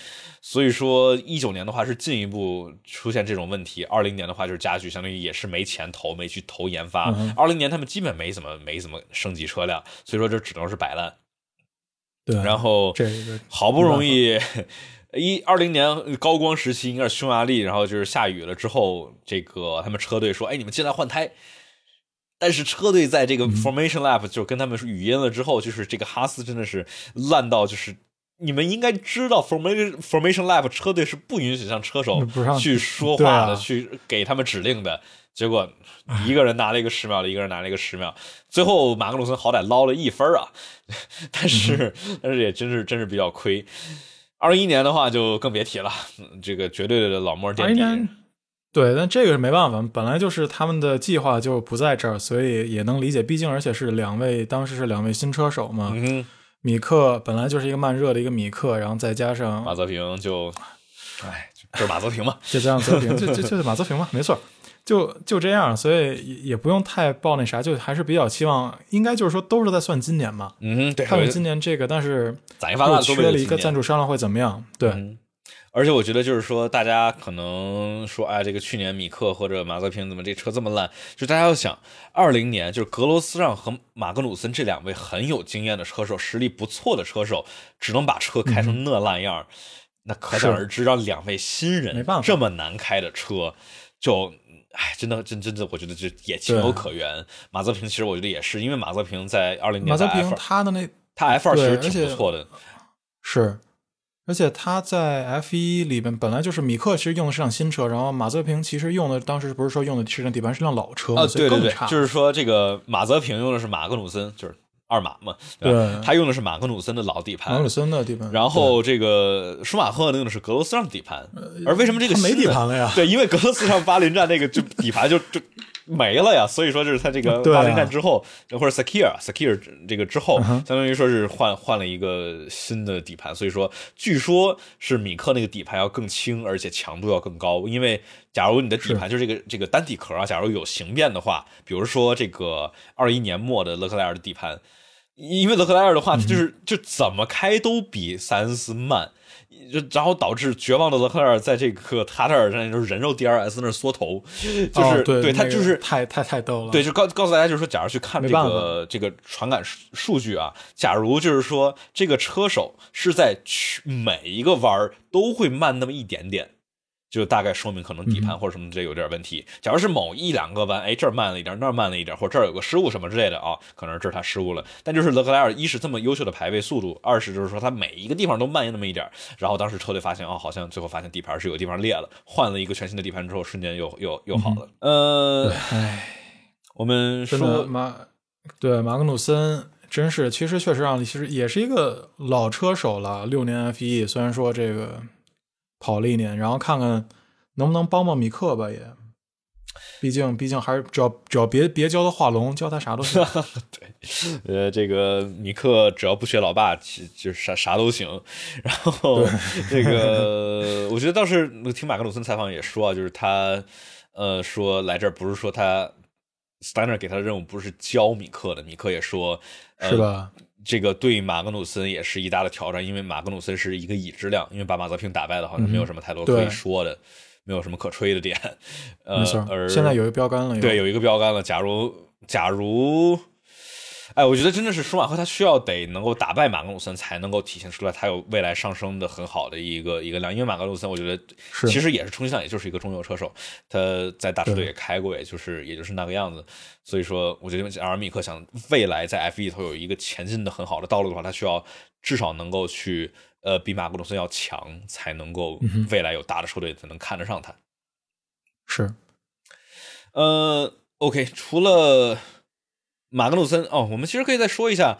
所以说一九年的话是进一步出现这种问题，二零年的话就是加剧，相当于也是没钱投，没去投研发。二零年他们基本没怎么没怎么升级车辆，所以说这只能是摆烂。对，然后好不容易 [LAUGHS] 一二零年高光时期，应该是匈牙利，然后就是下雨了之后，这个他们车队说：“哎，你们进来换胎。”但是车队在这个 Formation Lab 就跟他们语音了之后，就是这个哈斯真的是烂到就是你们应该知道 Formation Formation Lab 车队是不允许向车手去说话的，去给他们指令的。结果一个人拿了一个十秒的，一个人拿了一个十秒，最后马格鲁森好歹捞了一分啊，[LAUGHS] 但是但是也真是真是比较亏。二一年的话就更别提了，这个绝对的老莫垫底。对，但这个是没办法，本来就是他们的计划就不在这儿，所以也能理解。毕竟而且是两位，当时是两位新车手嘛，米克本来就是一个慢热的一个米克，然后再加上马泽平就，哎，就是马泽平嘛，[LAUGHS] 就这样泽平，就就就是马泽平嘛，没错。就就这样，所以也也不用太抱那啥，就还是比较期望，应该就是说都是在算今年嘛。嗯，对，看今年这个，但是又缺了一个赞助商了，会怎么样？对，而且我觉得就是说，大家可能说，哎，这个去年米克或者马泽平怎么这车这么烂？就大家要想，二零年就是格罗斯让和马格努森这两位很有经验的车手，实力不错的车手，只能把车开成那烂样，那可想而知，让两位新人这么难开的车就。哎，真的，真真的，我觉得这也情有可原。马泽平其实我觉得也是，因为马泽平在二零年，马泽平他的那他 F 二其实挺不错的，是，而且他在 F 一里边本来就是米克，其实用的是辆新车，然后马泽平其实用的当时不是说用的是辆底盘是辆老车啊，对对对，就是说这个马泽平用的是马格努森，就是。二马嘛，对，他用的是马格努森的老底盘，马格努森的底盘。然后这个舒马赫用的是格罗斯让的底盘，而为什么这个没底盘了呀？对，因为格罗斯让巴林站那个就底盘就就没了呀，所以说就是他这个巴林站之后，或者 Sakir Sakir 这个之后，相当于说是换换了一个新的底盘，所以说据说是米克那个底盘要更轻，而且强度要更高。因为假如你的底盘就是这个这个单体壳啊，假如有形变的话，比如说这个二一年末的勒克莱尔的底盘。因为勒克莱尔的话，他就是就怎么开都比塞恩斯慢，就然后导致绝望的勒克莱尔在这个卡塔尔上就是人肉 DRS 那缩头，就是对他就是太太太逗了。对，就告告诉大家，就是说，假如去看这个这个传感数据啊，假如就是说这个车手是在去每一个弯儿都会慢那么一点点。就大概说明可能底盘或者什么这有点问题。假如是某一两个弯，哎，这儿慢了一点，那儿慢了一点，或者这儿有个失误什么之类的啊，可能这是他失误了。但就是勒克莱尔一是这么优秀的排位速度，二是就是说他每一个地方都慢那么一点。然后当时车队发现，哦，好像最后发现底盘是有地方裂了，换了一个全新的底盘之后，瞬间又又又好了。呃，唉，我们说马对马格努森真是，其实确实让其实也是一个老车手了，六年 F 一，虽然说这个。跑了一年，然后看看能不能帮帮米克吧，也，毕竟毕竟还是只要只要别别教他画龙，教他啥都行。[LAUGHS] 对，呃，这个米克只要不学老爸，其就啥啥都行。[LAUGHS] 然后这个我觉得倒是听马克鲁森采访也说啊，就是他呃说来这儿不是说他 Steiner 给他的任务不是教米克的，米克也说，呃、是吧？这个对马格努森也是一大的挑战，因为马格努森是一个已知量，因为把马泽平打败了，好像没有什么太多可以说的，没有什么可吹的点。[LAUGHS] 呃而现在有一个标杆了，对，有一个标杆了。假如假如，哎，我觉得真的是舒马赫，他需要得能够打败马格努森，才能够体现出来他有未来上升的很好的一个一个量。因为马格努森，我觉得其实也是充其量也就是一个中游车手，他在大车队也开过，也就是也就是那个样子。所以说，我觉得阿尔米克想未来在 F 一里头有一个前进的很好的道路的话，他需要至少能够去呃比马格努森要强，才能够未来有大的车队才能看得上他。是呃，OK，除了马格努森哦，我们其实可以再说一下，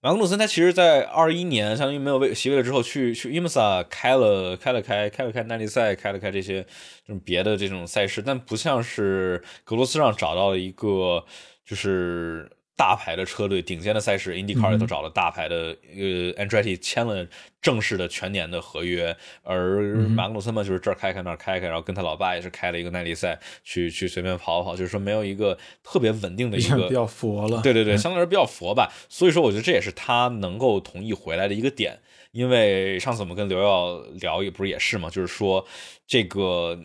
马格努森他其实，在二一年相当于没有为席位了之后，去去 IMSA 开了开了开开了开耐力赛，开了开这些这种别的这种赛事，但不像是格罗斯让找到了一个就是。大牌的车队，顶尖的赛事，IndyCar 里头找了大牌的，呃，Andretti 签了正式的全年的合约，而马格努森嘛，就是这儿开开那儿开开，然后跟他老爸也是开了一个耐力赛，去去随便跑跑，就是说没有一个特别稳定的一个比较佛了。对对对，[LAUGHS] 相对来说比较佛吧。所以说，我觉得这也是他能够同意回来的一个点。因为上次我们跟刘耀聊，也不是也是嘛，就是说这个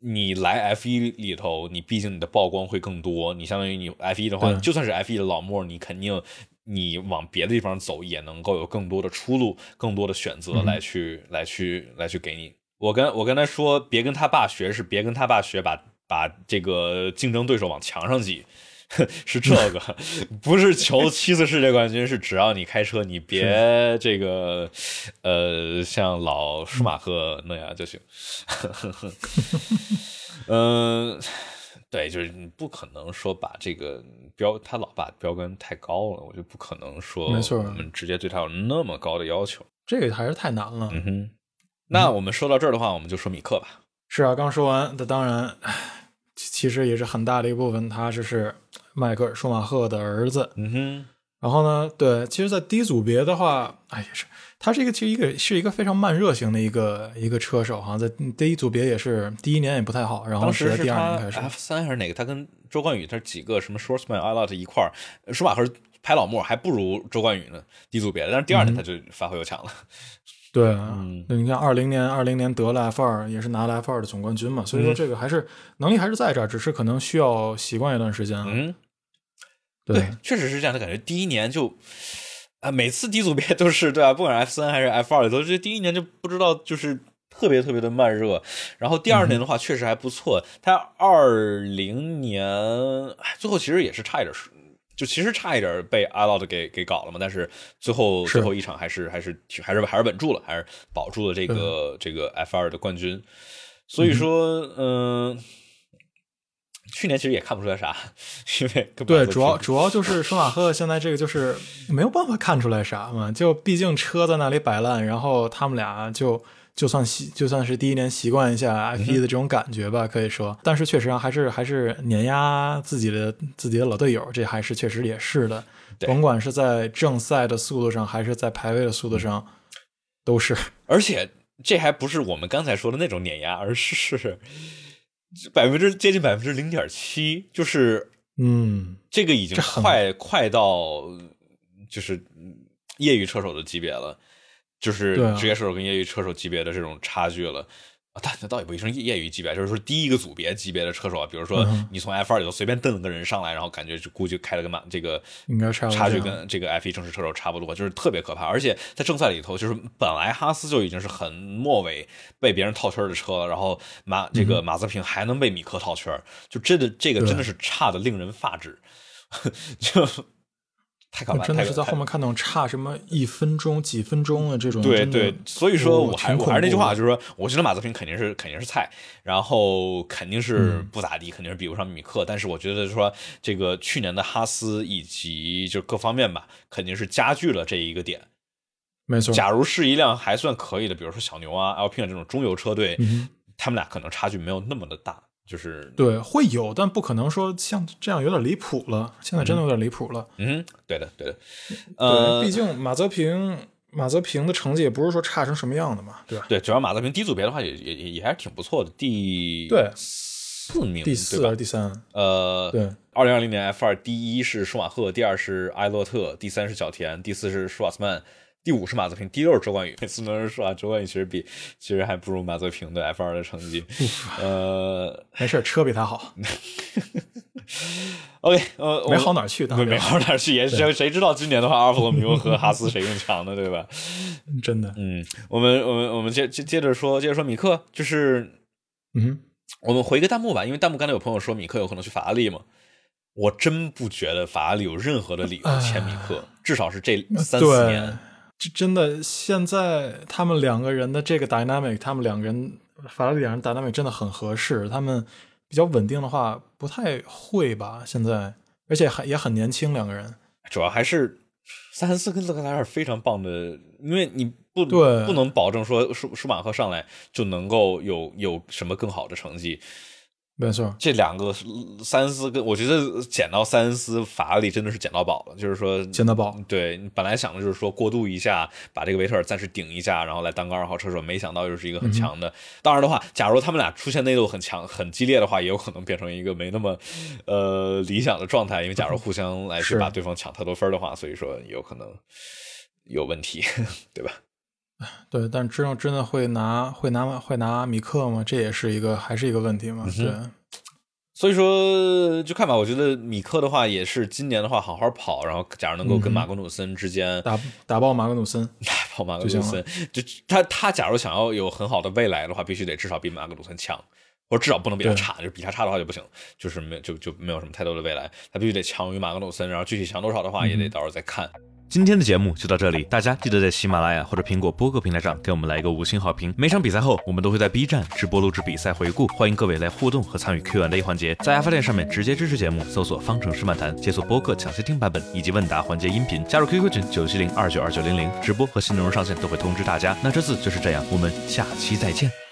你来 F 一里头，你毕竟你的曝光会更多。你相当于你 F 一的话，就算是 F 一的老莫，你肯定你往别的地方走，也能够有更多的出路，更多的选择来去、来去来去给你。我跟我跟他说，别跟他爸学，是别跟他爸学，把把这个竞争对手往墙上挤。[LAUGHS] 是这个，不是求 [LAUGHS] 七次世界冠军，是只要你开车，你别这个，呃，像老舒马赫那样就行。[LAUGHS] 嗯，对，就是你不可能说把这个标，他老爸标杆太高了，我就不可能说，没错我们直接对他有那么高的要求。这个还是太难了。嗯哼，那我们说到这儿的话，我们就说米克吧。是啊，刚说完，那当然，唉其实也是很大的一部分，他就是迈克尔舒马赫的儿子。嗯哼，然后呢，对，其实，在低组别的话，哎，也是，他是一个其实一个是一个非常慢热型的一个一个车手好像，在第一组别也是第一年也不太好，然后是第二年开始，F 三还是哪个？他跟周冠宇他几个什么 Schwarzman、i l o t 一块儿，舒马赫排老莫还不如周冠宇呢，低组别的，但是第二年他就发挥又强了。对啊，嗯对，你看二零年二零年得了 F 二，也是拿了 F 二的总冠军嘛，所以说嗯这个还是、能力还是在这儿，只是可能需要习惯一段时间啊。嗯，对对，确实是这样的感觉。第一年就啊、每次低组别都是对吧、不管是 F 三还是 F 二里头，这第一年就不知道就是。特别特别的慢热，然后第二年的话确实还不错。他二零年哎最后其实也是差一点输，就其实差一点被阿劳的给给搞了嘛，但是最后是。最后一场还是还是还是还是稳住了，还是保住了这个这个 F 二的冠军。所以说，嗯、去年其实也看不出来啥，[LAUGHS] 因为对，主要主要就是舒马赫现在这个就是没有办法看出来啥嘛，就毕竟车在那里摆烂，然后他们俩就就算习就算是第一年习惯一下 F 一的这种感觉吧，可以说，但是确实啊，还是还是碾压自己的自己的老队友，这还是确实也是的，对。甭管是在正赛的速度上，还是在排位的速度上，都是。而且这还不是我们刚才说的那种碾压，而是 [LAUGHS] 百分之接近百分之零点七，就是嗯，这个已经快快到就是嗯业余车手的级别了，就是职业射手跟业余车手级别的这种差距了。啊，但那倒也不一定是业余级别，就是说第一个组别级别的车手啊，比如说你从 F 二里头随便蹬了个人上来，然后感觉就估计开了个马这个应该差差距跟这个 F 一正式车手差不多，就是特别可怕。而且在正赛里头，就是本来哈斯就已经是很末尾被别人套圈的车了，然后马这嗯个马泽平还能被米克套圈，就真的这个真的是差的令人发指，[LAUGHS] 就太可怕，真的是在后面看那种差什么一分钟、几分钟的这种，对对，所以说哦我还挺我还是那句话，就是说，我觉得马泽平肯定是肯定是菜，然后肯定是嗯不咋地，肯定是比不上米克，但是我觉得说这个去年的哈斯以及就各方面吧，肯定是加剧了这一个点。没错，假如是一辆还算可以的，比如说小牛啊、Alpine 这种中游车队，嗯他们俩可能差距没有那么的大，就是对，会有，但不可能说像这样有点离谱了。现在真的有点离谱了。嗯，对的对的，对，呃毕，竟马泽平，马泽平的成绩也不是说差成什么样的嘛，对吧？对，主要马泽平低组别的话也也也也还是挺不错的，第对四名，第四还是第三？呃，对，二零二零年 F 二第一是舒马赫，第二是埃洛特，第三是小田，第四是舒瓦斯曼，第五是马泽平，第六是周冠宇。每次都是说啊，周冠宇其实比其实还不如马泽平的 F 二的成绩。[LAUGHS] 呃 [LAUGHS] 没事，车比他好，，[LAUGHS] OK，呃，没好哪儿去，大对，没好哪儿去，也谁谁知道今年的话，阿尔法罗密欧和哈斯谁更强呢？对吧？真的。嗯，我们我们我们接接接着说，接着说米克，就是嗯，我们回个弹幕吧，因为弹幕刚才有朋友说米克有可能去法拉利嘛，我真不觉得法拉利有任何的理由签米克，至少是这三四年。，这真的现在他们两个人的这个 dynamic，他们两个人法拉利两人 dynamic 真的很合适。他们比较稳定的话，不太会吧？现在，而且还也很年轻，两个人。主要还是塞恩斯跟勒克莱尔非常棒的，因为你不对不能保证说舒舒马赫上来就能够有有什么更好的成绩。没错，这两个三思跟我觉得捡到三思法拉利真的是捡到宝了，就是说捡到宝。对你本来想的就是说过渡一下，把这个维特尔暂时顶一下，然后来当个二号车手，没想到又是一个很强的。当然的话，假如他们俩出现内斗很强、很激烈的话，也有可能变成一个没那么呃理想的状态，因为假如互相来去把对方抢太多分的话，所以说有可能有问题，[LAUGHS] 对吧？[LAUGHS] 对，但真正真的会拿会拿会拿米克吗？这也是一个还是一个问题嘛。对，所以说就看吧，我觉得米克的话也是今年的话好好跑，然后假如能够跟马格努森之间打打爆马格努森。打爆马格努森，就他他假如想要有很好的未来的话，必须得至少比马格努森强，或者至少不能比他差，就是比他差的话就不行，就是没就就没有什么太多的未来，他必须得强于马格努森，然后具体强多少的话也得到时候再看。今天的节目就到这里，大家记得在喜马拉雅或者苹果播客平台上给我们来一个五星好评。每场比赛后，我们都会在 B 站直播录制比赛回顾，欢迎各位来互动和参与 Q&A 环节。在阿发店上面直接支持节目，搜索“方程式漫谈”，解锁播客抢先听版本以及问答环节音频，加入 QQ 群九七零二九二九零零，直播和新内容上线都会通知大家。那这次就是这样，我们下期再见。